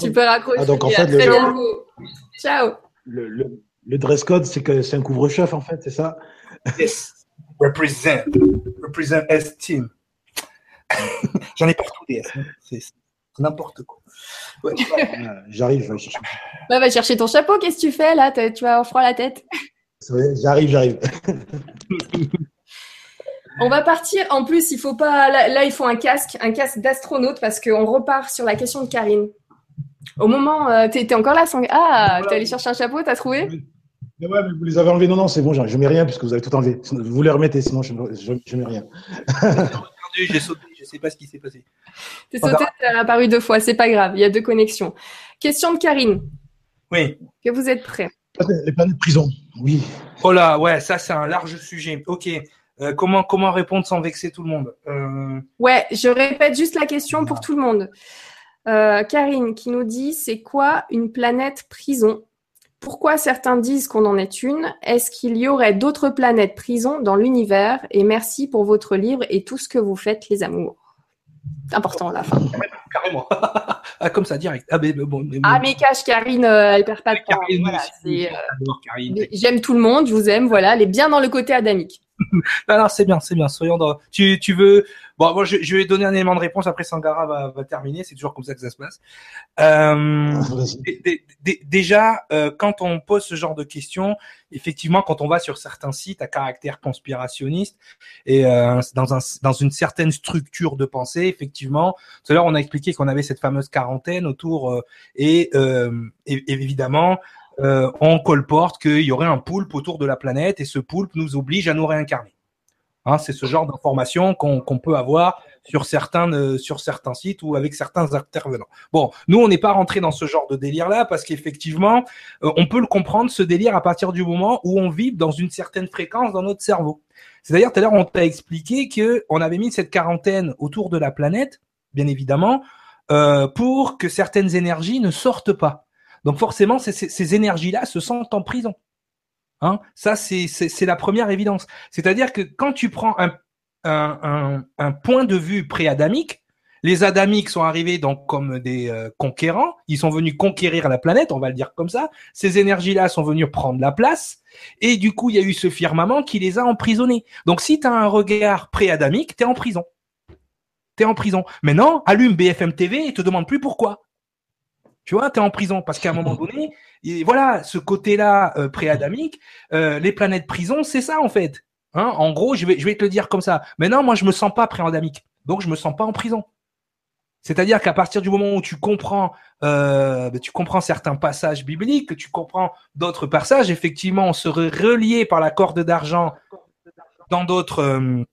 Tu peux raccrocher. Ah, donc, en fait, le-. Ciao. Le, le, le dress code, c'est que c'est un couvre-chef, en fait, c'est ça? Yes. Represent. Represent S team. *laughs* J'en ai partout des S. n'importe quoi. Ouais. *laughs* J'arrive, je vais chercher. Bah, va chercher ton chapeau, qu'est-ce que tu fais là? Tu vas avoir froid la tête. J'arrive, j'arrive. *laughs* On va partir. En plus, il faut pas. Là, là, il faut un casque, un casque d'astronaute parce qu'on repart sur la question de Karine. Au moment, euh, t'es t'es encore là, Sang- Ah, t'es allé chercher un chapeau, t'as trouvé Mais ouais, mais vous les avez enlevés. Non, non, c'est bon, je je mets rien puisque vous avez tout enlevé. Vous les remettez, sinon je, je, je mets rien. Perdu, J'ai sauté, je sais pas ce qui s'est passé. T'es sauté, t'es apparu deux fois, c'est pas grave. Il y a deux connexions. Question de Karine. Oui. Que vous êtes prêts Les planètes prison, oui. Oh là, ouais, ça c'est un large sujet. Ok. Euh, comment comment répondre sans vexer tout le monde Euh, Ouais, je répète juste la question pour tout le monde. Euh, Karine qui nous dit c'est quoi une planète prison? Pourquoi certains disent qu'on en est une? Est-ce qu'il y aurait d'autres planètes prison dans l'univers? Et merci pour votre livre et tout ce que vous faites, les amours. C'est important à la fin. Carrément. *laughs* ah, comme ça, direct. Ah, mais, bon. mais. Ah, mais cache Karine, euh, elle perd pas de temps. Karine, Voilà, euh. J'aime tout le monde, je vous aime, voilà, elle est bien dans le côté adamique. *laughs* Non, non, c'est bien, c'est bien. Soyons dans. Tu, tu veux. Bon, moi, je, je vais donner un élément de réponse. Après, Sangara va, va terminer. C'est toujours comme ça que ça se passe. Euh, *laughs* déjà, euh, quand on pose ce genre de questions, effectivement, quand on va sur certains sites à caractère conspirationniste et euh, dans, un, dans une certaine structure de pensée, effectivement, tout à l'heure, on a expliqué qu'on avait cette fameuse quarantaine autour et, et- évidemment, euh, on colporte qu'il y aurait un poulpe autour de la planète et ce poulpe nous oblige à nous réincarner. Hein, c'est ce genre d'information qu'on qu'on peut avoir sur certains euh, sur certains sites ou avec certains intervenants. Bon, nous on n'est pas rentré dans ce genre de délire là parce qu'effectivement, euh, on peut le comprendre ce délire à partir du moment où on vibre dans une certaine fréquence dans notre cerveau. C'est-à-dire tout à l'heure on t'a expliqué que on avait mis cette quarantaine autour de la planète, bien évidemment, pour que certaines énergies ne sortent pas. Donc forcément, ces, énergies-là se sentent en prison. Hein? Ça, c'est la première évidence. C'est-à-dire que quand tu prends un, un, un, point de vue pré-adamique, les adamiques sont arrivés donc comme des euh, conquérants, ils sont venus conquérir la planète, on va le dire comme ça. Ces énergies-là sont venues prendre la place, et du coup, il y a eu ce firmament qui les a emprisonnés. Donc, si tu as un regard pré-adamique, tu es en prison. Tu es en prison. Maintenant, allume BFM TV et te demande plus pourquoi. Tu vois, tu es en prison parce qu'à un moment *laughs* donné, et voilà, ce côté-là euh, pré-adamique, euh, les planètes prison, c'est ça en fait. Hein en gros, je vais, je vais te le dire comme ça. Maintenant, moi, je me sens pas pré-adamique, donc je me sens pas en prison. C'est-à-dire qu'à partir du moment où tu comprends, euh, ben, tu comprends certains passages bibliques, que tu comprends d'autres passages, effectivement, on serait relié par la corde d'argent dans d'autres, euh,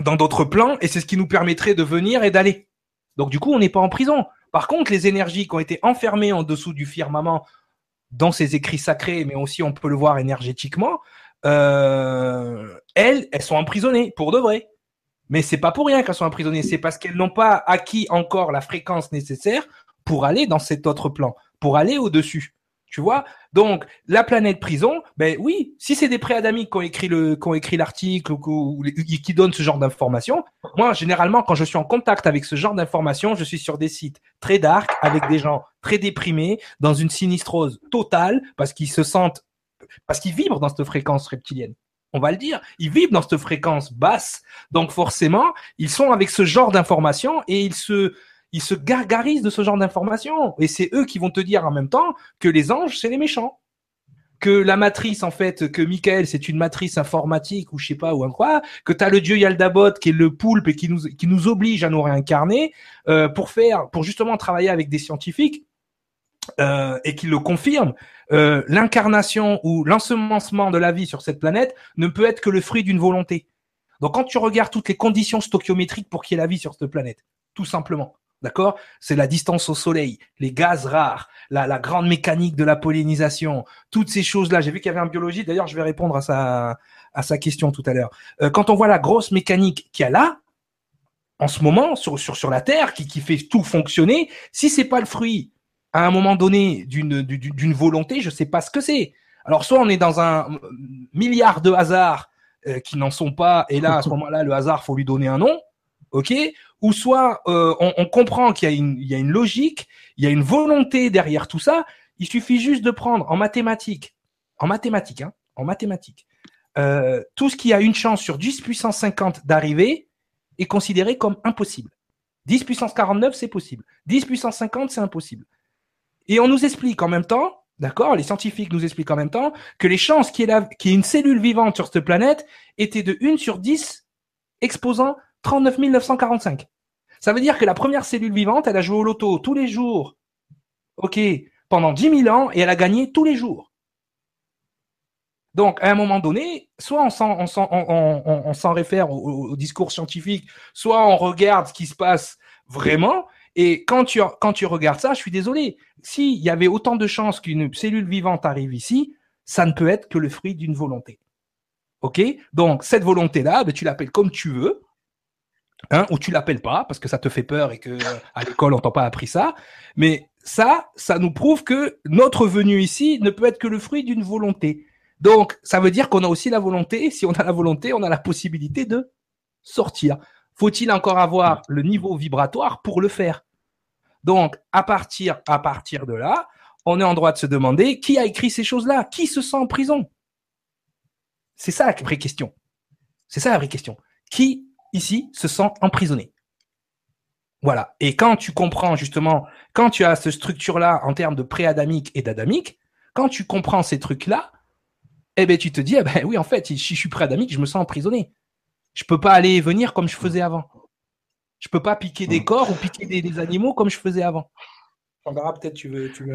dans d'autres plans, et c'est ce qui nous permettrait de venir et d'aller. Donc du coup, on n'est pas en prison. Par contre, les énergies qui ont été enfermées en dessous du firmament dans ces écrits sacrés, mais aussi on peut le voir énergétiquement, euh, elles, elles sont emprisonnées pour de vrai. Mais c'est pas pour rien qu'elles sont emprisonnées, c'est parce qu'elles n'ont pas acquis encore la fréquence nécessaire pour aller dans cet autre plan, pour aller au-dessus. Tu vois? Donc, la planète prison, ben oui, si c'est des préadamiques qui ont écrit le, qui ont écrit l'article ou, ou qui donnent ce genre d'informations, moi, généralement, quand je suis en contact avec ce genre d'informations, je suis sur des sites très dark, avec des gens très déprimés, dans une sinistrose totale, parce qu'ils se sentent, parce qu'ils vibrent dans cette fréquence reptilienne. On va le dire, ils vibrent dans cette fréquence basse, donc forcément, ils sont avec ce genre d'informations et ils se, ils se gargarisent de ce genre d'informations. Et c'est eux qui vont te dire en même temps que les anges, c'est les méchants. Que la matrice, en fait, que Michael, c'est une matrice informatique ou je sais pas, ou un quoi, que tu as le dieu Yaldabot qui est le poulpe et qui nous, qui nous oblige à nous réincarner euh, pour faire, pour justement travailler avec des scientifiques euh, et qui le confirment. Euh, L'incarnation ou l'ensemencement de la vie sur cette planète ne peut être que le fruit d'une volonté. Donc quand tu regardes toutes les conditions stoichiométriques pour qu'il y ait la vie sur cette planète, tout simplement. D'accord? C'est la distance au soleil, les gaz rares, la, grande mécanique de la pollinisation, toutes ces choses-là. J'ai vu qu'il y avait un biologiste, d'ailleurs je vais répondre à sa, à sa question tout à l'heure. Euh, quand on voit la grosse mécanique qu'il y a là, en ce moment, sur, sur, sur la Terre, qui, qui fait tout fonctionner, si c'est pas le fruit, à un moment donné, d'une, volonté, je sais pas ce que c'est. Alors soit on est dans un milliard de hasards euh, qui n'en sont pas, et là, à ce moment-là, le hasard, faut lui donner un nom, ok? Ou soit euh, on, on, comprend qu'il y, a une, il y a une logique, il y a une volonté derrière tout ça. Il suffit juste de prendre en mathématiques, en mathématiques, hein, en mathématiques, euh, tout ce qui a une chance sur 10 puissance 50 d'arriver est considéré comme impossible. 10 puissance 49, c'est possible. 10 puissance 50, c'est impossible. Et on nous explique en même temps, d'accord, les scientifiques nous expliquent en même temps que les chances qu'il y, ait une cellule vivante sur cette planète étaient de 1 sur 10 exposant 39 945. Ça veut dire que la première cellule vivante, elle a joué au loto tous les jours, ok, pendant 10 000 ans et elle a gagné tous les jours. Donc, à un moment donné, soit on s'en, réfère au, au, discours scientifique, soit on regarde ce qui se passe vraiment. Et quand tu, quand tu regardes ça, je suis désolé. S'il y avait autant de chances qu'une cellule vivante arrive ici, ça ne peut être que le fruit d'une volonté. OK? Donc, cette volonté-là, ben, tu l'appelles comme tu veux. Hein, ou tu l'appelles pas parce que ça te fait peur et que à l'école on t'a pas appris ça. Mais ça, ça nous prouve que notre venue ici ne peut être que le fruit d'une volonté. Donc, ça veut dire qu'on a aussi la volonté. Si on a la volonté, on a la possibilité de sortir. Faut-il encore avoir le niveau vibratoire pour le faire? Donc, à partir, à partir de là, on est en droit de se demander qui a écrit ces choses-là? Qui se sent en prison? C'est ça la vraie question. C'est ça la vraie question. Qui, ici, se sent emprisonné Voilà. Et quand tu comprends, justement, quand tu as cette structure-là en termes de pré-adamique et d'adamique, quand tu comprends ces trucs-là, eh ben tu te dis, eh ben oui, en fait, si je suis à je me sens emprisonné. Je peux pas aller et venir comme je faisais avant. Je peux pas piquer des corps ou piquer des, des animaux comme je faisais avant. peut-être tu veux, tu veux.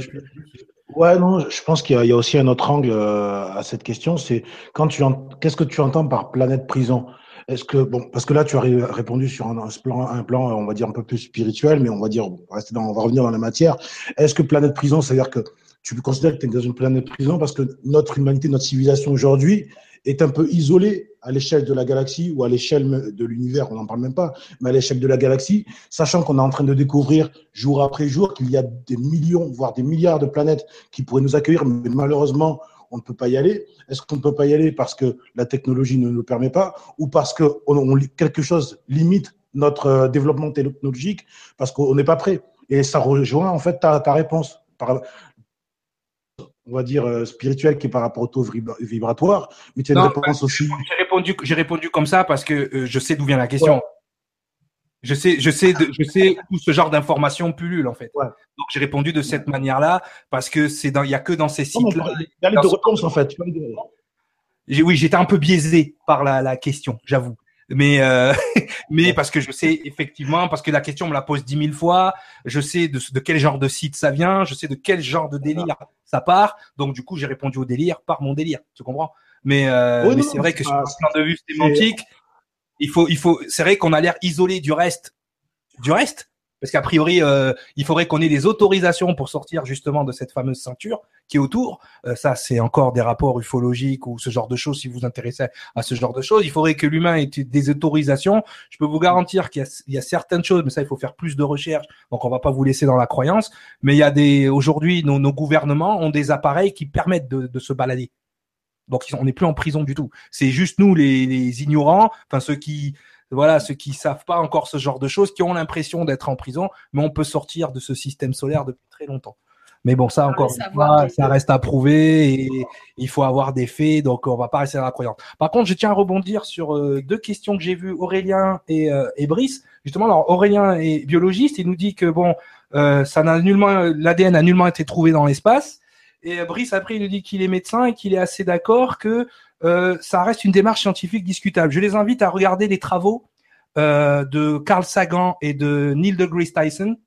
Ouais, non, je pense qu'il y, y, a aussi un autre angle euh, à cette question. C'est quand tu qu'est-ce que tu entends par planète prison? Est-ce que bon, parce que là tu as répondu sur un, plan, un plan, on va dire un peu plus spirituel, mais on va dire, rester dans, on va revenir dans la matière. Est-ce que planète prison, c'est-à-dire que tu peux considérer que tu es dans une planète prison parce que notre humanité, notre civilisation aujourd'hui est un peu isolée à l'échelle de la galaxie ou à l'échelle de l'univers, on n'en parle même pas, mais à l'échelle de la galaxie, sachant qu'on est en train de découvrir jour après jour qu'il y a des millions, voire des milliards de planètes qui pourraient nous accueillir, mais malheureusement, on ne peut pas y aller. Est-ce qu'on ne peut pas y aller parce que la technologie ne nous permet pas ou parce que on, quelque chose limite notre euh, développement technologique parce qu'on n'est pas prêt? Et ça rejoint en fait ta, ta réponse. Par, on va dire, euh, spirituel qui est par rapport au taux vibratoire, mais tu as une réponse aussi. J'ai répondu, j'ai répondu comme ça parce que euh, je sais d'où vient la question. Ouais. Je sais, je sais, de, je sais où ce genre d'information pullule en fait. Ouais. Donc j'ai répondu de cette manière-là parce que c'est dans, il y a que dans ces sites-là. Il y a les deux réponses en fait. Oui, j'étais un peu biaisé par la, la question, j'avoue mais euh, *laughs* mais parce que je sais effectivement parce que la question me la pose dix mille fois, je sais de, de, quel genre de site ça vient, je sais de quel genre de délire ça part, donc du coup j'ai répondu au délire par mon délire, tu comprends? Mais, euh, oui, mais c'est vrai que sur un plan de vue sémantique, il faut il faut c'est vrai qu'on a l'air isolé du reste du reste parce qu'a priori, euh, il faudrait qu'on ait des autorisations pour sortir justement de cette fameuse ceinture qui est autour. Euh, ça, c'est encore des rapports ufologiques ou ce genre de choses. Si vous vous intéressez à ce genre de choses, il faudrait que l'humain ait des autorisations. Je peux vous garantir qu'il y, y, a certaines choses, mais ça, il faut faire plus de recherches. Donc, on va pas vous laisser dans la croyance. Mais il y a des aujourd'hui, nos, nos, gouvernements ont des appareils qui permettent de, de se balader. Donc, on n'est plus en prison du tout. C'est juste nous, les, les ignorants, enfin ceux qui voilà, ceux qui savent pas encore ce genre de choses, qui ont l'impression d'être en prison, mais on peut sortir de ce système solaire depuis très longtemps. Mais bon, ça encore une fois, ça reste à prouver et il faut avoir des faits, donc on va pas rester dans la croyance. Par contre, je tiens à rebondir sur euh, deux questions que j'ai vues, Aurélien et, euh, et, Brice. Justement, alors Aurélien est biologiste, il nous dit que bon, euh, ça n'a nullement, l'ADN a nullement été trouvé dans l'espace. Et Brice après, il nous dit qu'il est médecin et qu'il est assez d'accord que euh, ça reste une démarche scientifique discutable. Je les invite à regarder les travaux euh, de Carl Sagan et de Neil deGrasse Tyson,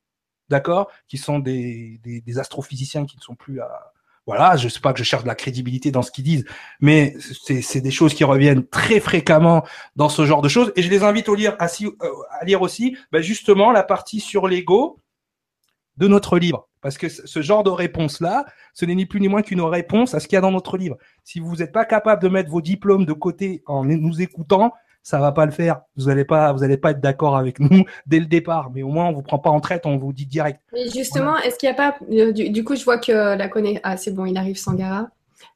d'accord, qui sont des, des, des, astrophysiciens qui ne sont plus à, Voilà, je sais pas que je cherche de la crédibilité dans ce qu'ils disent, mais c'est des choses qui reviennent très fréquemment dans ce genre de choses. Et je les invite à lire, à, à lire aussi, ben justement, la partie sur l'ego de notre livre. Parce que ce genre de réponse-là, ce n'est ni plus ni moins qu'une réponse à ce qu'il y a dans notre livre. Si vous n'êtes pas capable de mettre vos diplômes de côté en nous écoutant, ça va pas le faire. Vous n'allez pas, vous allez pas être d'accord avec nous *laughs* dès le départ. Mais au moins, on vous prend pas en traite, on vous dit direct. Mais justement, est-ce qu'il n'y a pas, euh, du, coup, je vois que la connaît. Ah, c'est bon, il arrive Sangara.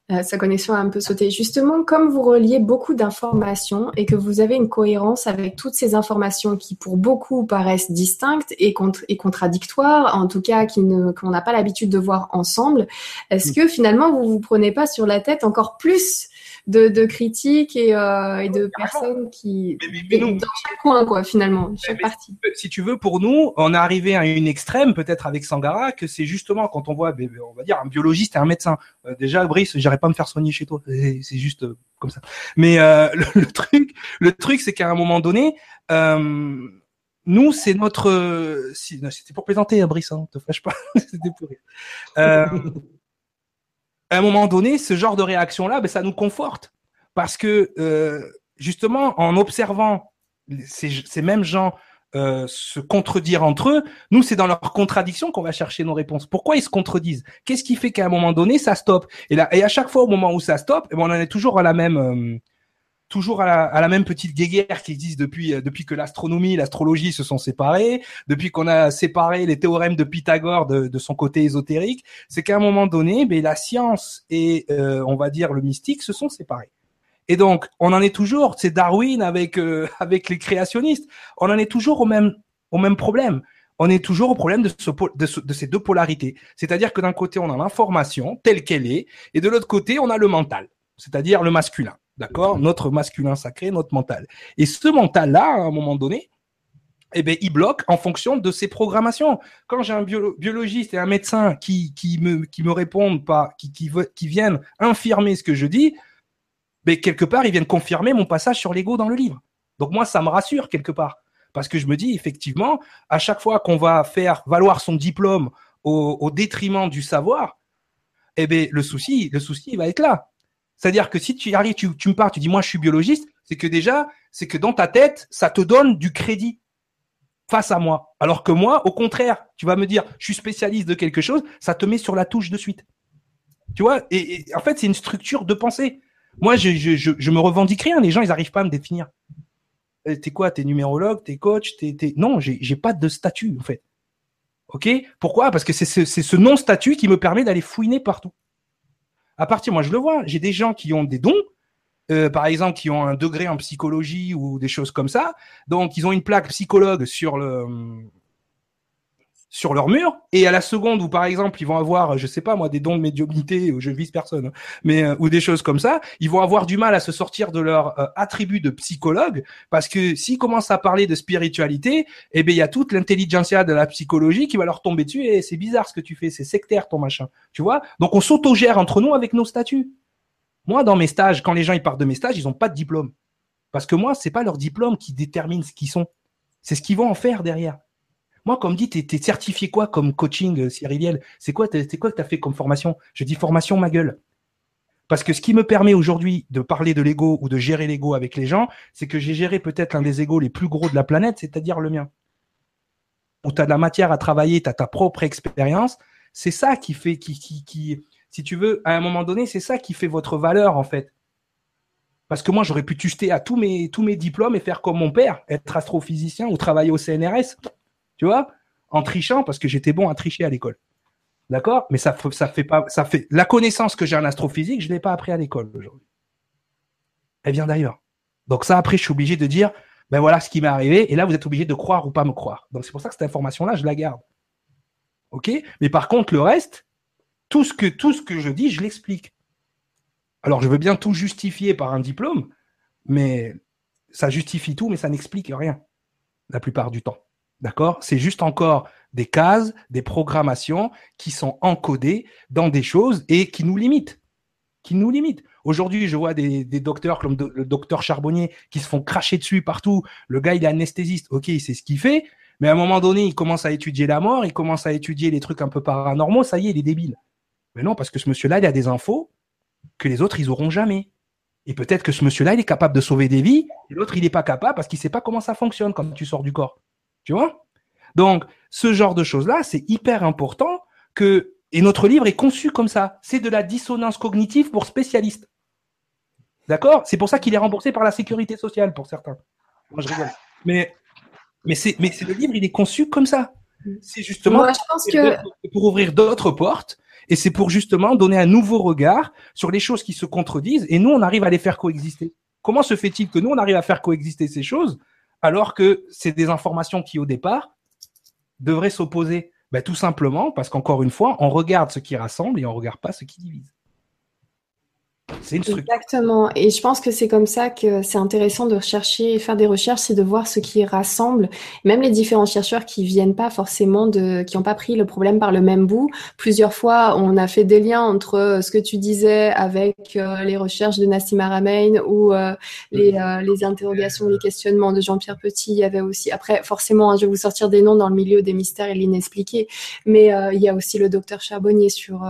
Euh, sa connexion a un peu sauté. Justement, comme vous reliez beaucoup d'informations et que vous avez une cohérence avec toutes ces informations qui, pour beaucoup, paraissent distinctes et, et contradictoires, en tout cas qu'on n'a pas l'habitude de voir ensemble, est-ce que finalement vous vous prenez pas sur la tête encore plus de, critiques et, euh, et de personnes qui dans chaque coin quoi finalement chaque partie. Si tu veux, pour nous, on est arrivé à une extrême peut-être avec Sangara que c'est justement quand on voit, ben, ben, on va dire un biologiste et un médecin. Euh, déjà, Brice, j'irai pas me faire soigner chez toi, c'est juste euh, comme ça. Mais *laughs* le, truc, le truc, c'est qu'à un moment donné. nous, c'est notre. c'était pour plaisanter, hein, Brice, hein, te fâche pas. *laughs* c'était pour rire *laughs* à un moment donné, ce genre de réaction-là, ben, ça nous conforte. Parce que, euh, justement, en observant ces, ces mêmes gens euh, se contredire entre eux, nous, c'est dans leur contradiction qu'on va chercher nos réponses. Pourquoi ils se contredisent? Qu'est-ce qui fait qu'à un moment donné, ça stoppe? Et, là, et à chaque fois, au moment où ça stoppe, eh ben, on en est toujours à la même... Euh, toujours à la, même petite guéguerre qui existe depuis euh, depuis que l'astronomie et l'astrologie se sont séparées, depuis qu'on a séparé les théorèmes de Pythagore de, de son côté ésotérique, c'est qu'à un moment donné, ben, la science et euh, on va dire le mystique se sont séparés. Et donc, on en est toujours, c'est Darwin avec euh, avec les créationnistes, on en est toujours au même au même problème. On est toujours au problème de, ce, de, de ces deux polarités. C'est-à-dire que d'un côté, on a l'information telle qu'elle est, et de l'autre côté, on a le mental, c'est-à-dire le masculin. D'accord? Notre masculin sacré, notre mental. Et ce mental-là, à un moment donné, eh ben, il bloque en fonction de ses programmations. Quand j'ai un biologiste et un médecin qui, me, répondent pas, qui, viennent infirmer ce que je dis, ben, quelque part, ils viennent confirmer mon passage sur l'ego dans le livre. Donc moi, ça me rassure quelque part. Parce que je me dis, effectivement, à chaque fois qu'on va faire valoir son diplôme au, détriment du savoir, eh ben, le souci, le souci, va être là. C'est-à-dire que si tu arrives, tu, me parles, tu dis moi je suis biologiste, c'est que déjà, c'est que dans ta tête, ça te donne du crédit face à moi. Alors que moi, au contraire, tu vas me dire, je suis spécialiste de quelque chose, ça te met sur la touche de suite. Tu vois et, en fait, c'est une structure de pensée. Moi, je, je, je, me revendique rien. Les gens, ils n'arrivent pas à me définir. Euh, t'es quoi? T'es numérologue? T'es coach? T'es, t'es... Non, j'ai, pas de statut en fait. Ok? Pourquoi? Parce que c'est ce, c'est ce non-statut qui me permet d'aller fouiner partout à partir, moi je le vois, j'ai des gens qui ont des dons, euh, par exemple, qui ont un degré en psychologie ou des choses comme ça. Donc, ils ont une plaque psychologue sur le sur leur mur. Et à la seconde où par exemple ils vont avoir je sais pas moi des dons de médiumnité ou je vise personne mais euh, ou des choses comme ça ils vont avoir du mal à se sortir de leur euh, attribut de psychologue parce que s'ils commencent à parler de spiritualité eh ben il y a toute l'intelligentsia de la psychologie qui va leur tomber dessus et c'est bizarre ce que tu fais c'est sectaire ton machin. Tu vois? Donc on s'autogère entre nous avec nos statuts. Moi dans mes stages quand les gens ils partent de mes stages ils ont pas de diplôme. Parce que moi c'est pas leur diplôme qui détermine ce qu'ils sont. C'est ce qu'ils vont en faire derrière moi, comme dit, tu es, certifié quoi comme coaching, euh, Cyriliel? C'est quoi, c'est quoi que tu as fait comme formation? Je dis formation ma gueule. Parce que ce qui me permet aujourd'hui de parler de l'ego ou de gérer l'ego avec les gens, c'est que j'ai géré peut-être l'un des égos les plus gros de la planète, c'est-à-dire le mien. Où tu as de la matière à travailler, tu as ta propre expérience. C'est ça qui fait, qui, qui, qui, si tu veux, à un moment donné, c'est ça qui fait votre valeur, en fait. Parce que moi, j'aurais pu tuster à tous mes diplômes et faire comme mon père, être astrophysicien ou travailler au CNRS tu vois, en trichant parce que j'étais bon à tricher à l'école. D'accord? Mais ça, ça fait pas, ça fait la connaissance que j'ai en astrophysique, je l'ai pas appris à l'école aujourd'hui. Elle vient d'ailleurs. Donc ça, après, je suis obligé de dire, ben voilà ce qui m'est arrivé. Et là, vous êtes obligé de croire ou pas me croire. Donc c'est pour ça que cette information-là, je la garde. Ok? Mais par contre, le reste, tout ce que tout ce que je dis, je l'explique. Alors, je veux bien tout justifier par un diplôme, mais ça justifie tout, mais ça n'explique rien la plupart du temps. D'accord? C'est juste encore des cases, des programmations qui sont encodées dans des choses et qui nous limitent. Qui nous limitent. Aujourd'hui, je vois des, docteurs comme le docteur Charbonnier qui se font cracher dessus partout. Le gars, il est anesthésiste. Ok, il sait ce qu'il fait. Mais à un moment donné, il commence à étudier la mort, il commence à étudier les trucs un peu paranormaux. Ça y est, il est débile. Mais non, parce que ce monsieur-là, il a des infos que les autres, ils auront jamais. Et peut-être que ce monsieur-là, il est capable de sauver des vies, et l'autre, il n'est pas capable parce qu'il ne sait pas comment ça fonctionne quand tu sors du corps. Tu vois? Donc, ce genre de choses-là, c'est hyper important que, et notre livre est conçu comme ça. C'est de la dissonance cognitive pour spécialistes. D'accord? C'est pour ça qu'il est remboursé par la sécurité sociale pour certains. Moi, je rigole. Mais, mais c'est, mais c'est le livre, il est conçu comme ça. C'est justement Moi, je pense que pour ouvrir d'autres portes et c'est pour justement donner un nouveau regard sur les choses qui se contredisent et nous, on arrive à les faire coexister. Comment se fait-il que nous, on arrive à faire coexister ces choses alors que c'est des informations qui, au départ, devraient s'opposer ben, Tout simplement parce qu'encore une fois, on regarde ce qui rassemble et on ne regarde pas ce qui divise. C'est une structure. Exactement. Et je pense que c'est comme ça que c'est intéressant de rechercher, faire des recherches, c'est de voir ce qui rassemble. Même les différents chercheurs qui viennent pas forcément de, qui n'ont pas pris le problème par le même bout. Plusieurs fois, on a fait des liens entre euh, ce que tu disais avec euh, les recherches de Nassim Haramein ou euh, les, euh, les interrogations, les questionnements de Jean-Pierre Petit. Il y avait aussi, après, forcément, hein, je vais vous sortir des noms dans le milieu des mystères et l'inexpliqué. Mais il y a aussi le docteur Charbonnier sur,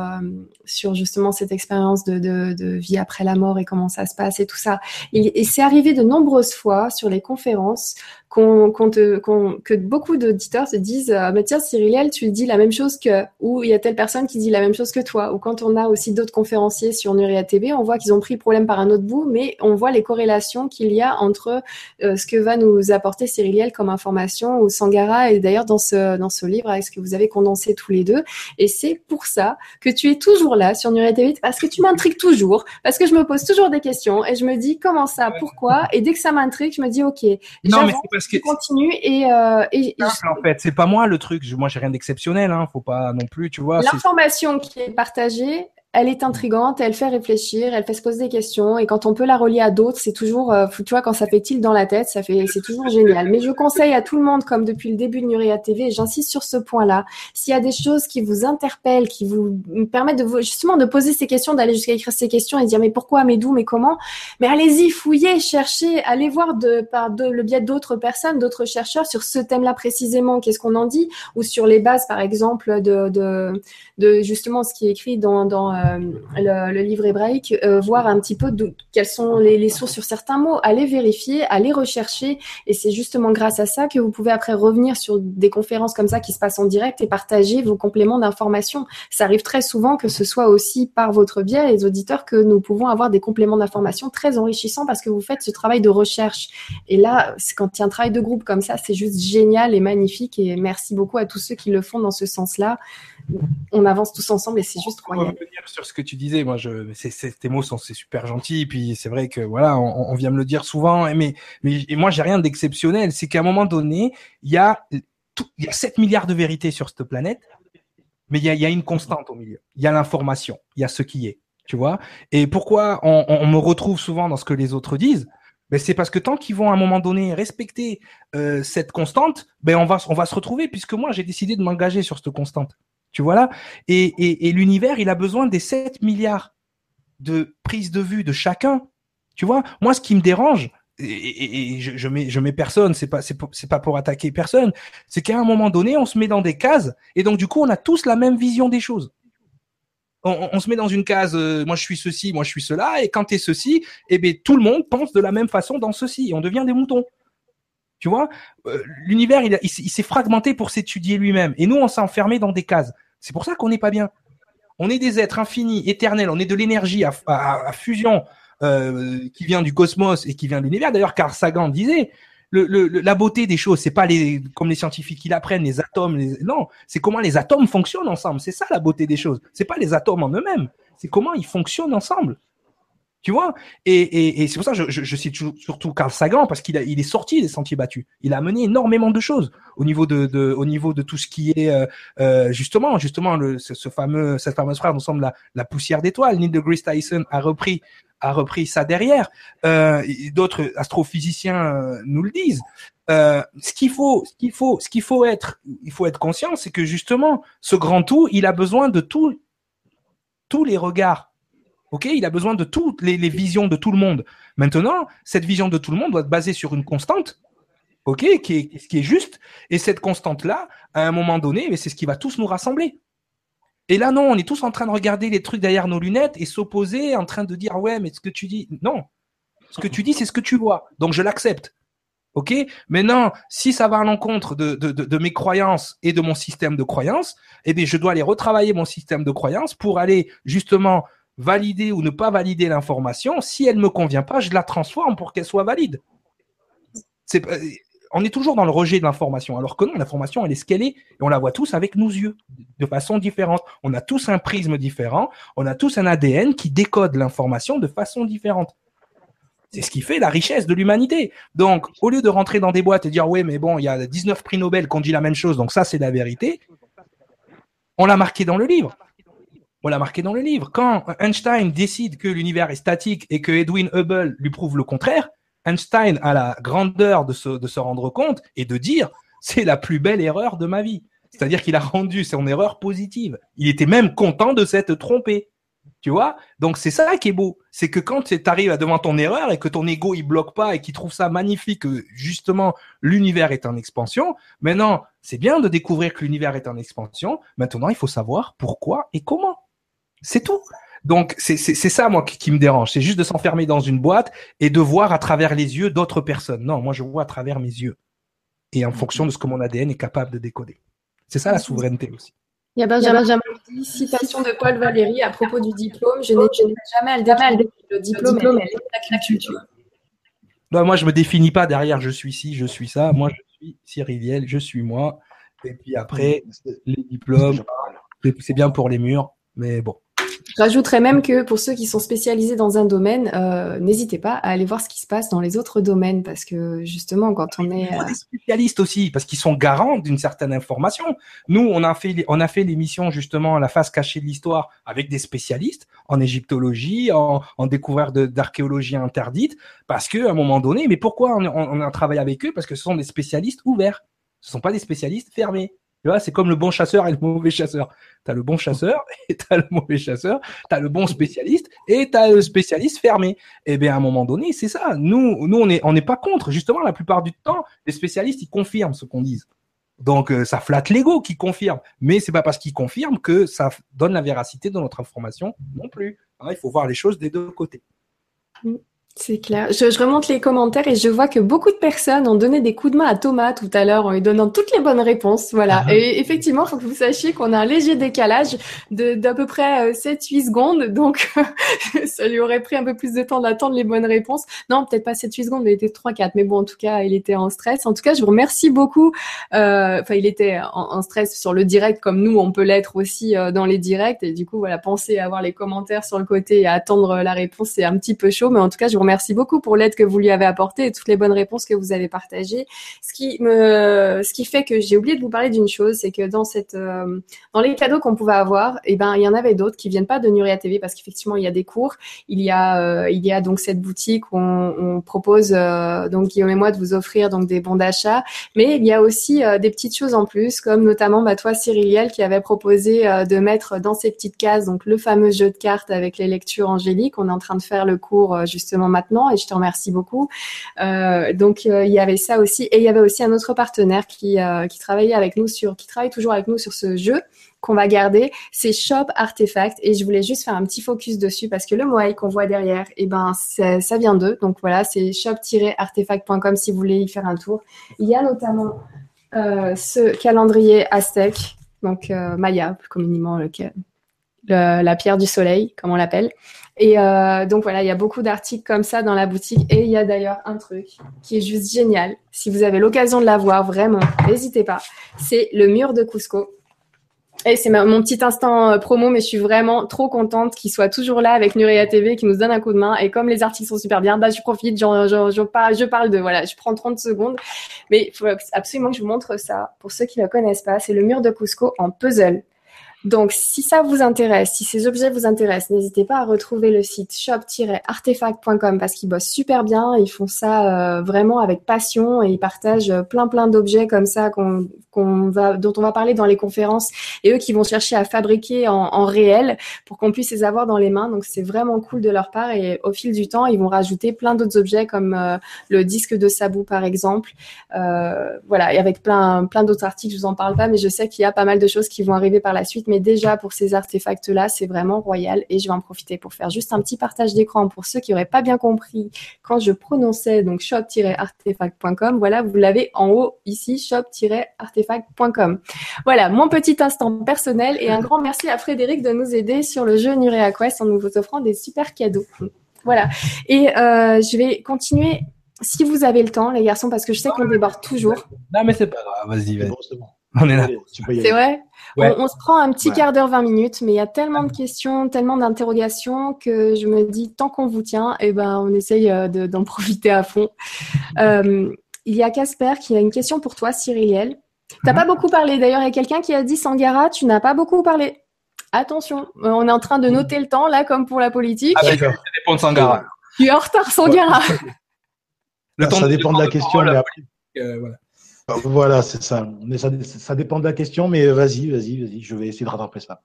sur justement cette expérience de, de, de après la mort et comment ça se passe et tout ça. Et c'est arrivé de nombreuses fois sur les conférences qu'on, qu'on te, qu'on- que beaucoup d'auditeurs se disent euh, mais tiens Cyriliel tu dis la même chose que ou il y a telle personne qui dit la même chose que toi. Ou quand on a aussi d'autres conférenciers sur Nuria TV on voit qu'ils ont pris le problème par un autre bout mais on voit les corrélations qu'il y a entre euh, ce que va nous apporter Cyriliel comme information ou Sangara. Et d'ailleurs dans ce dans ce livre avec ce que vous avez condensé tous les deux? Et c'est pour ça que tu es toujours là sur Nuria TV parce que tu m'intrigues toujours parce que je me pose toujours des questions et je me dis comment ça pourquoi? Et dès que ça m'intrigue je me dis ok Non, mais c'est parce que continue et, euh, et simple, en fait, c'est pas moi le truc. Je- Moi, j'ai rien d'exceptionnel. Hein. Faut pas non plus, tu vois. l'information qui est partagée, elle est intrigante, elle fait réfléchir, elle fait se poser des questions et quand on peut la relier à d'autres, c'est toujours, euh, tu vois, quand ça fait tilt dans la tête, ça fait, c'est toujours génial. Mais je conseille à tout le monde, comme depuis le début de Nuria TV, j'insiste sur ce point-là, s'il y a des choses qui vous interpellent, qui vous permettent de justement de poser ces questions, d'aller jusqu'à écrire ces questions et dire mais pourquoi, mais d'où, mais comment, mais allez-y, fouillez, cherchez, allez voir par le biais d'autres personnes, d'autres chercheurs sur ce thème-là précisément, qu'est-ce qu'on en dit, ou sur les bases, par exemple, de, justement ce qui est écrit dans, dans euh, le, le livre hébraïque, euh, voir un petit peu quelles sont les, sources sur certains mots, aller vérifier, aller rechercher, et c'est justement grâce à ça que vous pouvez après revenir sur des conférences comme ça qui se passent en direct et partager vos compléments d'information. Ça arrive très souvent que ce soit aussi par votre biais, les auditeurs, que nous pouvons avoir des compléments d'information très enrichissants parce que vous faites ce travail de recherche. Et là, quand il y a un travail de groupe comme ça, c'est juste génial et magnifique. Et merci beaucoup à tous ceux qui le font dans ce sens-là. On avance tous ensemble et c'est juste royal. revenir sur ce que tu disais, moi, je, tes mots sont c'est super gentils, puis c'est vrai que voilà, on, on vient me le dire souvent, mais mais et moi j'ai rien d'exceptionnel. C'est qu'à un moment donné, il y a tout, il y a 7 milliards de vérités sur cette planète, mais il y a, il y a une constante au milieu. Il y a l'information, il y a ce qui est, tu vois. Et pourquoi on, on- on me retrouve souvent dans ce que les autres disent? Ben c'est parce que tant qu'ils vont à un moment donné respecter euh, cette constante, ben on va on va se retrouver puisque moi j'ai décidé de m'engager sur cette constante. Tu vois là? Et, l'univers, il a besoin des 7 milliards de prises de vue de chacun. Tu vois, moi, ce qui me dérange, et, je, mets, personne, c'est pas, pas pour attaquer personne, c'est qu'à un moment donné, on se met dans des cases, et donc du coup, on a tous la même vision des choses. On, se met dans une case, euh, moi je suis ceci, moi je suis cela, et quand tu es ceci, eh ben tout le monde pense de la même façon dans ceci, on devient des moutons. Tu vois, Euh, l'univers, il, il s'est fragmenté pour s'étudier lui-même, et nous, on s'est enfermé dans des cases. C'est pour ça qu'on n'est pas bien. On est des êtres infinis, éternels. On est de l'énergie à, fusion euh, qui vient du cosmos et qui vient de l'univers. D'ailleurs, Carl Sagan disait la beauté des choses, c'est pas les comme les scientifiques qui l'apprennent, les atomes. les- non, c'est comment les atomes fonctionnent ensemble. C'est ça la beauté des choses. C'est pas les atomes en eux-mêmes. C'est comment ils fonctionnent ensemble. Tu vois? Et, et, c'est pour ça que je, cite surtout Carl Sagan parce qu'il il est sorti des sentiers battus. Il a mené énormément de choses au niveau de, au niveau de tout ce qui est euh, euh, justement justement le, ce, fameux cette fameuse phrase nous semble la, la poussière d'étoiles. Neil deGrasse Tyson a repris a repris ça derrière. Euh, D'autres astrophysiciens nous le disent. Ce qu'il faut, ce qu'il faut, ce qu'il faut être, il faut être conscient, c'est que justement, ce grand tout, il a besoin de tout, tous les regards. Ok, il a besoin de toutes les, visions de tout le monde. Maintenant, cette vision de tout le monde doit être basée sur une constante, ok, qui est, juste. Et cette constante-là, à un moment donné, c'est ce qui va tous nous rassembler. Et là, non, on est tous en train de regarder les trucs derrière nos lunettes et s'opposer, en train de dire ouais, mais ce que tu dis, non, ce que tu dis, c'est ce que tu vois, donc je l'accepte. Ok? Maintenant, si ça va à l'encontre de, de, mes croyances et de mon système de croyances, eh bien, je dois aller retravailler mon système de croyances pour aller justement valider ou ne pas valider l'information. Si elle me convient pas, je la transforme pour qu'elle soit valide. On est toujours dans le rejet de l'information, alors que non, l'information, elle est ce qu'elle est, et on la voit tous avec nos yeux, de façon différente. On a tous un prisme différent, on a tous un ADN qui décode l'information de façon différente. C'est ce qui fait la richesse de l'humanité. Donc, au lieu de rentrer dans des boîtes et dire, oui, mais bon, il y a 19 prix Nobel qui ont dit la même chose, donc ça, c'est la vérité, on l'a marqué dans le livre. On l'a marqué dans le livre. Quand Einstein décide que l'univers est statique et que Edwin Hubble lui prouve le contraire, Einstein a la grandeur de se, de se rendre compte et de dire, c'est la plus belle erreur de ma vie. C'est-à-dire qu'il a rendu son erreur positive. Il était même content de s'être trompé. Tu vois? Donc c'est ça qui est beau, c'est que quand tu arrives devant ton erreur et que ton ego il bloque pas et qu'il trouve ça magnifique que justement l'univers est en expansion, maintenant c'est bien de découvrir que l'univers est en expansion. Maintenant il faut savoir pourquoi et comment. C'est tout. Donc c'est ça moi qui, qui me dérange, c'est juste de s'enfermer dans une boîte et de voir à travers les yeux d'autres personnes. Non, moi je vois à travers mes yeux et en fonction de ce que mon ADN est capable de décoder. C'est ça la souveraineté aussi. Il y a Benjamin qui dit citation de Paul Valéry à propos du diplôme. Je n'ai jamais à le défendre. Le diplôme, elle est la culture. Non, moi, je me définis pas derrière je suis ci, je suis ça. Moi, je suis Cyriliel, je suis moi. Et puis après, les diplômes, c'est bien pour les murs, mais bon. Je rajouterais même que pour ceux qui sont spécialisés dans un domaine, euh, n'hésitez pas à aller voir ce qui se passe dans les autres domaines parce que justement, quand on est euh... des spécialistes aussi, parce qu'ils sont garants d'une certaine information. Nous, on a fait on a fait l'émission justement la face cachée de l'histoire avec des spécialistes en égyptologie, en, en découverte d'archéologie interdite, parce que à un moment donné, mais pourquoi on, on a travaillé avec eux? Parce que ce sont des spécialistes ouverts. Ce sont pas des spécialistes fermés. Tu vois, c'est comme le bon chasseur et le mauvais chasseur. Tu as le bon chasseur *laughs* et tu as le mauvais chasseur. Tu as le bon spécialiste et tu as le spécialiste fermé. Et eh bien, à un moment donné, c'est ça. Nous, nous on n'est on n'est pas contre. Justement, la plupart du temps, les spécialistes, ils confirment ce qu'on dit. Donc, euh, ça flatte l'ego qui confirme. Mais c'est pas parce qu'ils confirment que ça donne la véracité de notre information non plus. Hein, il faut voir les choses des deux côtés. Mm. C'est clair. Je, je, remonte les commentaires et je vois que beaucoup de personnes ont donné des coups de main à Thomas tout à l'heure en lui donnant toutes les bonnes réponses. Voilà. Uh -huh. Et effectivement, il faut que vous sachiez qu'on a un léger décalage de d'à peu près 7-8 secondes. Donc, *laughs* ça lui aurait pris un peu plus de temps d'attendre les bonnes réponses. Non, peut-être pas 7-8 secondes, mais il était 3-4. Mais bon, en tout cas, il était en stress. En tout cas, je vous remercie beaucoup. Euh, enfin, il était en, en, stress sur le direct comme nous, on peut l'être aussi euh, dans les directs. Et du coup, voilà, penser à avoir les commentaires sur le côté et à attendre la réponse, c'est un petit peu chaud. Mais en tout cas, je vous Merci beaucoup pour l'aide que vous lui avez apportée et toutes les bonnes réponses que vous avez partagées. Ce qui me, ce qui fait que j'ai oublié de vous parler d'une chose, c'est que dans cette, euh, dans les cadeaux qu'on pouvait avoir, eh ben, il y en avait d'autres qui viennent pas de Nuria TV parce qu'effectivement, il y a des cours. Il y a, euh, il y a donc cette boutique où on, propose, euh, donc Guillaume et moi, de vous offrir donc des bons d'achat. Mais il y a aussi des petites choses en plus, comme notamment, bah, toi, Cyriliel, qui avait proposé de mettre dans ces petites cases, donc le fameux jeu de cartes avec les lectures angéliques. On est en train de faire le cours justement et je te remercie beaucoup. Euh, donc euh, il y avait ça aussi et il y avait aussi un autre partenaire qui, euh, travaillait avec nous sur, travaille toujours avec nous sur ce jeu qu'on va garder, c'est Shop Artefact et je voulais juste faire un petit focus dessus parce que le moai qu'on voit derrière, et eh ben ça vient d'eux. Donc voilà, c'est shop-artefact.com si vous voulez y faire un tour. Il y a notamment ce calendrier Aztec, donc Maya, plus communément le, le, la pierre du soleil, comme on l'appelle. Et euh, donc voilà, il y a beaucoup d'articles comme ça dans la boutique. Et il y a d'ailleurs un truc qui est juste génial. Si vous avez l'occasion de l'avoir, vraiment, n'hésitez pas. C'est le mur de Cusco. Et c'est mon petit instant euh, promo, mais je suis vraiment trop contente qu'il soit toujours là avec Nuria TV, qui nous donne un coup de main. Et comme les articles sont super bien, bah, je profite, je, parle, je parle de, voilà, je prends 30 secondes. Mais il faut absolument que je vous montre ça. Pour ceux qui ne le connaissent pas, c'est le mur de Cusco en puzzle. Donc, si ça vous intéresse, si ces objets vous intéressent, n'hésitez pas à retrouver le site shop-artefact.com parce qu'ils bossent super bien. Ils font ça euh, vraiment avec passion et ils partagent plein plein d'objets comme ça dont on va parler dans les conférences et eux qui vont chercher à fabriquer en, réel pour qu'on puisse les avoir dans les mains. Donc, c'est vraiment cool de leur part et au fil du temps, ils vont rajouter plein d'autres objets comme euh, le disque de Sabou par exemple. Euh, voilà, et avec plein plein d'autres articles, je vous en parle pas, mais je sais qu'il y a pas mal de choses qui vont arriver par la suite. Mais déjà pour ces artefacts-là, c'est vraiment royal. Et je vais en profiter pour faire juste un petit partage d'écran pour ceux qui n'auraient pas bien compris quand je prononçais donc shop-artefact.com. Voilà, vous l'avez en haut ici, shop-artefact.com. Voilà, mon petit instant personnel et un grand merci à Frédéric de nous aider sur le jeu Nurea Quest en nous offrant des super cadeaux. Voilà. Et euh, je vais continuer si vous avez le temps, les garçons, parce que je sais qu'on déborde toujours. Non, mais c'est pas grave, vas-y, vas-y. *laughs* On est là. C'est vrai. On, se prend un petit quart d'heure, 20 minutes, mais il y a tellement de questions, tellement d'interrogations que je me dis, tant qu'on vous tient, eh ben, on essaye euh, d'en *laughs* profiter à fond. Euh, il y a Casper qui a une question pour toi, Cyriliel. Tu n'as pas mhm. beaucoup parlé. D'ailleurs, il y a quelqu'un qui a dit, Sangara, tu n'as pas beaucoup parlé. Attention, euh, on est en train de noter le temps, là, comme pour la politique. Ah, d'accord. Ça dépend de Sangara. Tu es en retard, Sangara. *laughs* Le temps ça dépend de la question, mais après. voilà. Voilà, c'est ça. Mais ça. ça. dépend de la question, mais vas-y, vas-y, vas-y. Je vais essayer de rattraper ça.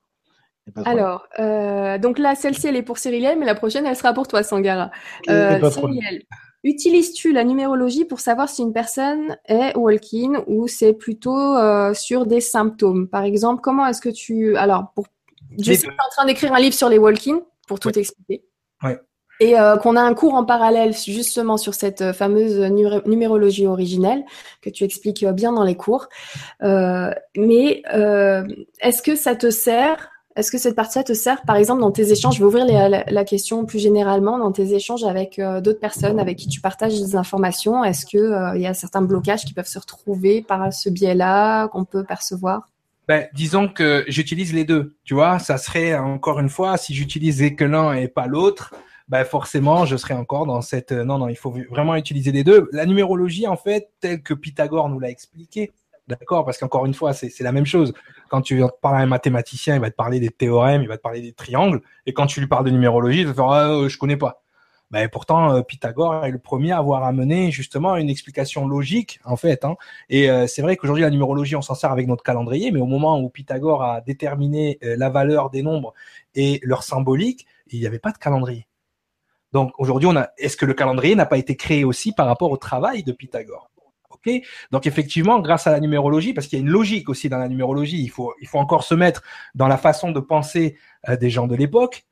Alors, euh, donc là, celle-ci, elle est pour Cyriliel, mais la prochaine, elle sera pour toi, Sangara. Euh, Cyriliel, utilises-tu la numérologie pour savoir si une personne est walk-in ou c'est plutôt euh, sur des symptômes? Par exemple, comment est-ce que tu... Alors, pour... je suis en train d'écrire un livre sur les walk-in pour tout expliquer. Ouais et euh, qu'on a un cours en parallèle justement sur cette euh, fameuse numérologie originelle que tu expliques euh, bien dans les cours. mais est-ce que ça te sert Est-ce que cette partie-là te sert, par exemple, dans tes échanges? Je vais ouvrir la, question plus généralement dans tes échanges avec d'autres personnes avec qui tu partages des informations. Est-ce que il y a certains blocages qui peuvent se retrouver par ce biais-là qu'on peut percevoir? Ben, disons que j'utilise les deux. Tu vois, ça serait encore une fois si j'utilisais que l'un et pas l'autre bah forcément, je serai encore dans cette. Euh, non, non, il faut vraiment utiliser les deux. La numérologie, en fait, telle que Pythagore nous l'a expliqué, d'accord Parce qu'encore une fois, c'est la même chose. Quand tu parles à un mathématicien, il va te parler des théorèmes, il va te parler des triangles, et quand tu lui parles de numérologie, il va te dire ah, euh, je connais pas. Ben, pourtant, euh, Pythagore est le premier à avoir amené justement une explication logique, en fait. Hein. Et c'est vrai qu'aujourd'hui, la numérologie, on s'en sert avec notre calendrier, mais au moment où Pythagore a déterminé la valeur des nombres et leur symbolique, il n'y avait pas de calendrier. Donc aujourd'hui, on a, est-ce que le calendrier n'a pas été créé aussi par rapport au travail de Pythagore? Ok. Donc effectivement, grâce à la numérologie, parce qu'il y a une logique aussi dans la numérologie, il faut, encore se mettre dans la façon de penser euh, des gens de l'époque,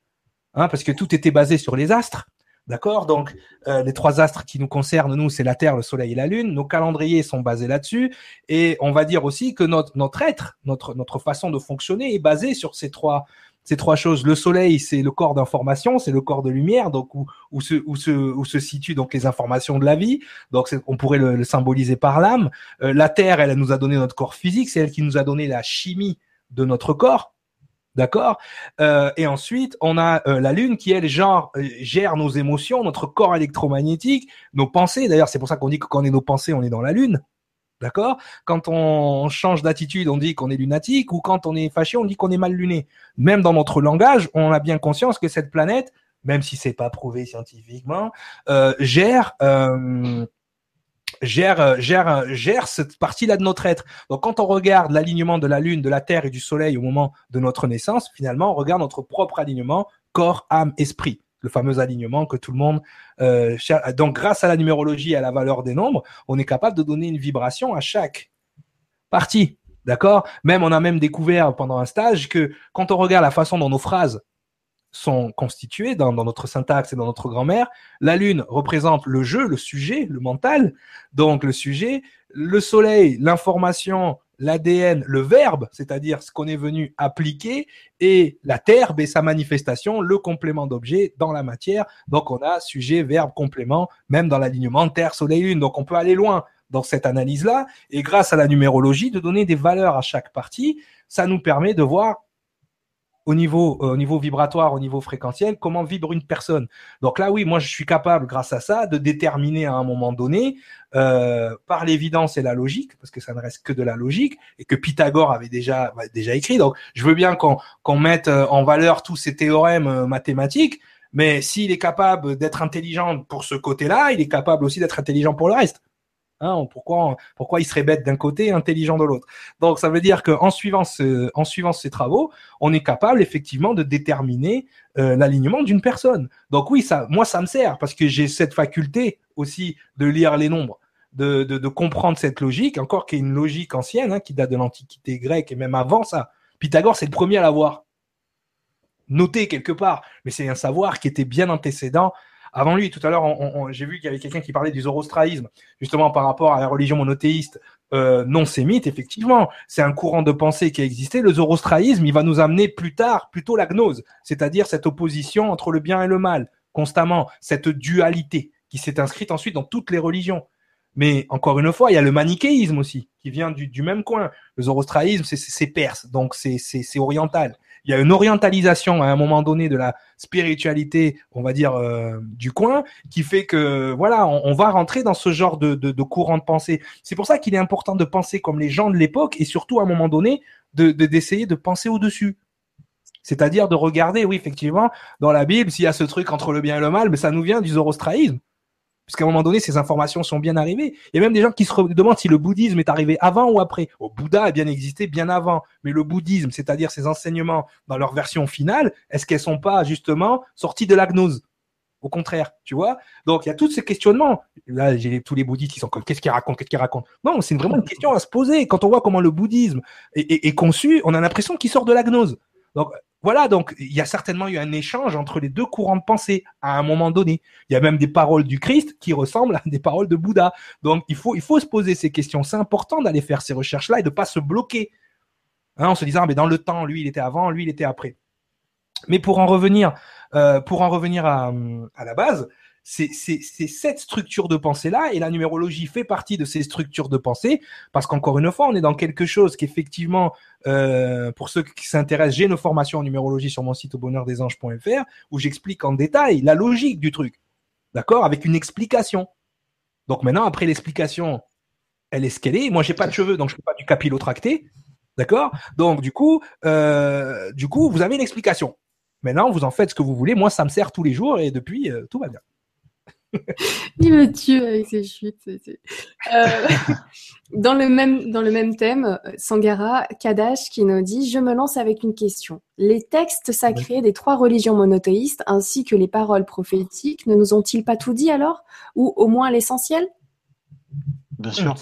hein, parce que tout était basé sur les astres. D'accord? Donc, euh, les trois astres qui nous concernent, nous, c'est la Terre, le Soleil et la Lune. Nos calendriers sont basés là-dessus. Et on va dire aussi que notre, notre être, notre, notre façon de fonctionner est basée sur ces trois, ces trois choses. Le soleil, c'est le corps d'information, c'est le corps de lumière, donc où, se, où, situent donc les informations de la vie. Donc on pourrait le, symboliser par l'âme. Euh, la terre, elle, nous a donné notre corps physique, c'est elle qui nous a donné la chimie de notre corps. D'accord? Euh, Et ensuite, on a euh, la Lune qui, elle, genre, gère nos émotions, notre corps électromagnétique, nos pensées. D'ailleurs, c'est pour ça qu'on dit que quand on est nos pensées, on est dans la Lune. D'accord? Quand on change d'attitude, on dit qu'on est lunatique, ou quand on est fâché, on dit qu'on est mal luné. Même dans notre langage, on a bien conscience que cette planète, même si c'est pas prouvé scientifiquement, euh, gère euh, gère euh, gère gère cette partie-là de notre être. Donc quand on regarde l'alignement de la Lune, de la Terre et du Soleil au moment de notre naissance, finalement, on regarde notre propre alignement corps, âme, esprit le fameux alignement que tout le monde euh, cherche. Donc, grâce à la numérologie et à la valeur des nombres, on est capable de donner une vibration à chaque partie. D'accord? Même, on a même découvert pendant un stage que quand on regarde la façon dont nos phrases sont constituées dans, dans notre syntaxe et dans notre grammaire, la lune représente le jeu, le sujet, le mental, donc le sujet, le soleil, l'information, l'ADN, le verbe, c'est-à-dire ce qu'on est venu appliquer, et la terre et sa manifestation, le complément d'objet dans la matière. Donc on a sujet, verbe, complément, même dans l'alignement Terre, Soleil, Lune. Donc on peut aller loin dans cette analyse-là, et grâce à la numérologie, de donner des valeurs à chaque partie, ça nous permet de voir au niveau, euh, au niveau vibratoire, au niveau fréquentiel, comment vibre une personne. Donc là, oui, moi, je suis capable, grâce à ça, de déterminer à un moment donné, euh, par l'évidence et la logique, parce que ça ne reste que de la logique, et que Pythagore avait déjà, déjà écrit. Donc, je veux bien qu'on mette euh, en valeur tous ces théorèmes euh, mathématiques, mais s'il est capable d'être intelligent pour ce côté-là, il est capable aussi d'être intelligent pour le reste. Hein, pourquoi, pourquoi il serait bête d'un côté et intelligent de l'autre? Donc ça veut dire qu'en suivant, suivant ces travaux, on est capable effectivement de déterminer l'alignement d'une personne. Donc oui, ça, moi ça me sert parce que j'ai cette faculté aussi de lire les nombres. De, comprendre cette logique, encore qui est une logique ancienne, hein, qui date de l'Antiquité grecque et même avant ça, Pythagore, c'est le premier à l'avoir noté quelque part, mais c'est un savoir qui était bien antécédent avant lui. Tout à l'heure, j'ai vu qu'il y avait quelqu'un qui parlait du zoroastraïsme, justement par rapport à la religion monothéiste euh, non sémite. Effectivement, c'est un courant de pensée qui a existé. Le zoroastraïsme, il va nous amener plus tard plutôt la gnose, c'est-à-dire cette opposition entre le bien et le mal, constamment, cette dualité qui s'est inscrite ensuite dans toutes les religions. Mais encore une fois, il y a le manichéisme aussi, qui vient du, même coin. Le zoroastraïsme, c'est perse, donc c'est oriental il y a une orientalisation à un moment donné de la spiritualité, on va dire, euh, du coin, qui fait que, voilà, on, va rentrer dans ce genre de, courant de pensée. C'est pour ça qu'il est important de penser comme les gens de l'époque et surtout, à un moment donné, d'essayer de, d'essayer de penser au-dessus. C'est-à-dire de regarder, oui, effectivement, dans la Bible, s'il y a ce truc entre le bien et le mal, mais ça nous vient du zoroastraïsme. Parce qu'à un moment donné, ces informations sont bien arrivées. Il y a même des gens qui se demandent si le bouddhisme est arrivé avant ou après. Le Bouddha a bien existé bien avant, mais le bouddhisme, c'est-à-dire ses enseignements dans leur version finale, est-ce qu'elles sont pas justement sorties de la gnose au contraire, tu vois? Donc il y a tous ces questionnements. Là, j'ai tous les bouddhistes qui sont comme qu'est-ce qu'ils racontent, qu'est-ce qu'ils racontent? Non, c'est vraiment une question à se poser. Quand on voit comment le bouddhisme est, est conçu, on a l'impression qu'il sort de la gnose. Donc voilà, donc il y a certainement eu un échange entre les deux courants de pensée à un moment donné. Il y a même des paroles du Christ qui ressemblent à des paroles de Bouddha. Donc il faut, se poser ces questions. C'est important d'aller faire ces recherches-là et de pas se bloquer hein, en se disant, mais dans le temps, lui, il était avant, lui, il était après. Mais pour en revenir, euh, pour en revenir à la base, c'est cette structure de pensée-là, et la numérologie fait partie de ces structures de pensée, parce qu'encore une fois, on est dans quelque chose qu'effectivement, euh, pour ceux qui s'intéressent, j'ai une formation en numérologie sur mon site au bonheurdesanges.fr, où j'explique en détail la logique du truc, d'accord, avec une explication. Donc maintenant, après l'explication, elle est ce qu'elle est. Moi, j'ai pas de cheveux, donc je fais pas du capillotracté, d'accord. Donc du coup, euh, du coup, vous avez une explication. Maintenant, vous en faites ce que vous voulez. Moi, ça me sert tous les jours et depuis, euh, tout va bien. Il me tue avec ses chutes. Euh, *laughs* dans, le même, dans le même thème, Sangara Kadash qui nous dit Je me lance avec une question. Les textes sacrés des trois religions monothéistes ainsi que les paroles prophétiques ne nous ont-ils pas tout dit alors? Ou au moins l'essentiel? Bien sûr.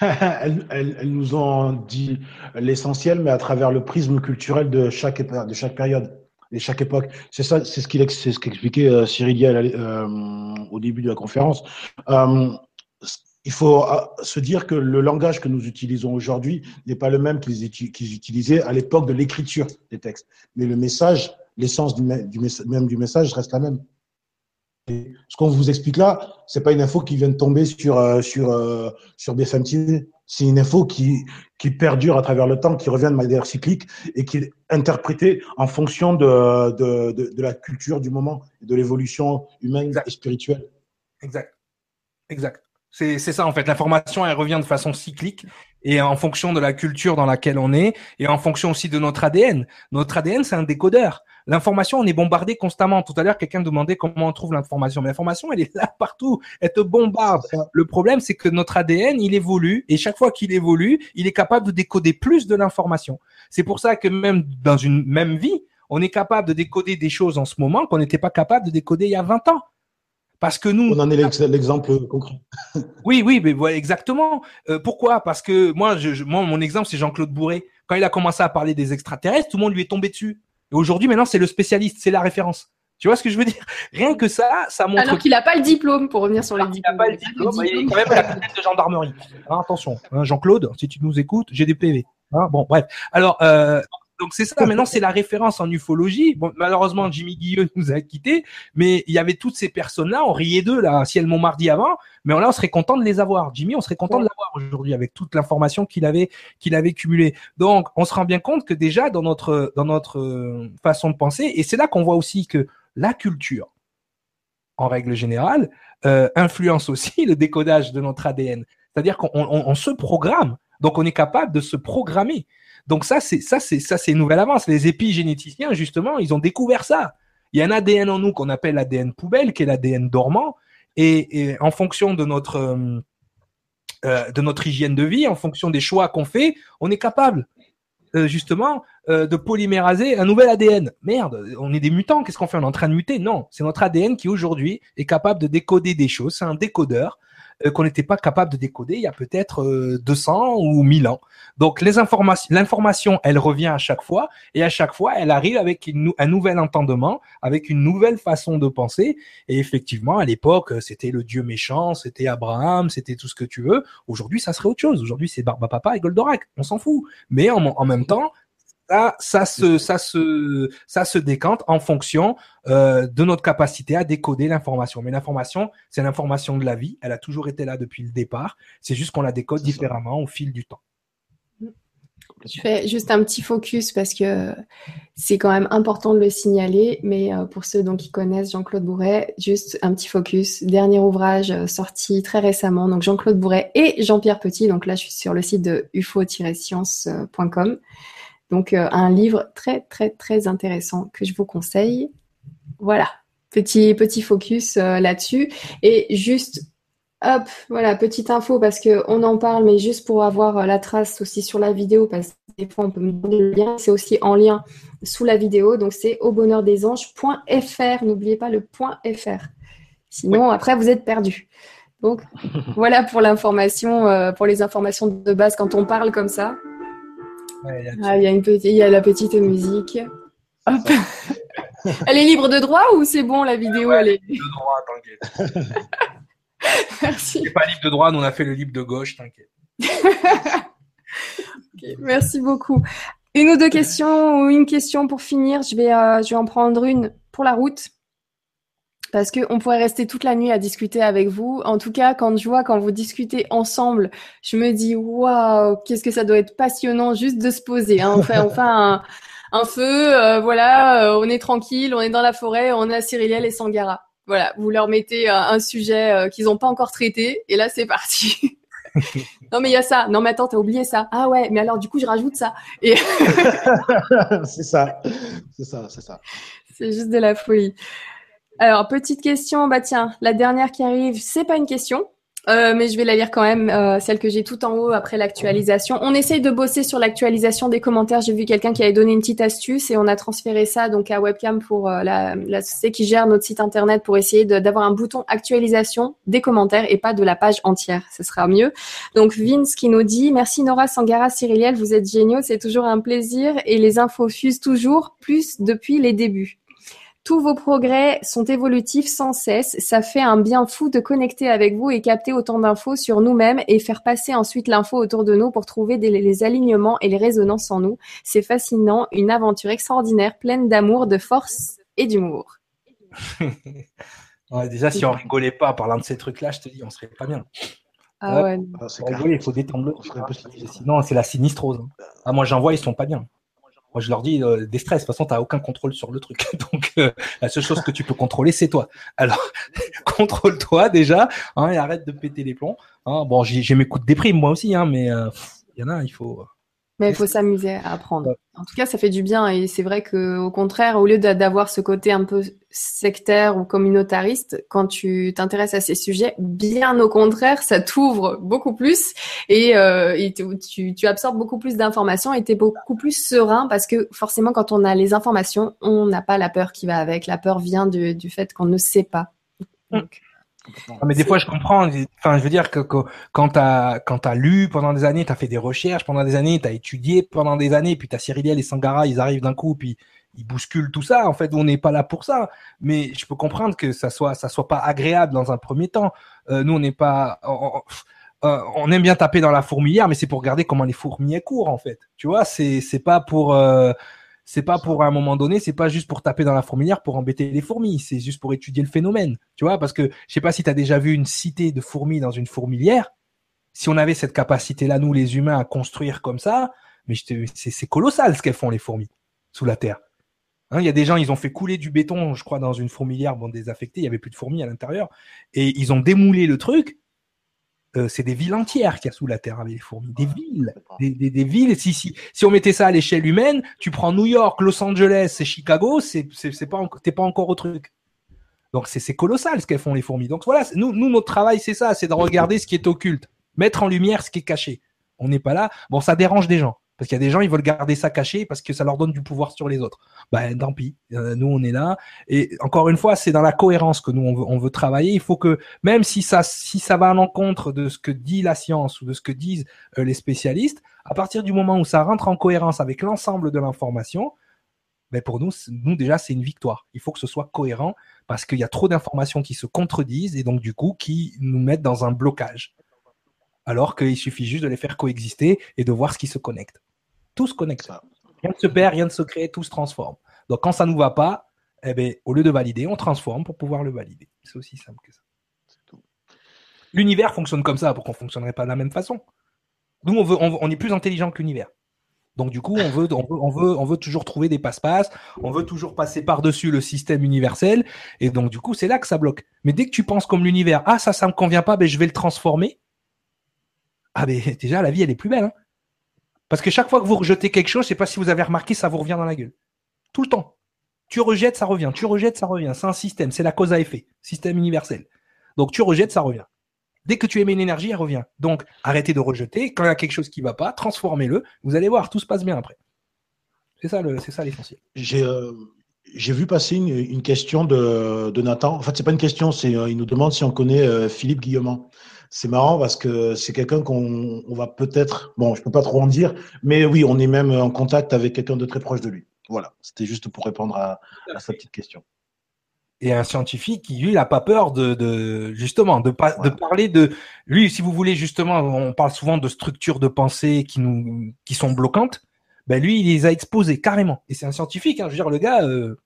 Elles, nous ont dit l'essentiel, mais à travers le prisme culturel de chaque, de chaque période et chaque époque. C'est ça, c'est ce qu'il ce qu'expliquait euh, Cyril euh, au début de la conférence. Euh, il faut euh, se dire que le langage que nous utilisons aujourd'hui n'est pas le même qu'ils utilisaient à l'époque de l'écriture des textes. Mais le message, l'essence du, même du message reste la même. Ce qu'on vous explique là, c'est pas une info qui vient de tomber sur, sur, sur BFM TV. C'est une info qui, qui perdure à travers le temps, qui revient de manière cyclique et qui est interprétée en fonction de, de, de, la culture du moment, de l'évolution humaine et spirituelle. Exact. Exact. C'est ça en fait. L'information, elle revient de façon cyclique et en fonction de la culture dans laquelle on est et en fonction aussi de notre ADN. Notre ADN, c'est un décodeur. L'information, on est bombardé constamment. Tout à l'heure, quelqu'un demandait comment on trouve l'information. Mais l'information, elle est là *laughs* partout. Elle te bombarde. Le problème, c'est que notre ADN, il évolue et chaque fois qu'il évolue, il est capable de décoder plus de l'information. C'est pour ça que même dans une même vie, on est capable de décoder des choses en ce moment qu'on n'était pas capable de décoder il y a 20 ans. Parce que nous. On en est l'exemple concret. *laughs* oui, oui, mais voilà, exactement. Euh, pourquoi? Parce que moi, je, moi, mon exemple, c'est Jean-Claude Bourré. Quand il a commencé à parler des extraterrestres, tout le monde lui est tombé dessus. Et aujourd'hui, maintenant, c'est le spécialiste, c'est la référence. Tu vois ce que je veux dire? Rien que ça, ça montre. Alors qu'il n'a pas le diplôme pour revenir sur les diplômes. Il n'a pas le diplôme, il est quand même à la de gendarmerie. Hein, attention, hein, Jean-Claude, si tu nous écoutes, j'ai des PV. Hein, bon, bref. Alors, euh, donc c'est ça. Maintenant, c'est la référence en ufologie. Bon, malheureusement, Jimmy Guilleux nous a quittés, mais il y avait toutes ces personnes-là. On riait d'eux là, ciel Montmardi avant, mais là, on serait content de les avoir. Jimmy, on serait content de l'avoir aujourd'hui avec toute l'information qu'il avait qu'il avait cumulée. Donc, on se rend bien compte que déjà dans notre dans notre euh, façon de penser, et c'est là qu'on voit aussi que la culture, en règle générale, euh, influence aussi le décodage de notre ADN. C'est-à-dire qu'on se programme. Donc, on est capable de se programmer. Donc ça, c'est ça, c'est ça, c'est une nouvelle avance. Les épigénéticiens, justement, ils ont découvert ça. Il y a un ADN en nous qu'on appelle l'ADN poubelle, qui est l'ADN dormant, et, en fonction de notre euh, euh, de notre hygiène de vie, en fonction des choix qu'on fait, on est capable euh, justement de polyméraser un nouvel ADN. Merde, on est des mutants, qu'est-ce qu'on fait? On est en train de muter? Non, c'est notre ADN qui aujourd'hui est capable de décoder des choses, c'est un décodeur qu'on n'était pas capable de décoder il y a peut-être 200 ou 1000 ans. Donc les informations, l'information, elle revient à chaque fois et à chaque fois, elle arrive avec un nouvel entendement, avec une nouvelle façon de penser. Et effectivement, à l'époque, c'était le dieu méchant, c'était Abraham, c'était tout ce que tu veux. Aujourd'hui, ça serait autre chose. Aujourd'hui, c'est Barba Papa et Goldorak. On s'en fout. Mais en, en même temps, ça, ça se, ça se, ça se décante en fonction euh, de notre capacité à décoder l'information. Mais l'information, c'est l'information de la vie. Elle a toujours été là depuis le départ. C'est juste qu'on la décode différemment au fil du temps. Je fais juste un petit focus parce que c'est quand même important de le signaler, mais euh, pour ceux donc qui connaissent Jean-Claude Bourret, juste un petit focus. Dernier ouvrage euh, sorti très récemment, donc Jean-Claude Bourret et Jean-Pierre Petit. Donc là, je suis sur le site de ufo-science.com. Donc euh, un livre très très très intéressant que je vous conseille. Voilà, petit petit focus euh, là-dessus et juste hop, voilà, petite info parce que on en parle mais juste pour avoir euh, la trace aussi sur la vidéo parce que des fois on peut me donner le lien, c'est aussi en lien sous la vidéo donc c'est au bonheur des anges.fr, n'oubliez pas le .fr. Sinon après vous êtes perdu. Donc voilà pour l'information pour les informations de base quand on parle comme ça. Ah, il y a une petite, il y a la petite musique. *laughs* elle est libre de droit ou c'est bon la vidéo elle est de droit, t'inquiète. *laughs* Merci. Pas libre de droit, nous on a fait le libre de gauche, t'inquiète. *laughs* merci beaucoup. Une ou deux questions ou une question pour finir. Je vais, euh, je vais en prendre une pour la route parce qu'on pourrait rester toute la nuit à discuter avec vous. En tout cas, quand je vois, quand vous discutez ensemble, je me dis, waouh, qu'est-ce que ça doit être passionnant juste de se poser. Hein. On fait enfin un, feu, euh, voilà, euh, on est tranquille, on est dans la forêt, on a Cyriliel et Sangara. Voilà, vous leur mettez euh, un sujet qu'ils n'ont pas encore traité, et là, c'est parti. *laughs* non mais il y a ça. Non mais attends, t'as oublié ça. Ah ouais, mais alors du coup je rajoute ça. Et *laughs* c'est ça, c'est ça, c'est ça. C'est juste de la folie. Alors, petite question, bah tiens, la dernière qui arrive, c'est pas une question, euh, mais je vais la lire quand même, euh, celle que j'ai tout en haut après l'actualisation. On essaye de bosser sur l'actualisation des commentaires. J'ai vu quelqu'un qui avait donné une petite astuce et on a transféré ça donc à Webcam pour euh, la, la société qui gère notre site internet pour essayer d'avoir un bouton actualisation des commentaires et pas de la page entière. Ce sera mieux. Donc Vince qui nous dit merci Nora Sangara Cyriliel, vous êtes géniaux, c'est toujours un plaisir et les infos fusent toujours plus depuis les débuts. Tous vos progrès sont évolutifs sans cesse. Ça fait un bien fou de connecter avec vous et capter autant d'infos sur nous-mêmes et faire passer ensuite l'info autour de nous pour trouver les alignements et les résonances en nous. C'est fascinant, une aventure extraordinaire, pleine d'amour, de force et d'humour. *laughs* déjà, si on rigolait pas en parlant de ces trucs-là, je te dis, on serait pas bien. Ah ouais. Ah, il faut détendre le. Sinon, c'est la sinistrose. Hein. Ah, moi, j'en vois, ils sont pas bien. Moi, je leur dis, euh, des stress, de toute façon, tu aucun contrôle sur le truc. *laughs* Donc, euh, la seule chose que tu peux contrôler, c'est toi. Alors, *laughs* contrôle-toi déjà hein, et arrête de péter les plombs. Hein. Bon, j'ai mes coups de déprime, moi aussi, hein, mais euh, il y en a, il faut... Mais il faut s'amuser à apprendre. En tout cas, ça fait du bien et c'est vrai que au contraire, au lieu d'avoir ce côté un peu sectaire ou communautariste, quand tu t'intéresses à ces sujets, bien au contraire, ça t'ouvre beaucoup plus et, euh, tu, tu, absorbes beaucoup plus d'informations et tu es beaucoup plus serein parce que forcément, quand on a les informations, on n'a pas la peur qui va avec. La peur vient du, du fait qu'on ne sait pas. Mm. Donc, mais des fois, je comprends. Enfin, je veux dire que, quand t'as quand as lu pendant des années, t'as fait des recherches pendant des années, t'as étudié pendant des années, puis t'as Cyriliel et Sangara, ils arrivent d'un coup, puis ils bousculent tout ça. En fait, on n'est pas là pour ça. Mais je peux comprendre que ça soit ça soit pas agréable dans un premier temps. Euh, nous, on n'est pas euh, on, aime bien taper dans la fourmilière, mais c'est pour regarder comment les fourmis courent en fait. Tu vois, c'est c'est pas pour euh, c'est pas pour un moment donné, c'est pas juste pour taper dans la fourmilière pour embêter les fourmis, c'est juste pour étudier le phénomène. Tu vois, parce que je sais pas si tu as déjà vu une cité de fourmis dans une fourmilière. Si on avait cette capacité-là, nous les humains, à construire comme ça, mais c'est colossal ce qu'elles font les fourmis sous la terre. Hein, il y a des gens, ils ont fait couler du béton, je crois, dans une fourmilière, bon, désaffectée, il y avait plus de fourmis à l'intérieur, et ils ont démoulé le truc, euh, c'est des villes entières qu'il y a sous la terre avec les fourmis. Des villes. Des, des, villes. Si, si, si on mettait ça à l'échelle humaine, tu prends New York, Los Angeles et Chicago, c'est, c'est, pas, t'es pas encore au truc. Donc c'est, c'est colossal ce qu'elles font les fourmis. Donc voilà, nous, nous notre travail c'est ça, c'est de regarder ce qui est occulte, mettre en lumière ce qui est caché. On n'est pas là. Bon, ça dérange des gens. Parce qu'il y a des gens, ils veulent garder ça caché parce que ça leur donne du pouvoir sur les autres. Ben, tant pis. Euh, nous, on est là. Et encore une fois, c'est dans la cohérence que nous, on veut, travailler. Il faut que, même si ça, si ça va à l'encontre de ce que dit la science ou de ce que disent euh, les spécialistes, à partir du moment où ça rentre en cohérence avec l'ensemble de l'information, ben pour nous, nous déjà, c'est une victoire. Il faut que ce soit cohérent parce qu'il y a trop d'informations qui se contredisent et donc du coup qui nous mettent dans un blocage alors qu'il suffit juste de les faire coexister et de voir ce qui se connecte. Tout se connecte. Rien ne se perd, rien ne se crée, tout se transforme. Donc quand ça ne nous va pas, eh bien, au lieu de valider, on transforme pour pouvoir le valider. C'est aussi simple que ça. L'univers fonctionne comme ça, pour qu'on ne fonctionnerait pas de la même façon. Nous, on, veut, on, est plus intelligent que l'univers. Donc du coup, on veut, on veut, on veut, toujours trouver des passe-passe, on veut toujours passer par-dessus le système universel, et donc du coup, c'est là que ça bloque. Mais dès que tu penses comme l'univers, ah ça, ça me convient pas, ben je vais le transformer, ah ben *laughs* déjà la vie elle est plus belle. Hein. Parce que chaque fois que vous rejetez quelque chose, je sais pas si vous avez remarqué, ça vous revient dans la gueule. Tout le temps. Tu rejettes, ça revient. Tu rejettes, ça revient. C'est un système, c'est la cause à effet, système universel. Donc tu rejettes, ça revient. Dès que tu émets une énergie, elle revient. Donc arrêtez de rejeter. Quand il y a quelque chose qui va pas, transformez-le. Vous allez voir, tout se passe bien après. C'est ça, l'essentiel. J'ai euh, j'ai vu passer une, question de, de, Nathan. En fait, c'est pas une question, c'est euh, il nous demande si on connaît euh, Philippe Guillemont c'est marrant parce que c'est quelqu'un qu'on va peut-être, bon, je peux pas trop en dire, mais oui, on est même en contact avec quelqu'un de très proche de lui. Voilà, c'était juste pour répondre à, sa petite question. Et un scientifique qui, lui, n'a pas peur de, justement, de, de parler de, lui, si vous voulez, justement, on parle souvent de structures de pensée qui nous, qui sont bloquantes. Ben lui, il les a exposées carrément. Et c'est un scientifique. Hein, je veux dire, le gars, euh,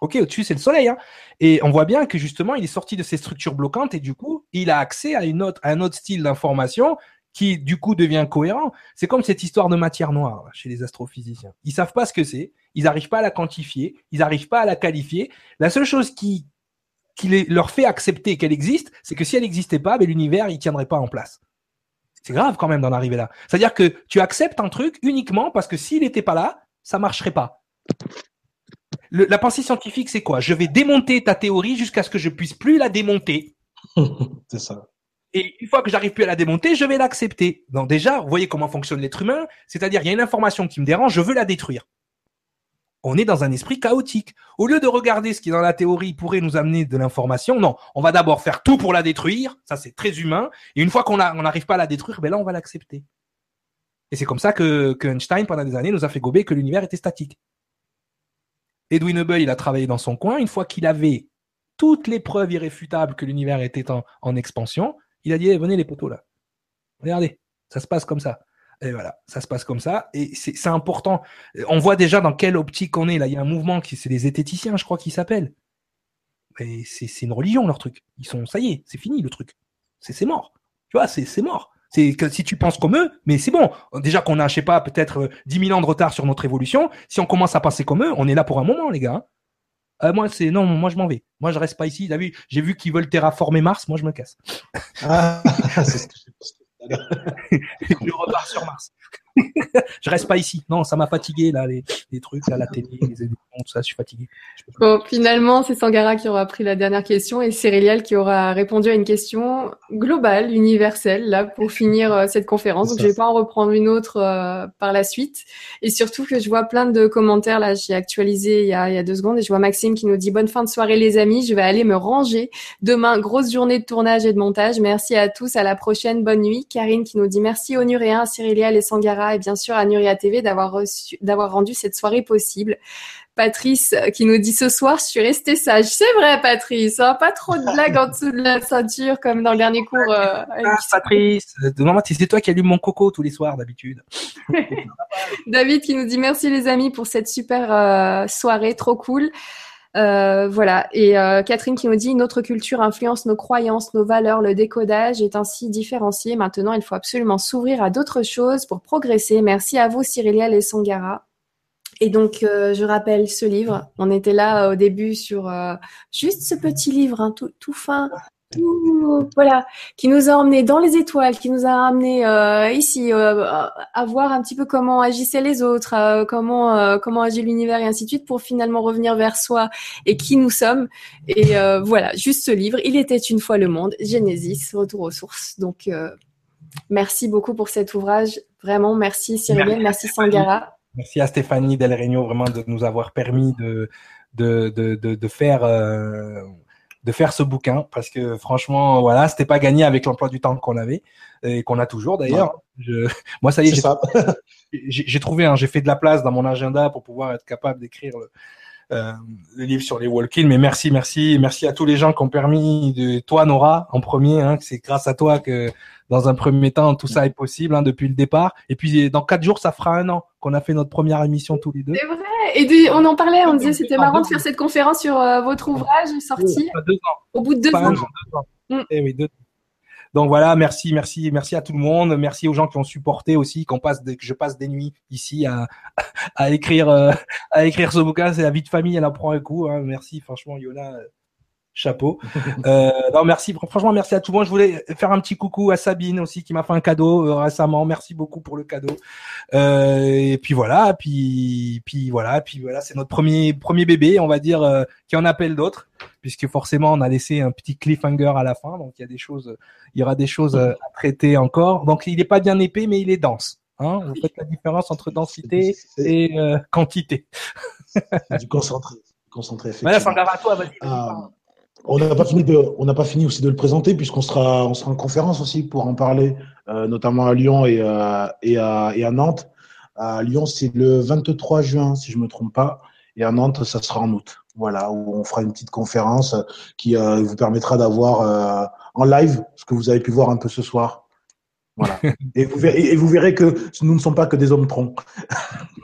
ok, au-dessus c'est le soleil. Hein. Et on voit bien que justement, il est sorti de ces structures bloquantes et du coup, il a accès à, une autre, un autre style d'information qui du coup devient cohérent. C'est comme cette histoire de matière noire chez les astrophysiciens. Ils savent pas ce que c'est, ils n'arrivent pas à la quantifier, ils n'arrivent pas à la qualifier. La seule chose qui, qui leur fait accepter qu'elle existe, c'est que si elle n'existait pas, ben, l'univers il tiendrait pas en place. C'est grave quand même d'en arriver là. C'est-à-dire que tu acceptes un truc uniquement parce que s'il n'était pas là, ça marcherait pas la pensée scientifique, c'est quoi? Je vais démonter ta théorie jusqu'à ce que je puisse plus la démonter. *laughs* c'est ça. Et une fois que j'arrive plus à la démonter, je vais l'accepter. Donc déjà, vous voyez comment fonctionne l'être humain, c'est-à-dire il y a une information qui me dérange, je veux la détruire. On est dans un esprit chaotique. Au lieu de regarder ce qui dans la théorie pourrait nous amener de l'information, non, on va d'abord faire tout pour la détruire, ça c'est très humain, et une fois qu'on n'arrive pas à la détruire, ben là on va l'accepter. Et c'est comme ça que, que Einstein, pendant des années, nous a fait gober que l'univers était statique. Edwin Hubble, il a travaillé dans son coin. Une fois qu'il avait toutes les preuves irréfutables que l'univers était en, expansion, il a dit eh, venez les poteaux là. Regardez, ça se passe comme ça. Et voilà, ça se passe comme ça. Et c'est important. On voit déjà dans quelle optique on est. Là, il y a un mouvement qui, c'est les zététiciens, je crois, qui s'appelle. Et c'est une religion, leur truc. Ils sont, ça y est, c'est fini le truc. C'est mort. Tu vois, c'est mort. C'est que si tu penses comme eux, mais c'est bon. Déjà qu'on a, je sais pas, peut-être 10 euh, 000 ans de retard sur notre évolution. Si on commence à penser comme eux, on est là pour un moment, les gars. Euh, moi, c'est non, moi je m'en vais. Moi, je reste pas ici. T'as vu J'ai vu qu'ils veulent terraformer Mars. Moi, je me casse. Ah, *laughs* c'est ce que je *laughs* repars sur Mars. *laughs* je reste pas ici. Non, ça m'a fatigué là, les, trucs, là, la télé, les émissions, tout ça. Je suis fatigué. Bon, finalement, c'est Sangara qui aura pris la dernière question et Cyriliel qui aura répondu à une question globale, universelle, là, pour finir euh, cette conférence. Donc, je vais pas en reprendre une autre euh, par la suite. Et surtout que je vois plein de commentaires là. J'ai actualisé il y, a, il y a deux secondes et je vois Maxime qui nous dit bonne fin de soirée les amis. Je vais aller me ranger. Demain, grosse journée de tournage et de montage. Merci à tous. À la prochaine. Bonne nuit. Karine qui nous dit merci Onuréen, Cyriliel et Sangara et bien sûr à Nuria TV d'avoir reçu, d'avoir rendu cette soirée possible. Patrice euh, qui nous dit ce soir, je suis restée sage. C'est vrai, Patrice. Hein, pas trop de blagues en dessous de la ceinture comme dans le dernier cours. Euh, ah, Patrice, euh, c'est toi qui allume mon coco tous les soirs d'habitude. *laughs* David qui nous dit merci les amis pour cette super soirée, trop cool. Euh, voilà. Et euh, Catherine qui nous dit notre culture influence nos croyances, nos valeurs, le décodage est ainsi différencié. Maintenant, il faut absolument s'ouvrir à d'autres choses pour progresser. Merci à vous, Cyrilia et Sangara. Et donc, euh, je rappelle ce livre. On était là au début sur juste ce petit livre, hein, tout, tout fin, voilà, qui nous a emmenés dans les étoiles, qui nous a amené euh, ici euh, à voir un petit peu comment agissaient les autres, euh, comment comment agit l'univers et ainsi de suite, pour finalement revenir vers soi et qui nous sommes. Et voilà, juste ce livre. Il était une fois le monde, Genesis, retour aux sources. Donc Merci beaucoup pour cet ouvrage Vraiment, merci Cyril, merci, Sangara. Merci à Stéphanie Del Regno vraiment de nous avoir permis de, de, de, de, faire de faire ce bouquin parce que franchement voilà c'était pas gagné avec l'emploi du temps qu'on avait et qu'on a toujours d'ailleurs. Moi ça y est *laughs* j'ai trouvé hein, j'ai fait de la place dans mon agenda pour pouvoir être capable d'écrire le, le livre sur les walk-in. Mais merci, merci, merci à tous les gens qui ont permis de toi, Nora, en premier. Hein, c'est grâce à toi que dans un premier temps tout ça est possible hein, depuis le départ. Et puis dans quatre jours, ça fera un an qu'on a fait notre première émission tous les deux. C'est vrai. Et on en parlait, on disait c'était marrant de faire cette conférence sur euh, votre ouvrage sorti au bout de deux ans. Mm. Eh oui, deux donc voilà, merci, merci, merci à tout le monde, merci aux gens qui ont supporté aussi, qu'on passe, que je passe des nuits ici à, *laughs* à écrire, euh, à écrire ce bouquin. C'est la vie de famille, elle en prend un coup. Hein. Merci, franchement, Yona, chapeau. Euh, non, merci, franchement, merci à tout le monde. Je voulais faire un petit coucou à Sabine aussi qui m'a fait un cadeau euh, récemment. Merci beaucoup pour le cadeau. Euh, et puis voilà, puis puis voilà, puis voilà, c'est notre premier premier bébé, on va dire, euh, qui en appelle d'autres, puisque forcément on a laissé un petit cliffhanger à la fin, donc il y a des choses, il y aura des choses à traiter encore. Donc il n'est pas bien épais, mais il est dense. Hein Vous faites la différence entre densité et quantité. du concentré. Concentré, Voilà, Sangara, toi, vas-y. On n'a pas fini de, on n'a pas fini aussi de le présenter puisqu'on sera, on sera en conférence aussi pour en parler, euh, notamment à Lyon et, euh, et, à, et à Nantes. À Lyon, c'est le 23 juin, si je me trompe pas, et à Nantes, ça sera en août. Voilà, où on fera une petite conférence qui euh, vous permettra d'avoir euh, en live ce que vous avez pu voir un peu ce soir. Voilà. *laughs* Et vous, verrez, et vous verrez que nous ne sommes pas que des hommes troncs.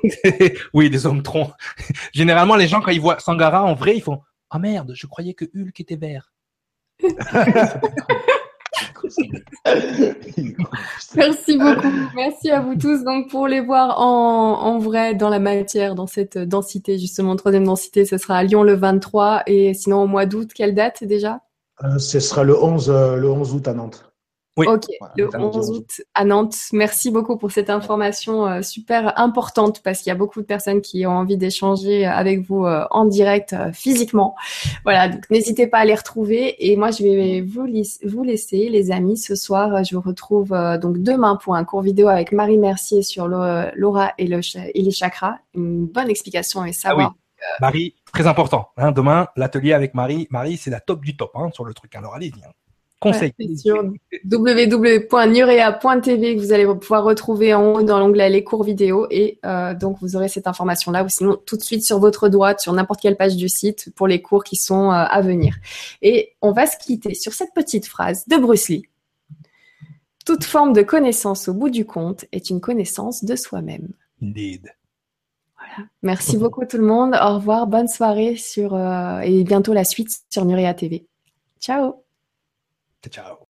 *laughs* oui, des hommes troncs. Généralement, les gens, quand ils voient Sangara en vrai, ils font ah merde, je croyais que Hulk était vert. *laughs* Merci beaucoup. Merci à vous tous. Donc, pour les voir en, vrai, dans la matière, dans cette densité, justement, troisième densité, ce sera à Lyon le 23. Et sinon, au mois d'août, quelle date déjà? Euh, Ce sera le 11, euh, le 11 août à Nantes. Ok, le 11 août à Nantes. Merci beaucoup pour cette information euh, super importante parce qu'il y a beaucoup de personnes qui ont envie d'échanger avec vous euh, en direct euh, physiquement. Voilà, donc n'hésitez pas à les retrouver. Et moi, je vais vous, vous laisser, les amis. Ce soir, je vous retrouve donc demain pour un cours vidéo avec Marie Mercier sur l'aura et, le, et les chakras. Une bonne explication et savoir. Ah Marie, très important. Hein, demain, l'atelier avec Marie. Marie, c'est la top du top hein, sur le truc. Alors allez-y. Conseil. sur www.nurea.tv que vous allez pouvoir retrouver en haut dans l'onglet les cours vidéo et euh, donc vous aurez cette information là ou sinon tout de suite sur votre droite sur n'importe quelle page du site pour les cours qui sont euh, à venir. Et on va se quitter sur cette petite phrase de Bruce Lee. Toute forme de connaissance au bout du compte est une connaissance de soi-même. Indeed. Voilà. Merci beaucoup tout le monde. Au revoir, bonne soirée sur euh, et bientôt la suite sur Nurea TV. Ciao. Ciao.